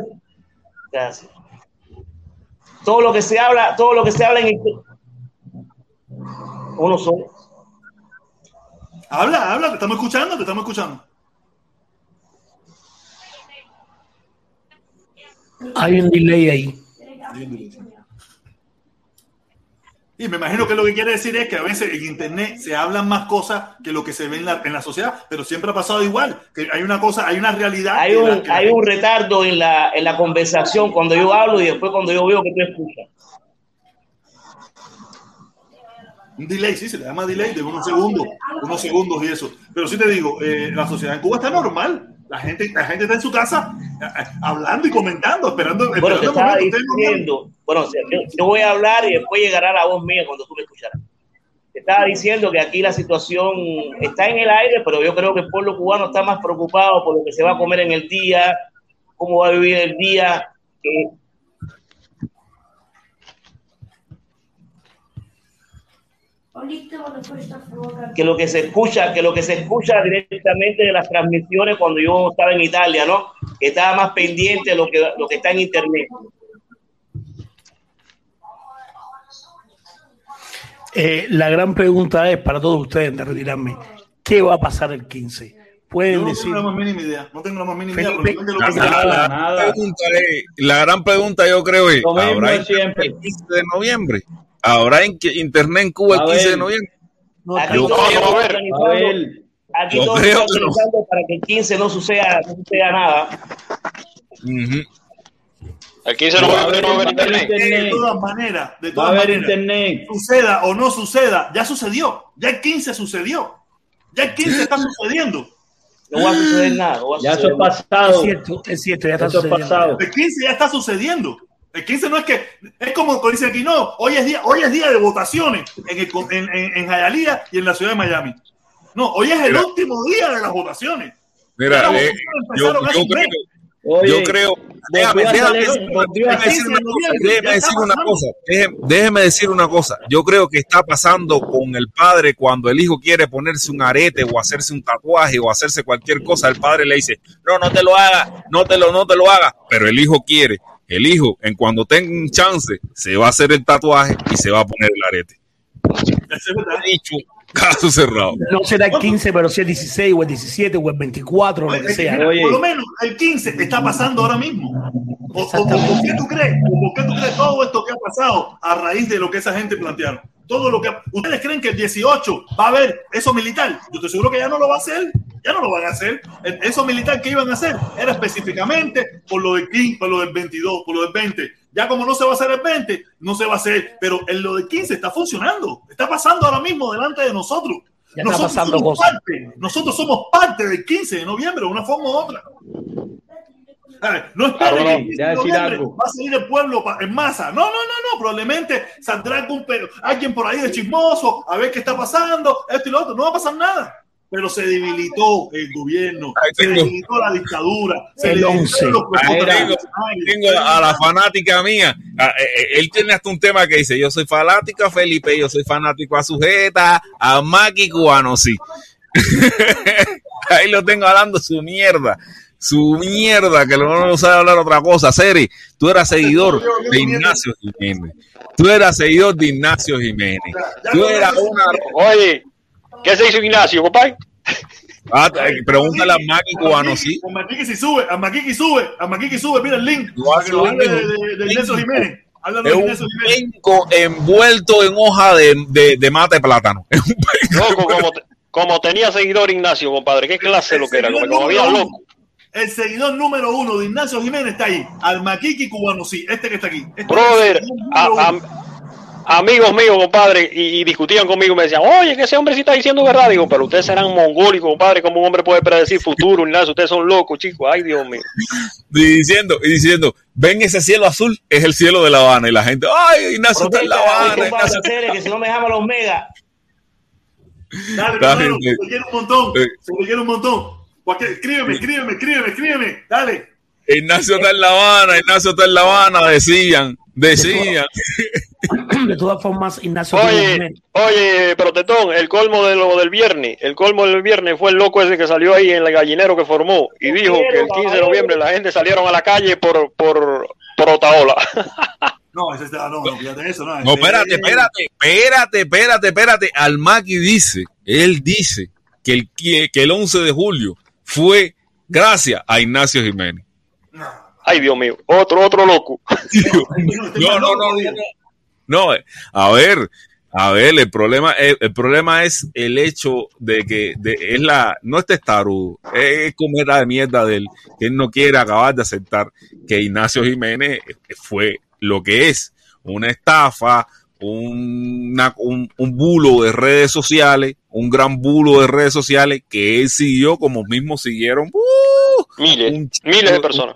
gracias. Todo lo que se habla, todo lo que se habla en inter- uno solo. Habla, habla, te estamos escuchando, te estamos escuchando. Hay un delay ahí. Y me imagino que lo que quiere decir es que a veces en internet se hablan más cosas que lo que se ve en la, en la sociedad, pero siempre ha pasado igual, que hay una cosa, hay una realidad. Hay un, la hay un retardo en la, en la conversación cuando yo hablo y después cuando yo veo que tú escuchas. Un delay, sí, se le llama delay de unos segundos, unos segundos y eso. Pero sí te digo, eh, la sociedad en Cuba está normal. La gente, la gente está en su casa eh, hablando y comentando, esperando, Bueno, te esperando momento. Ven. diciendo, bueno, yo, yo voy a hablar y después llegará la voz mía cuando tú me escucharás. Te estaba diciendo que aquí la situación está en el aire, pero yo creo que el pueblo cubano está más preocupado por lo que se va a comer en el día, cómo va a vivir el día. que- que lo que se escucha, que lo que se escucha directamente de las transmisiones cuando yo estaba en Italia, ¿no? Que estaba más pendiente de lo que, lo que está en internet. Eh, la gran pregunta es para todos ustedes de retirarme: ¿qué va a pasar el 15? Yo Pueden no decir. tengo la más mínima idea. No tengo la más mínima idea. Felipe, porque lo La, pregunta gran pregunta yo creo es, Lo mismo ¿habrá de internet siempre. el 15 de noviembre? ¿Habrá in- internet en Cuba el A 15 de noviembre? Aquí Yo todos ver, aquí Yo todos creo están que no. organizando para que el 15 no suceda, no suceda nada. Ujú. El 15 de Va a noviembre no va a haber internet. De todas maneras, de Va a todas haber maneras, internet. suceda o no suceda, ya sucedió. Ya el 15 sucedió. Ya el 15 está sucediendo. No va a suceder nada. No va a Ya eso es. Es pasado. cierto, es cierto, ya está Eso es sucediendo. pasado. El 15 ya está sucediendo. El 15 no es que, es como dice aquí, no, hoy es día, hoy es día de votaciones en, el, en, en, en Hialeah y en la ciudad de Miami. No, hoy es el Mira. último día de las votaciones. Mira, Las eh, yo, creo, Oye, yo creo, déjame, déjame déjame decir una cosa, ya decir una cosa, déjeme, déjeme decir una cosa. Yo creo que está pasando con el padre cuando el hijo quiere ponerse un arete o hacerse un tatuaje o hacerse cualquier cosa, el padre le dice, no, no te lo hagas, no te lo, no te lo hagas, pero el hijo quiere. El hijo, en cuando tenga un chance, se va a hacer el tatuaje y se va a poner el arete. Verdad. Dicho, caso cerrado. No será el 15, pero si el 16 o el 17 o el 24 o lo que sea. Oye. Por lo menos el 15 está pasando ahora mismo. O, o- o- ¿Por qué tú crees? ¿O ¿Por qué tú crees todo esto que ha pasado a raíz de lo que esa gente plantearon? Todo lo que ustedes creen que el 18 va a haber eso militar. Yo estoy seguro que ya no lo va a hacer. Ya no lo van a hacer. Eso militar que iban a hacer era específicamente por lo del 15, por lo del 22, por lo del 20. Ya como no se va a hacer el 20, no se va a hacer. Pero en lo del 15 está funcionando. Está pasando ahora mismo delante de nosotros. Ya nosotros somos cosas. parte. Nosotros somos parte del 15 de noviembre, de una forma u otra. A ver, no esperen Claro, que no, el 15 ya de decir noviembre algo. va a salir el pueblo en masa. No, no, no, no. Probablemente saldrá algún alguien por ahí de chismoso a ver qué está pasando, esto y lo otro. No va a pasar nada. Pero se debilitó el gobierno, se tengo- debilitó la dictadura, se El debilitaron 11. los Ahí tengo, tengo a la fanática mía. A- eh, eh, Él tiene hasta un tema que dice: Yo soy fanático a Felipe, yo soy fanático a Sujeta, a Maki Cubano, sí. Ahí lo tengo hablando su mierda. Su mierda, que no no sabe hablar otra cosa. Seri, tú eras seguidor de Ignacio Jiménez. Tú eras seguidor de Ignacio Jiménez. Tú eras una. Oye, ¿qué se hizo Ignacio, compadre? Ah, eh, pregúntale a Maki Cubano, sí. A Maquiqui si sube, a Maquiqui sube, a Maquiqui sube, mira el link. Lo Para que lo hace hable de, un- de, de Ignacio Jiménez. Háblalo Es de un Ignacio Jiménez. penco envuelto en hoja de, de, de mate plátano. Es un Loco, como, te- como tenía seguidor Ignacio, compadre. ¿Qué clase lo que era? Como, como había loco. El seguidor número uno de Ignacio Jiménez está ahí. Al Maquiqui cubano, sí. Este que está aquí. Este Brother, amigos míos, compadre, y, y discutían conmigo y me decían, oye, que ese hombre sí está diciendo verdad. Digo, pero ustedes serán mongólicos, compadre. ¿Cómo un hombre puede predecir futuro? Nada, ustedes son locos, chicos. Ay, Dios mío. y diciendo, y diciendo, ven ese cielo azul, es el cielo de La Habana. Y la gente, ay, Ignacio está en La Habana. compadre, Ignacio- que si no me los megas. Dale, hermano, se quiere un montón. Se quiere un montón. Cualquier- Escríbeme, escríbeme, escríbeme, escríbeme. Dale. Ignacio está en La Habana, Ignacio está en La Habana, decían, decían. De todas formas, Ignacio Oye, oye, Protetón, el colmo de lo del viernes, el colmo del viernes fue el loco ese que salió ahí en el gallinero que formó y dijo que el 15 de noviembre la gente salieron a la calle por, por, por Otaola. No, ese está, no, no, fíjate eso, no. No, espérate, espérate, espérate, espérate, espérate. Almaki dice, él dice que el, que que el 11 de julio fue gracias a Ignacio Jiménez. Ay, Dios mío, otro, otro loco. No, no, no, no, a ver, a ver, el problema, el, el problema es el hecho de que de- es la, no es testarudo, es como era de mierda de él, que él no quiere acabar de aceptar que Ignacio Jiménez fue lo que es, una estafa, una- un, un bulo de redes sociales, un gran bulo de redes sociales que él siguió como mismo siguieron ¡uh! Miles, un miles de personas.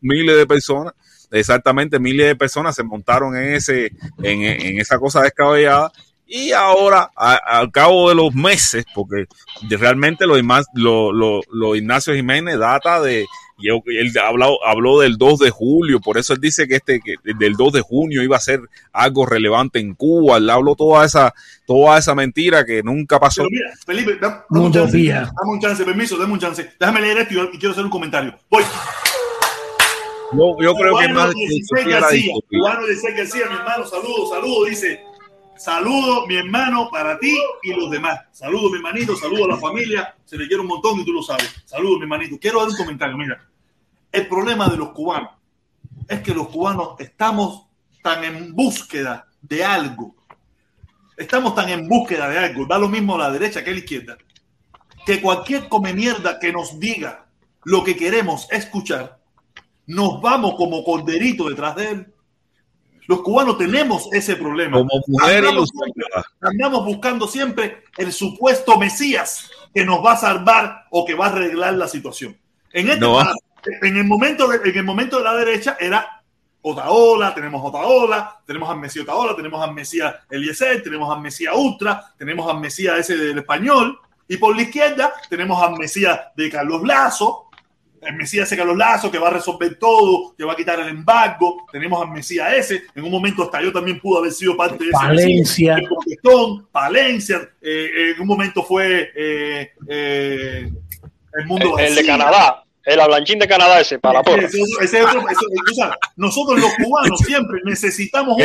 miles de personas, exactamente miles de personas se montaron en ese, en, en esa cosa descabellada. Y ahora, a- al cabo de los meses, porque realmente lo, lo, lo, lo Ignacio Jiménez data de, y él habló, habló del 2 de julio, por eso él dice que este, que del 2 de junio iba a ser algo relevante en Cuba, él habló toda esa, toda esa mentira que nunca pasó. Pero mira, Felipe, da- dame un chance. Utopía. Dame un chance, permiso, dame un chance. Déjame leer esto y, quiero hacer un comentario. Voy. Yo, yo creo que Cubano más 16 que García. Cubano 16 García, mi hermano, saludo, saludo, dice. Saludo, mi hermano, para ti y los demás. Saludo, mi hermanito, saludo a la familia. Se le quiere un montón y tú lo sabes. Saludo, mi hermanito. Quiero dar un comentario. Mira, el problema de los cubanos es que los cubanos estamos tan en búsqueda de algo. Estamos tan en búsqueda de algo. Va lo mismo a la derecha que a la izquierda. Que cualquier come mierda que nos diga lo que queremos escuchar, nos vamos como corderito detrás de él. Los cubanos tenemos ese problema. Como mujer andamos, andamos buscando siempre el supuesto Mesías que nos va a salvar o que va a arreglar la situación. En, este No. pa- en, el momento de, en el momento de la derecha era Otaola, tenemos Otaola, tenemos a Mesías Otaola, tenemos a Mesías Eliezer, tenemos a Mesías Ultra, tenemos a Mesías ese del español, y por la izquierda tenemos a Mesías de Carlos Lazo, el Mesías ese Carlos Lazo que va a resolver todo, que va a quitar el embargo, tenemos al Mesías ese, en un momento hasta yo también pudo haber sido parte de ese Palencia. Mesías, Palencia, eh, en un momento fue eh, eh, el mundo El, el de. Canadá, el ablanchín de Canadá ese, para la porra. Ese otro- ese otro- ese- o sea, nosotros los cubanos siempre necesitamos un.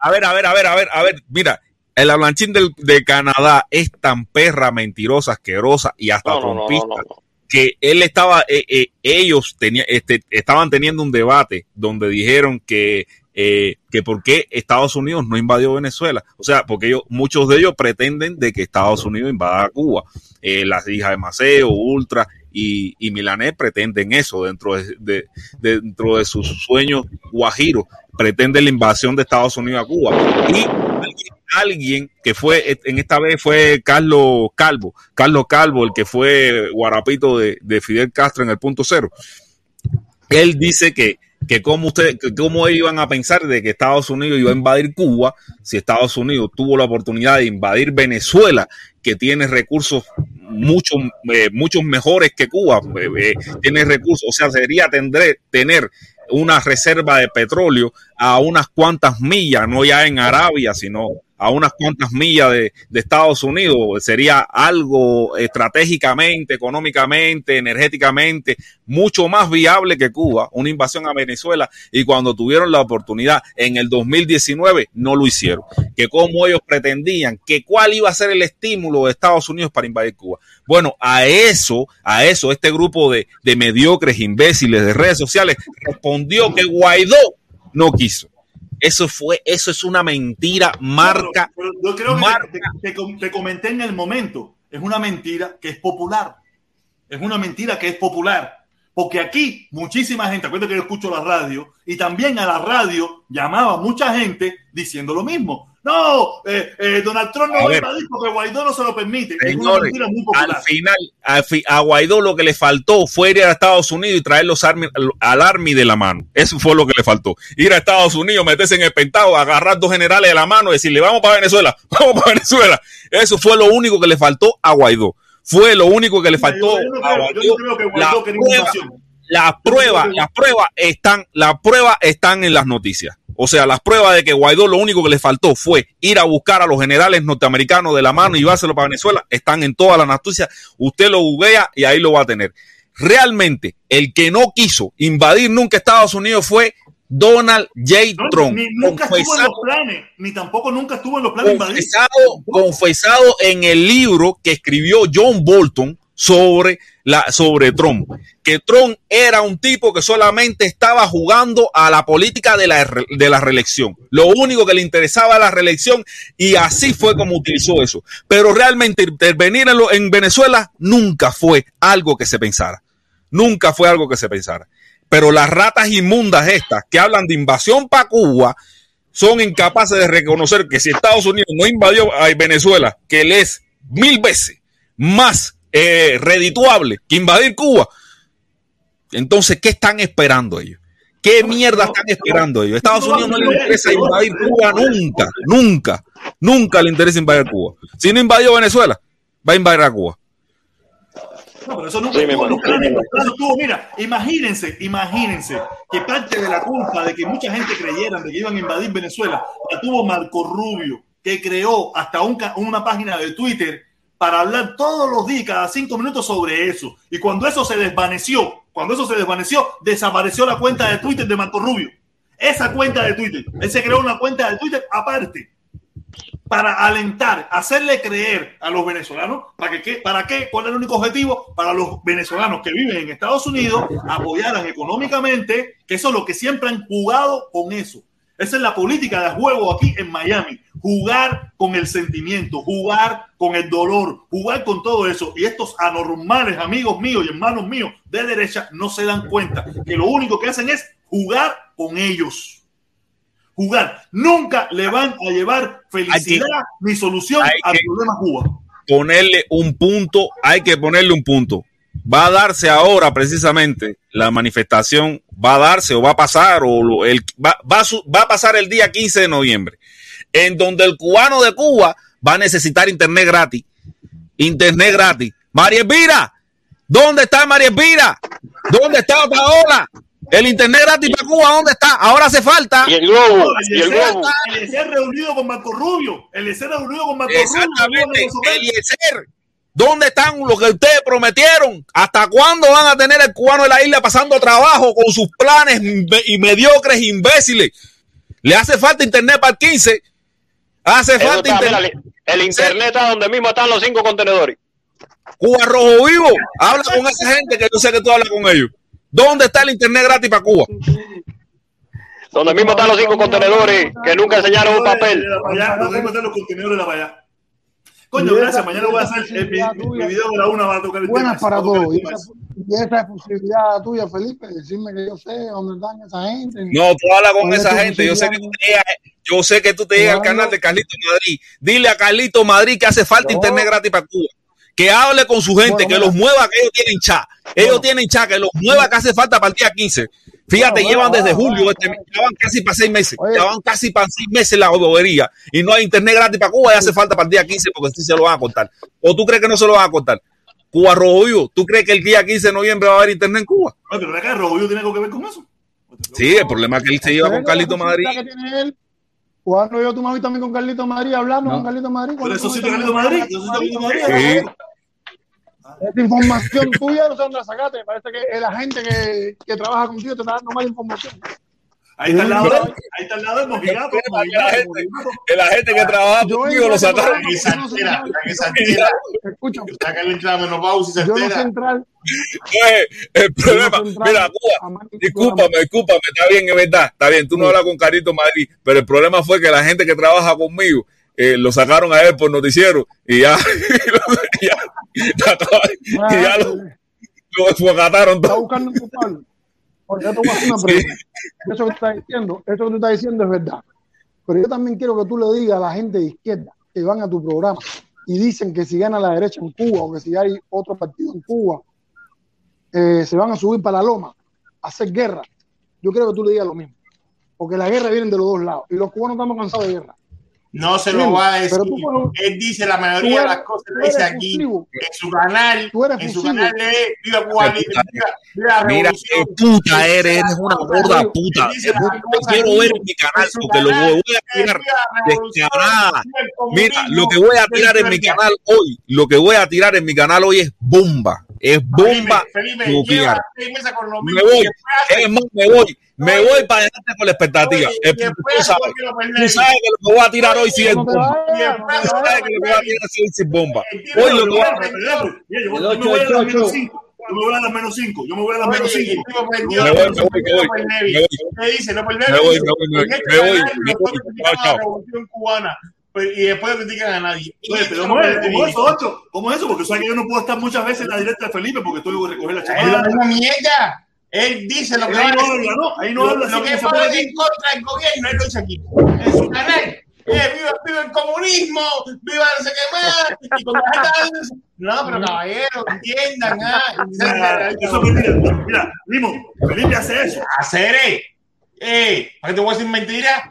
A ver, a ver, a ver, a ver, a ver, mira, el hablanchín del, de Canadá es tan perra, mentirosa, asquerosa y hasta No, no, no, trompista no, no. que él estaba, eh, eh, ellos tenía, este, estaban teniendo un debate donde dijeron que, eh, que por qué Estados Unidos no invadió Venezuela. O sea, porque ellos, muchos de ellos pretenden de que Estados Unidos invada Cuba. Eh, las hijas de Maceo, Ultra y, y pretenden eso dentro de, de- dentro de sus sueños guajiros. Pretenden la invasión de Estados Unidos a Cuba. Y alguien, que fue, en esta vez fue Carlos Calvo, Carlos Calvo, el que fue guarapito de, de Fidel Castro en el punto cero. él dice que, que cómo usted, que cómo iban a pensar de que Estados Unidos iba a invadir Cuba si Estados Unidos tuvo la oportunidad de invadir Venezuela, que tiene recursos mucho, eh, muchos mejores que Cuba, eh, eh, tiene recursos, o sea, sería tendré, tener una reserva de petróleo a unas cuantas millas, no ya en Arabia, sino a unas cuantas millas de, Estados Unidos. Sería algo estratégicamente, económicamente, energéticamente, mucho más viable que Cuba, una invasión a Venezuela. Y cuando tuvieron la oportunidad en el 2019, no lo hicieron. Que como ellos pretendían, que cuál iba a ser el estímulo de Estados Unidos para invadir Cuba. Bueno, a eso, a eso, este grupo de, de mediocres imbéciles de redes sociales respondió que Guaidó no quiso. Eso fue, eso es una mentira, marca. Pero yo creo que marca. te, te- te- te comenté en el momento. Es una mentira que es popular. Es una mentira que es popular. Porque aquí muchísima gente, acuérdate que yo escucho la radio, y también a la radio llamaba mucha gente diciendo lo mismo. No, eh, eh, Donald Trump no A va a invadir porque Guaidó no se lo permite. es una muy al final, al fi- a Guaidó lo que le faltó fue ir a Estados Unidos y traer los armi- al Army de la mano. Eso fue lo que le faltó. Ir a Estados Unidos, meterse en el Pentágono, agarrar dos generales de la mano y decirle, vamos para Venezuela, vamos para Venezuela. Eso fue lo único que le faltó a Guaidó. Fue lo único que le faltó yo no a creo- yo no Guaidó. creo que La Guaidó prueba- las pruebas, las pruebas están, las pruebas están en las noticias. O sea, las pruebas de que Guaidó lo único que le faltó fue ir a buscar a los generales norteamericanos de la mano y llevárselo para Venezuela. Están en todas las noticias. Usted lo googlea y ahí lo va a tener. Realmente, el que no quiso invadir nunca Estados Unidos fue Donald J. Trump. Ni nunca estuvo en los planes, ni tampoco nunca estuvo en los planes invadir. confesado, confesado en el libro que escribió John Bolton sobre, sobre Trump, que Trump era un tipo que solamente estaba jugando a la política de la, de la reelección. Lo único que le interesaba era la reelección y así fue como utilizó eso. Pero realmente intervenir en, en Venezuela nunca fue algo que se pensara. Nunca fue algo que se pensara. Pero las ratas inmundas estas que hablan de invasión para Cuba, son incapaces de reconocer que si Estados Unidos no invadió a Venezuela, que le es mil veces más eh, redituable que invadir Cuba, entonces, ¿qué están esperando ellos? ¿Qué mierda están esperando ellos? Estados Unidos no le interesa invadir Cuba nunca, nunca, nunca le interesa invadir Cuba. Si no invadió Venezuela, va a invadir a Cuba. No, pero eso nunca Sí, los planes. Estuvo, mira, imagínense, imagínense que parte de la culpa de que mucha gente creyera de que iban a invadir Venezuela la tuvo Marco Rubio, que creó hasta un una página de Twitter para hablar todos los días, cada cinco minutos sobre eso. Y cuando eso se desvaneció, cuando eso se desvaneció, desapareció la cuenta de Twitter de Marco Rubio. Esa cuenta de Twitter. Él se creó una cuenta de Twitter aparte para alentar, hacerle creer a los venezolanos, ¿para qué? ¿para qué? ¿Cuál es el único objetivo? Para los venezolanos que viven en Estados Unidos, apoyaran económicamente, que eso es lo que siempre han jugado con eso. Esa es la política de juego aquí en Miami. Jugar con el sentimiento, jugar con el dolor, jugar con todo eso. Y estos anormales amigos míos y hermanos míos de derecha no se dan cuenta que lo único que hacen es jugar con ellos. Jugar. Nunca le van a llevar felicidad ni solución al que- problema Cuba. ponerle un punto, hay que ponerle un punto. Va a darse ahora precisamente la manifestación, va a darse o va a pasar, o lo- el, va, va a su- va a pasar el día 15 de noviembre, en donde el cubano de Cuba va a necesitar internet gratis. Internet gratis. María Elvira, ¿dónde está María Elvira? ¿Dónde está Otaola? El internet gratis para Cuba, ¿dónde está? Ahora hace falta. Y el globo, El Eliezer reunido con Marco Rubio. El reunido con Marco Exactamente, Rubio. Eliezer. ¿Dónde están los que ustedes prometieron? ¿Hasta cuándo van a tener el cubano de la isla pasando trabajo con sus planes y mediocres imbéciles? Le hace falta internet para el 15. Hace Eso falta está, internet. mira, el internet está donde mismo están los cinco contenedores. Cuba Rojo Vivo. Habla con esa gente que yo sé que tú hablas con ellos. ¿Dónde está el internet gratis para Cuba? Donde mismo están los cinco contenedores que nunca enseñaron un papel. Allá, los contenedores de la Coño, gracias. Mañana voy a hacer el, mi, mi video de la una. Va a tocar el tema. Buenas para todos. Y esa, y esa es posibilidad tuya, Felipe, decirme que yo sé dónde están esa gente. No, tú hablas con ¿Cuál es esa gente. Yo sé que tú te llegas, yo sé que tú te llegas al canal de Carlito Madrid. Dile a Carlito Madrid que hace falta internet gratis para Cuba. que hable con su gente, Bueno, que mira. los mueva, que ellos tienen chat. Ellos tienen chat, que los mueva, que hace falta para el día 15. Fíjate, Bueno, llevan bueno, desde bueno, julio, este, ya van casi para seis meses. Oye. Ya van casi para seis meses la bobería. Y no hay internet gratis para Cuba y hace falta para el día 15 porque sí se lo van a cortar. ¿O tú crees que no se lo van a cortar? Cuba Rojo Vivo, ¿tú crees que el día 15 de noviembre va a haber internet en Cuba? Oye, pero acá Rojo Vivo tiene algo que ver con eso. Sí, el problema es que él se lleva con Carlito Madrid. que tiene él. Cuando yo has visto también con Carlito Madrid hablando con Carlito Madrid. Pero eso sí, Carlito Madrid. Eso sí, Carlito Madrid. Sí. Esta información tuya no sé dónde la sacaste. Parece que la gente que, que trabaja contigo te está dando mala información. Ahí está al lado. Ahí está al lado de mojigato. La gente, que la gente que trabaja entro lo sacaron. programa que se entera, la que se entera. Escucha, La que y se no entera. entrar. Eh, el problema, mira, Cuba, discúlpame, discúlpame, está bien, es verdad, está bien, tú no hablas con Carito Madrid, pero el problema fue que la gente que trabaja conmigo eh, lo sacaron a él por noticiero y ya, y ya, y ya lo, lo desfocataron Está todo. buscando un culpable. Porque yo te voy a hacer una pregunta. Eso que tú estás diciendo, eso que tú estás diciendo es verdad. Pero yo también quiero que tú le digas a la gente de izquierda que van a tu programa y dicen que si gana la derecha en Cuba o que si hay otro partido en Cuba, eh, se van a subir para la loma a hacer guerra. Yo quiero que tú le digas lo mismo. Porque la guerra viene de los dos lados y los cubanos estamos cansados de guerra. No se lo va a decir. tú Él dice la mayoría de las cosas que dice aquí fusivo. en su canal. En su canal lee Viva Cuba Libre, Mira qué puta eres, eres una gorda puta. Quiero ver en mi canal porque lo voy a tirar descarada. Mira, lo que voy a tirar en mi canal hoy, lo que voy a tirar en mi canal hoy es bomba. Es bomba Felipe, Felipe, Me voy, es más, me voy, me voy para adelante con la expectativa. Oye, Eh, tú sabes, tú sabes que lo que voy a tirar hoy sí es bomba. Tú sabes que lo que voy a tirar sí es bomba. Hoy lo que voy a yo, me voy a las menos ocho. 5. Yo me voy a las menos 5. Yo me voy a las menos Oye, el 5. tipo perdió. Me voy, me voy, me voy, López Nevi. me voy. ¿Qué dice Me voy, me voy, me voy, me canal voy. y después critican a nadie. ¿cómo es? Nevi ¿Cómo es dice, eso? ¿Cómo es eso? Porque sabes que yo no puedo estar muchas veces en la directa de Felipe porque estoy a recoger la Es misma mierda. Él dice lo que va a no decir. habla, ¿no? Ahí no Lo- habla Lo que es para en contra del gobierno, él lo dice aquí. En su canal. Eh, viva, viva el comunismo, viva no sé qué más. Y con la gente dice, no, pero caballero, entiendan. Ah, Mira, Eso es mentira. Mira, Limo, Felipe hace eso. Hacer, eh. Eh, ¿para qué te voy a decir mentira?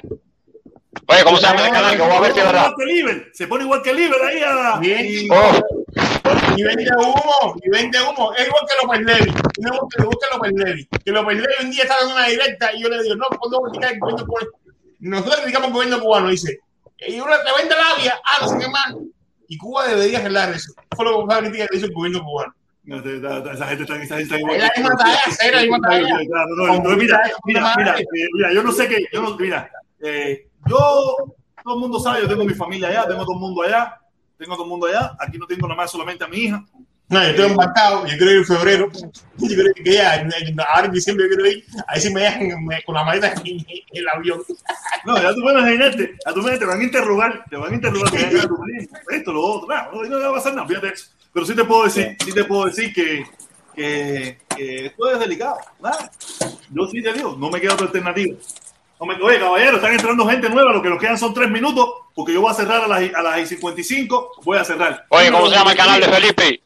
Oye, ¿cómo se llama el canal? Que voy a ver si es verdad. Que. Se pone igual que Liber ahí a. Oh, Y vende humo, y vende humo. Es igual que López Levi. No es que López Levi. Que López Levi un día estaba en una directa y yo le digo, no, ¿cuándo criticar el gobierno cubano? Nosotros criticamos el gobierno cubano, dice. Y uno le vende labia, ah, no sé qué más. Y Cuba debería arreglar eso. Fue lo que fue la crítica que hizo el gobierno cubano. No, Esa gente está, esa gente está igual. Es la misma la misma no, mira, mira, mira, eh, mira, yo no sé qué, yo no, mira, eh, yo, todo el mundo sabe, yo tengo mi familia allá, tengo todo el mundo allá, tengo todo el mundo allá, aquí no tengo nada más solamente a mi hija. No, yo estoy embarcado, yo quiero ir en febrero. Yo creo que ya, ahora en diciembre yo quiero ir. Ahí sí me dejan con la maleta en, el avión. No, ya tú puedes imaginarte, a tu mente te van a interrogar, te van a interrogar, te van a primo, esto, lo otro, no, no, no va a pasar nada, fíjate eso. Pero sí te puedo decir, sí te puedo decir que, que, que esto es delicado, nada. Yo sí te digo, no me queda otra alternativa. No me, oye, caballero, están entrando gente nueva, lo que nos quedan son tres minutos, porque yo voy a cerrar a las, a las 55, voy a cerrar. oye, ¿cómo se llama el canal de Felipe?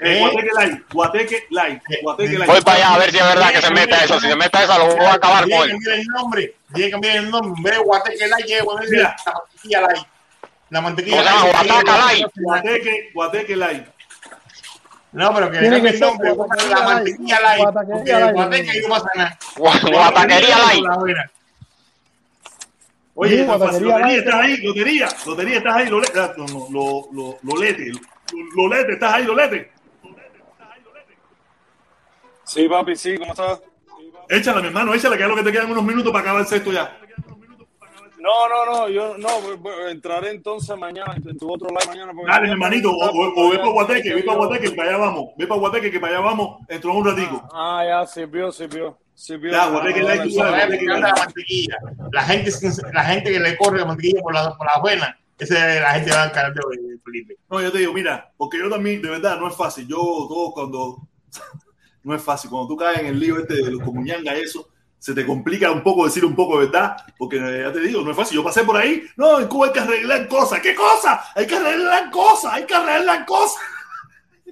Eh, Guateque Live, Guateque Live, Guateque Live. Voy para allá a ver si es verdad que se meta eso. Si se meta eso, lo voy a acabar con que él. cambiar el nombre, tiene que cambiar el nombre. Guateque Light, tiene que ponerle Mira. la mantequilla Light. La mantequilla Light. Guateque, Guateque Live. No, pero que Tiene que el nombre. La mantequilla Light. Guateque ahí no pasa nada. Gua- Guataquería Light. Oye. Guatequería lotería, estás ahí, lotería, lotería, estás ahí, Lolete, ah, no, lo, lo, Lolete, Lolete, estás ahí, Lolete. Sí, papi, sí, ¿cómo estás? Échala, mi hermano, échala, que es lo que te quedan unos minutos para acabar el sexto ya. No, no, no, yo no, entraré entonces mañana en tu otro live mañana. Dale, hermanito, o, preguntar, o, o ve para Guateque, ve para Guateque, que para allá vamos, ve para Guateque, que para allá vamos, dentro de un ratico. Ah, ya, sirvió, sirvió. sirvió. Ya, Guateque Ah, encanta la mantequilla. La gente, la gente que le corre la mantequilla por la, por la buena, esa es la gente que va al canal de Felipe. No, yo te digo, mira, porque yo también, de verdad, no es fácil. Yo, todo cuando. No es fácil. Cuando tú caes en el lío este de los comuñangas, eso, se te complica un poco decir un poco de verdad, porque ya te digo, no es fácil. Yo pasé por ahí, no, en Cuba hay que arreglar cosas. ¿Qué cosas? Hay que arreglar cosas, hay que arreglar cosas.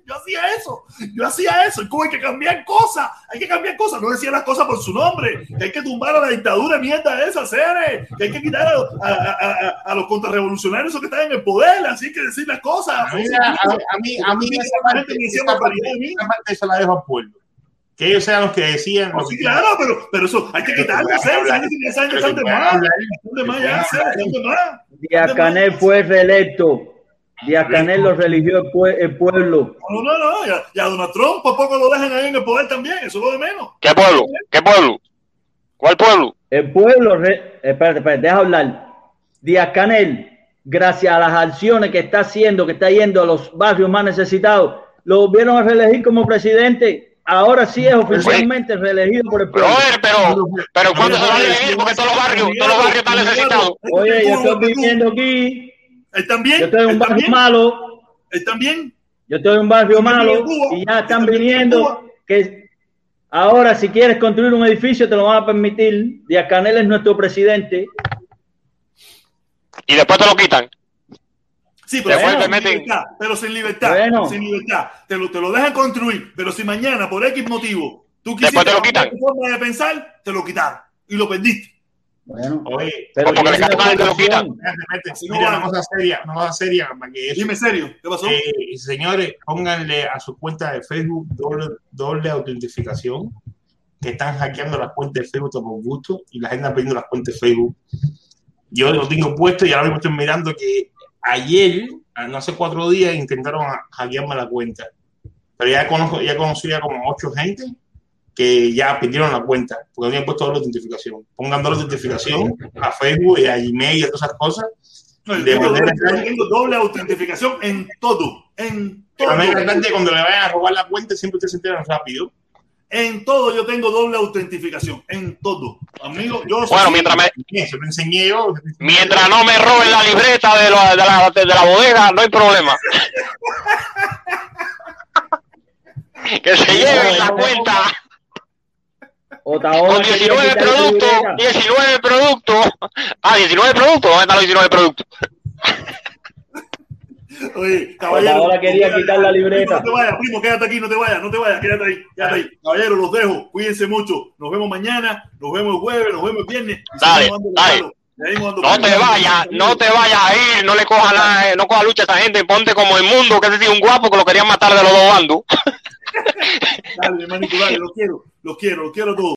Yo hacía eso. Yo hacía eso. En Cuba hay que cambiar cosas. Hay que cambiar cosas. No decía las cosas por su nombre. Que hay que tumbar a la dictadura mierda esa, seres. Que hay que quitar a, a- a- los contrarrevolucionarios esos que están en el poder. Así hay que decir las cosas. A mí, a, a mí, a mí esa parte, esa parte, esa parte se la dejo al pueblo. Que ellos sean los que decían. lo Sí, que- claro, pero, pero eso hay que quitarlo, Pero que seres. puedan Hay que quitar hablar. están de Pero que más. puedan Están de más ya, seres, están de más. Díaz Canel fue reelecto. Díaz Canel lo religió el, pue- el pueblo. No, no, no. Ya, ya Donald Trump por poco lo dejan ahí en el poder también. Eso es lo de menos. ¿Qué pueblo? ¿Qué pueblo? ¿Cuál pueblo? El pueblo, re- espérate, espérate, deja hablar. Díaz Canel, gracias a las acciones que está haciendo, que está yendo a los barrios más necesitados, lo volvieron a reelegir como presidente. Ahora sí es oficialmente reelegido por el pueblo. pero, pero ¿cuándo se va a elegir? Porque todos los barrios, todos los barrios están necesitados. Oye, yo estoy viviendo aquí. Él también. Yo estoy en un barrio malo. Él también. Yo estoy en un barrio malo y ya están viniendo que ahora si quieres construir un edificio te lo van a permitir. Díaz Canel es nuestro presidente. Y después te lo quitan. Sí, pero, sin meten- libertad, pero sin libertad, Bueno. sin libertad. Te lo, te lo dejan construir, pero si mañana, por X motivo, tú quisiste te lo quitan. tu forma de pensar, te lo quitaron y lo perdiste. Bueno, Oye, pero Porque le te lo quitan. No una cosa seria, una cosa seria, para que eso- Dime serio, ¿qué pasó? Eh, señores, pónganle a su cuenta de Facebook doble, doble autentificación, que están hackeando las cuentas de Facebook por gusto y la gente está pidiendo las cuentas de Facebook. Yo lo tengo puesto y ahora mismo estoy mirando que ayer, no hace cuatro días, intentaron ha- hackearme la cuenta. Pero ya conozco, ya conocí a como ocho gente que ya pidieron la cuenta porque habían puesto doble autentificación. Pongan doble autentificación a Facebook y a Gmail y a todas esas cosas. No, de doble, doble autentificación en todo, en De todo. que cuando le vayan a robar la cuenta, siempre ustedes se enteran rápido. En todo yo tengo doble autentificación, en todo. Amigo, yo soy- Bueno, mientras me, enseñé yo. mientras no me roben la libreta de, la- de la, de la bodega, no hay problema. que se lleven la cuenta con quería 19 quitar la productos, libreta. 19 productos. Ah, 19 productos, ¿dónde están los 19 productos? Oye, caballero. Otaola quería no quitar la libreta. No te vayas, primo, quédate aquí, no te vayas, no te vayas, quédate ahí, quédate ahí. Caballero, los dejo, cuídense mucho. Nos vemos mañana, nos vemos el jueves, nos vemos el viernes. Dale, dale. No te vayas, no te vayas a ir, no le cojas la, no cojas lucha a esa gente, ponte como el mundo, que ese un guapo que lo querían matar de los dos bandos. Dale, hermanito, dale, los quiero, los quiero, los quiero todos.